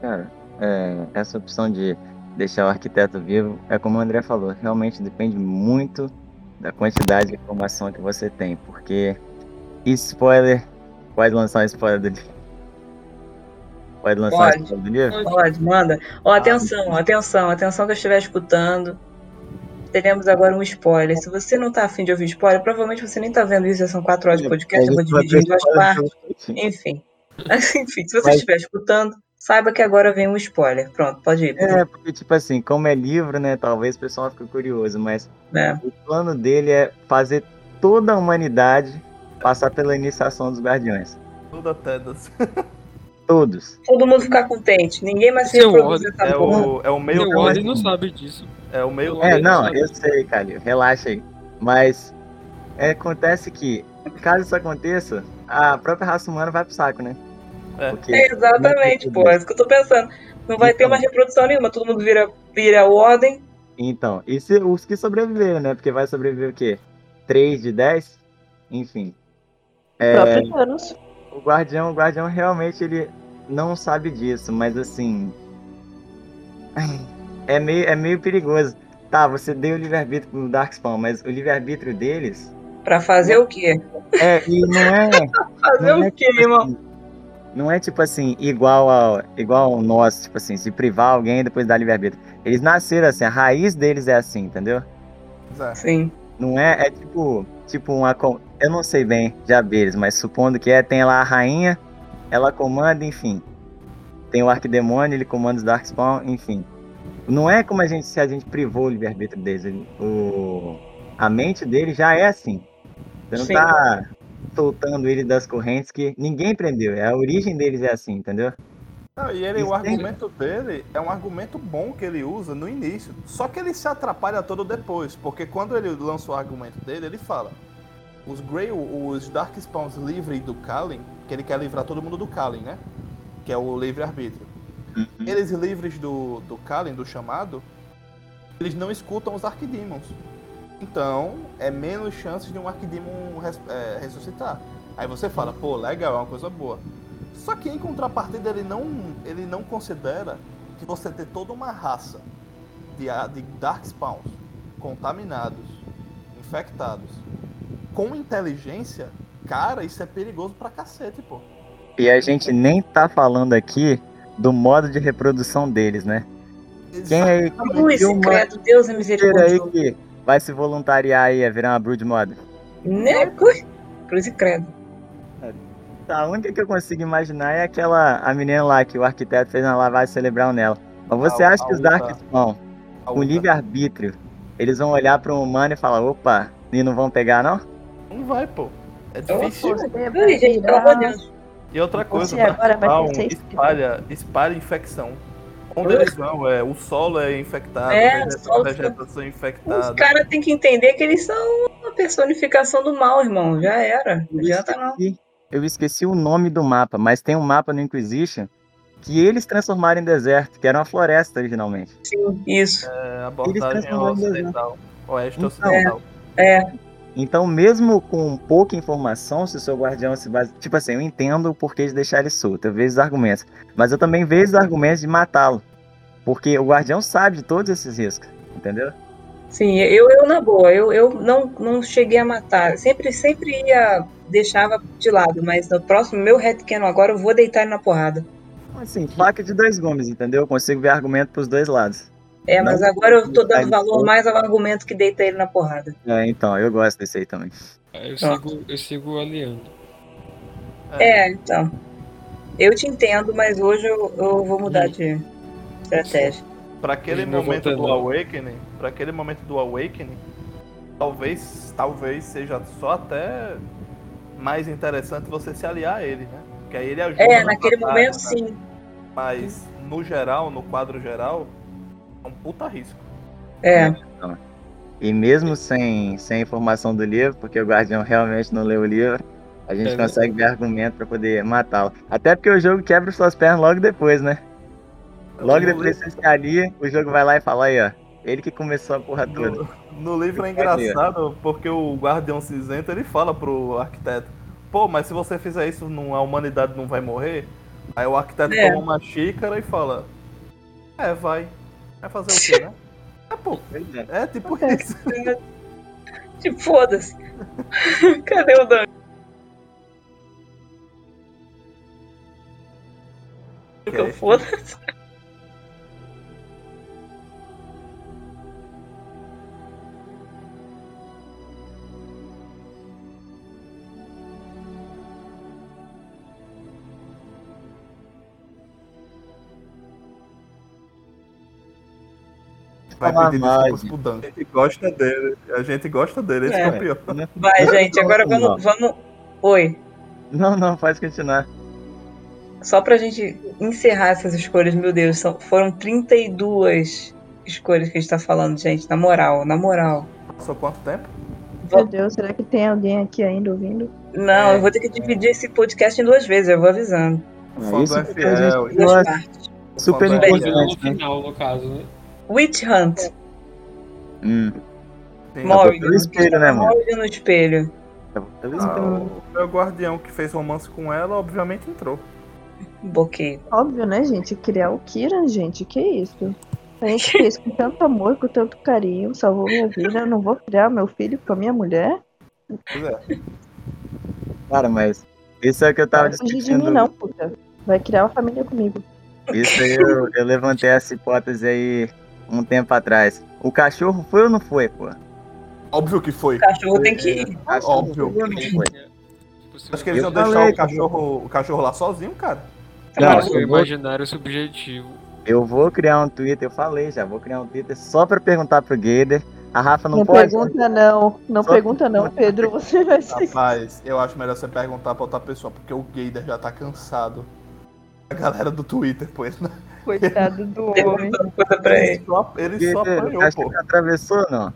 Cara, é, essa opção de deixar o arquiteto vivo, é como o André falou, realmente depende muito da quantidade de informação que você tem, porque spoiler, pode lançar um spoiler do livro? Pode lançar Pode. um spoiler do livro? Pode, manda. Ó, atenção, atenção, atenção que eu estiver escutando. Teremos agora um spoiler. Se você não tá afim de ouvir spoiler, provavelmente você nem tá vendo isso, já são quatro horas de podcast, eu vou dividir em duas partes. Enfim. Enfim, se você Mas- estiver escutando, saiba que agora vem um spoiler. Pronto, pode ir. É, porque tipo assim, como é livro, né, talvez o pessoal fique curioso, mas É. o plano dele é fazer toda a humanidade passar pela iniciação dos guardiões. Tudo até das... Todos. Todo mundo ficar contente. Ninguém mais se reproduz essa É porra. o, é o meio Meu Ordem não sabe disso. É o meio É, não, eu sei, Calil, relaxa aí. Mas é, acontece que, caso isso aconteça, a própria raça humana vai pro saco, né? É. Porque É, exatamente, pô. É isso que eu tô pensando. Não vai ter Então. mais reprodução nenhuma. Todo mundo vira, vira ordem. Então, e se, os que sobreviveram, né? Porque vai sobreviver o quê? 3 de 10? Enfim. É, o guardião, o guardião realmente ele não sabe disso, mas assim. É meio, é meio perigoso. Tá, você deu o livre-arbítrio pro Darkspawn, mas o livre-arbítrio deles. Pra fazer o quê? É, e não é. Fazer não é o quê, tipo irmão? Não é tipo assim, igual ao, igual ao nosso, tipo assim, se privar alguém e depois dar livre-arbítrio. Eles nasceram assim, a raiz deles é assim, entendeu? Sim. Não é, é tipo, tipo uma, eu não sei bem de abelhas, mas supondo que é, tem lá a rainha, ela comanda, enfim. Tem o arquidemônio, ele comanda os Darkspawn, enfim. Não é como a gente, se a gente privou o livre-arbítrio deles, ele- o, a mente dele já é assim. Você não Sim. tá soltando ele das correntes que ninguém prendeu, a origem deles é assim, entendeu? Não, e ele, o tem- argumento dele é um argumento bom que ele usa no início. Só que ele se atrapalha todo depois. Porque quando ele lança o argumento dele, ele fala: os Grey, os Darkspawns livres do Kalin, que ele quer livrar todo mundo do Kalin, né? Que é o livre-arbítrio. Uhum. eles livres do, do Kallen, do chamado, eles não escutam os Arquidemons. Então, é menos chances de um Arquidemon res- é, ressuscitar. Aí você fala, pô, legal, é uma coisa boa. Só que em contrapartida, ele não, ele não considera que você ter toda uma raça de, de Darkspawns contaminados, infectados, com inteligência, cara, isso é perigoso pra cacete, pô. E a gente nem tá falando aqui do modo de reprodução deles, né? Quem aí uma- credo, Deus é aí que vai se voluntariar aí a virar uma brood mod? Né? Cruz, e credo. A única que eu consigo imaginar é aquela a menina lá que o arquiteto fez uma lavagem cerebral nela. Mas você A- acha a que os Darkspawn, com livre-arbítrio, eles vão olhar para um humano e falar, opa, e não vão pegar não? Não vai, pô. É Então, difícil. Você vai Ui, gente, pelo amor de virar- Deus. E outra coisa, agora seis espalha, espalha infecção. Onde eles vão, é, o solo é infectado, É, a vegetação é Os infectada. caras têm que entender que eles são uma personificação do mal, irmão. Já era. Não Eu adianta não. esqueci, eu esqueci o nome do mapa, mas tem um mapa no Inquisition que eles transformaram em deserto, que era uma floresta originalmente. Sim, isso. É, a abordagem transformaram em ocidental. Oeste Então, ocidental. É. Então, mesmo com pouca informação, se o seu guardião se base... Tipo assim, eu entendo o porquê de deixar ele solto, eu vejo os argumentos. Mas eu também vejo os argumentos de matá-lo. Porque o guardião sabe de todos esses riscos, entendeu? Sim, eu, eu na boa, eu, eu não, não cheguei a matar. Sempre, sempre ia, deixava de lado, mas no próximo, meu headcanon agora, eu vou deitar ele na porrada. Assim, faca de dois gumes, entendeu? Eu consigo ver argumento pros dois lados. É, mas Não, agora eu tô dando valor mais ao argumento que deita ele na porrada. É, então, eu gosto desse aí também. Aí eu sigo, eu sigo o Aliando. É, então. Eu te entendo, mas hoje eu, eu vou mudar de estratégia. Pra aquele momento do. Awakening, para aquele momento do Awakening, talvez, talvez seja só até mais interessante você se aliar a ele, né? Porque aí ele ajuda. É, na naquele batalha, momento, né? sim. Mas no geral, no quadro geral, é um puta risco. É. E mesmo sem, sem a informação do livro, porque o guardião realmente não leu o livro, a gente É, consegue ver argumento pra poder matá-lo. Até porque o jogo quebra suas pernas logo depois, né? Logo No depois li- você se alia, o jogo vai lá e fala aí, ó. Ele que começou a porra toda. No, no livro é ali, engraçado porque o Guardião Cinzento ele fala pro arquiteto: Pô, mas se você fizer isso, não, a humanidade não vai morrer? Aí o arquiteto É. toma uma xícara e fala: É, vai. Vai fazer o quê, né? É, pô, é tipo É. isso. Tipo, foda-se. Cadê o Dan? Que eu foda-se. Vai Falar pedir mais. pro Dan. A gente gosta dele. A gente gosta dele, esse É. é, o pior. Vai, gente, agora vamos, vamos. Oi. Não, não, pode continuar. Só pra gente encerrar essas escolhas, meu Deus, são, foram 32 escolhas que a gente tá falando, gente. Na moral, na moral. Passou quanto tempo? Meu Deus, será que tem alguém aqui ainda ouvindo? Não, É. eu vou ter que dividir esse podcast em duas vezes, eu vou avisando. Fã isso do FL, Duas partes. super Bem, No importante, né? final, no caso, né? Witch Hunt. Hum, Morrigan. espelho, né, mano? Morrigan no espelho. vou Ah, o meu guardião que fez romance com ela, obviamente entrou. Bloqueio. Óbvio, né, gente? Criar o Kiran, gente, que isso? A gente fez com tanto amor, com tanto carinho, salvou minha vida. Eu não vou criar meu filho com a minha mulher? Pois é. Cara, mas isso é o que eu tava Vai fugir de discutindo. mim, não, puta. Vai criar uma família comigo. Isso aí eu, eu levantei essa hipótese aí um tempo atrás. O cachorro foi ou não foi, pô? Óbvio que foi. O cachorro tem que ir. O cachorro Óbvio. foi não foi? Se Acho que eles iam deixar falei, o cachorro, o cachorro lá sozinho, cara. Tá Não, vou- imaginário subjetivo. Eu vou criar um Twitter, eu falei já, vou criar um Twitter só pra perguntar pro Gader. A Rafa não, Não, pode? pergunta não. Não Só- pergunta não, Pedro. Você vai ser. Rapaz, eu acho melhor você perguntar pra outra pessoa, porque o Gader já tá cansado. A galera do Twitter, pois, né? Coitado do homem. Coisa pra Ele ele. só, ele só Gader, apanhou, acho pô. que atravessou não?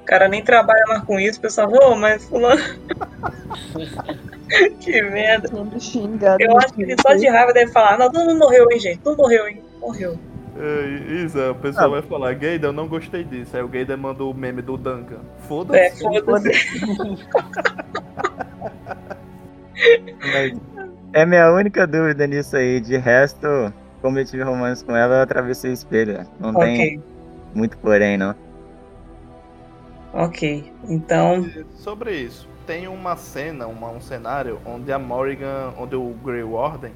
O cara nem trabalha mais com isso, o pessoal, ô, mas fulano. que merda. Xingado. Eu acho que ele só de raiva deve falar, não, não, não morreu, hein, gente? Não morreu, hein? Morreu. É, Isa, o pessoal Ah. vai falar, Gaida, eu não gostei disso. Aí o Gaida mandou o meme do Duncan. É, Foda-se. É minha única dúvida nisso aí. De resto, como eu tive romance com ela, eu atravessei o espelho. Não tem Ok, muito porém, não. ok. Então, Sobre isso, tem uma cena, uma- um cenário onde a Morrigan, onde o Grey Warden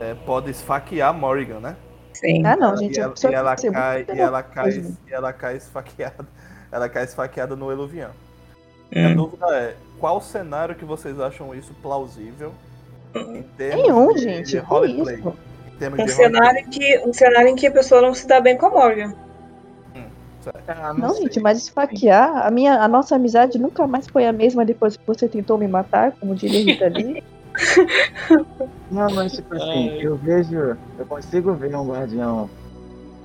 é, pode esfaquear a Morrigan, né? sim. Ah, não, gente. e a ela, e ela tem cai, e ela cai, e ela cai esfaqueada. Ela cai esfaqueada no Eluvian. A Hum. dúvida é, qual cenário que vocês acham isso plausível? Nenhum, gente. roleplay? Um cenário, em que, um cenário em que a pessoa não se dá bem com a Morgan. Ah, Não, sei. gente, mas esfaquear, a, minha, a nossa amizade nunca mais foi a mesma depois que você tentou me matar, como diria Rita Lee. Não, mas tipo assim, Ai. eu vejo, eu consigo ver um guardião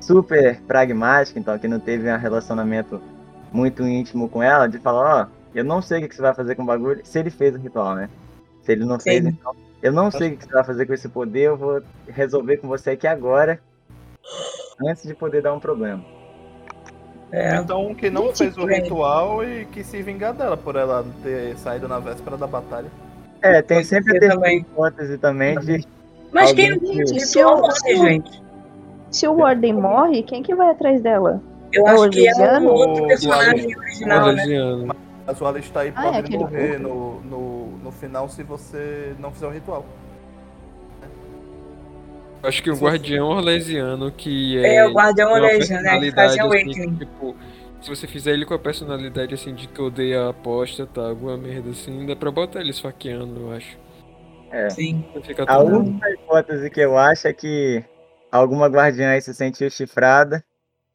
super pragmático, então que não teve um relacionamento muito íntimo com ela, de falar, ó, eu não sei o que você vai fazer com o bagulho, se ele fez o ritual, né? Se ele não fez, Sim. então, eu não sei o que você vai fazer com esse poder, eu vou resolver com você aqui agora, antes de poder dar um problema. É. Então, que não fez o ritual e que se vingar dela por ela ter saído na véspera da batalha. É, tem Pode sempre a também. hipótese também de Mas quem que- ritual Se eu- eu- gente? Se o Warden morre, quem que vai atrás dela? Eu É o acho que é um outro O- personagem o original, né? Mas o Alistar Ah, é pode aquele morrer no, no, no final se você não fizer o ritual. Acho que o Sim, Guardião Orlesiano, que é. É, o Guardião Orlesiano, né? Que personalidade, fazia assim, tipo, se você fizer ele com a personalidade assim de que odeia a aposta, tá? Alguma merda assim, dá pra botar ele esfaqueando, eu acho. é, Sim. A única hipótese que eu acho é que alguma guardiã aí se sentiu chifrada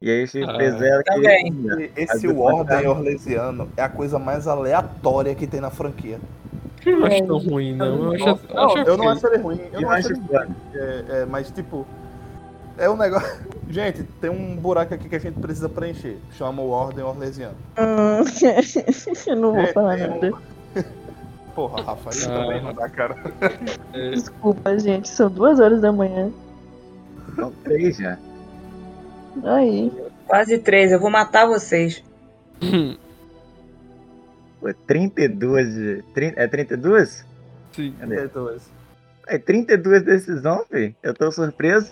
e aí fez Ah, ela que também. E Às esse Warden. Orlesiano é a coisa mais aleatória que tem na franquia. Eu não acho tão ruim, não. Eu acho, Não, acho eu não acho ele ruim. Eu Eu não acho ele ruim. É, é, mas tipo, é um negócio. Gente, tem um buraco aqui que a gente precisa preencher. Chama o Ordem Orlesiano. Hum, eu não vou É, falar é um- nada. Porra, Rafa, isso Ah. também não dá, cara. É, Desculpa, gente. São duas horas da manhã. São três já. Aí. Quase três. Eu vou matar vocês. Pô, 32 de. 30, é 32? sim. Cadê? Então, É 32 decisão, filho. Eu tô surpreso.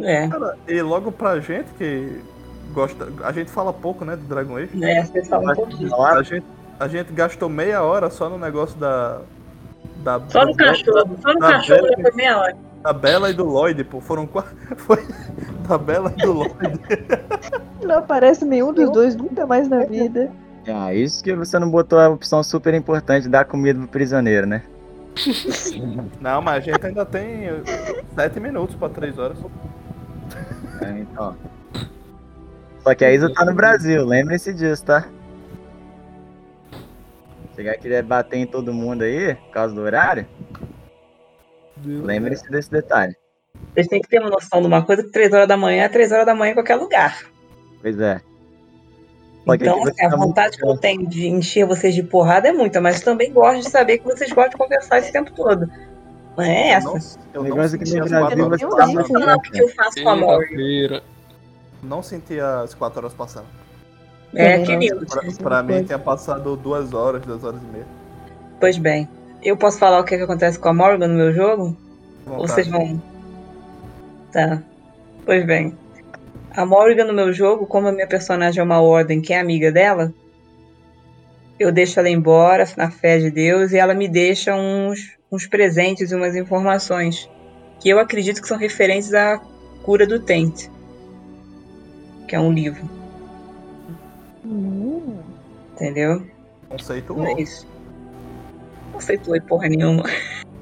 É. Cara, e logo pra gente que gosta. A gente fala pouco, né, do Dragon Age. É, você fala um pouquinho. A gente, a gente gastou meia hora só no negócio da. da Só no cachorro. Só no cachorro foi meia hora. Da Bela e do Lloyd, pô. Foram quatro. Foi da Bela e do Lloyd. Não aparece nenhum dos dois nunca mais na vida. Ah, isso que você não botou a opção super importante dar comida pro prisioneiro, né? Não, mas a gente ainda tem sete minutos pra três horas. É, então. Só que a Isa tá no Brasil, lembre-se disso, tá? Chegar e querer bater em todo mundo aí, por causa do horário, lembre-se desse detalhe. Vocês têm que ter uma noção de uma coisa que três horas da manhã é três horas da manhã em qualquer lugar. Pois é. Que Então, assim, a tá vontade que eu tenho de encher vocês de porrada é muita, mas também gosto de saber que vocês gostam de conversar esse tempo todo. Não é essa. Eu não, negócio é que senti as quatro horas Eu. Não, porque eu faço com a. Quinta-feira. Não senti as quatro horas passando. É, que não. lindo. Pra, pra mim tinha passado duas horas, duas horas e meia. Pois bem. Eu posso falar o que, que acontece com a Morgan no meu jogo? Ou vocês vão. Tá. Pois bem. A Morgan no meu jogo, como a minha personagem é uma ordem que é amiga dela, eu deixo ela embora na fé de Deus e ela me deixa uns, uns presentes e umas informações que eu acredito que são referentes à cura do Tent, que é um livro, Hum, entendeu? Conceitual. É isso. Não conceituei porra nenhuma.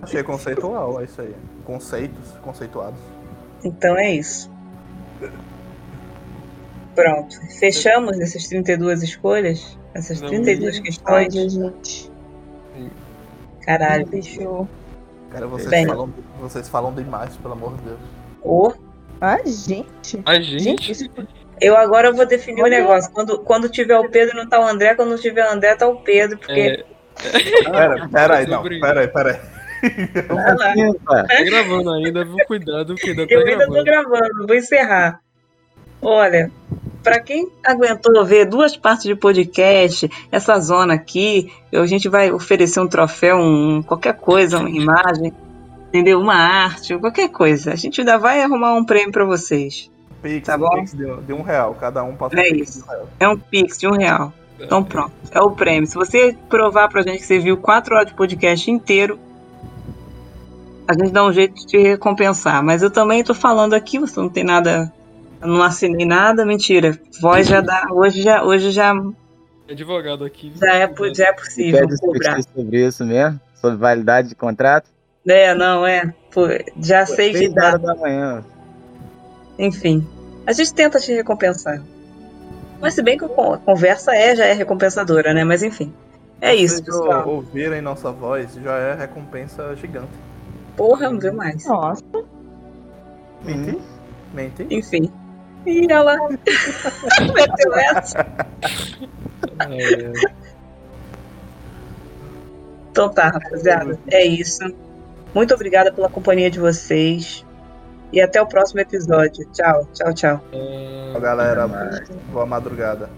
Achei conceitual, é isso aí. Conceitos, conceituados. Então é isso. Pronto. Fechamos essas 32 escolhas? Essas Não. 32 questões? gente. Caralho. Fechou. Cara, vocês Bem. falam, vocês falam demais, pelo amor de Deus. Ô, Ah, gente. A Gente, gente. isso eu agora vou definir o Olha. negócio. Quando, quando tiver o Pedro, não tá o André. Quando tiver o André, tá o Pedro. Porque É, Pera, pera aí, não. Pera aí, pera aí. Tá gravando ainda, viu? Cuidado, que ainda tá Eu ainda tô gravando. gravando, vou encerrar. Olha, pra quem aguentou ver duas partes de podcast, essa zona aqui, a gente vai oferecer um troféu, um, qualquer coisa, uma imagem, entendeu? Uma arte, qualquer coisa. A gente ainda vai arrumar um prêmio pra vocês. Pix, Tá bom. Pix de, de um real. Cada um passa um É Pix isso. de um real. É um Pix de um real. Então pronto, é o prêmio. Se você provar pra gente que você viu quatro horas de podcast inteiro, a gente dá um jeito de te recompensar. Mas eu também tô falando aqui, você não tem nada. eu Não assinei nada, mentira. Voz já dá. Hoje já, hoje já, Advogado aqui. já, é, já é possível cobrar. sobre isso mesmo? Sobre validade de contrato? É, não, é. Pô, já sei que Seis dá. da manhã. Enfim. A gente tenta te recompensar. Mas se bem que a con- conversa é, já é recompensadora, né? Mas enfim. É isso, pessoal. ouvirem nossa voz já é recompensa gigante. Porra, não viu mais. Nossa. Mente? Mente? Enfim. Ih, olha lá. Meteu essa. É, Então tá, rapaziada. É isso. Muito obrigada pela companhia de vocês. E até o próximo episódio. Tchau, tchau, tchau. é... Galera, boa madrugada.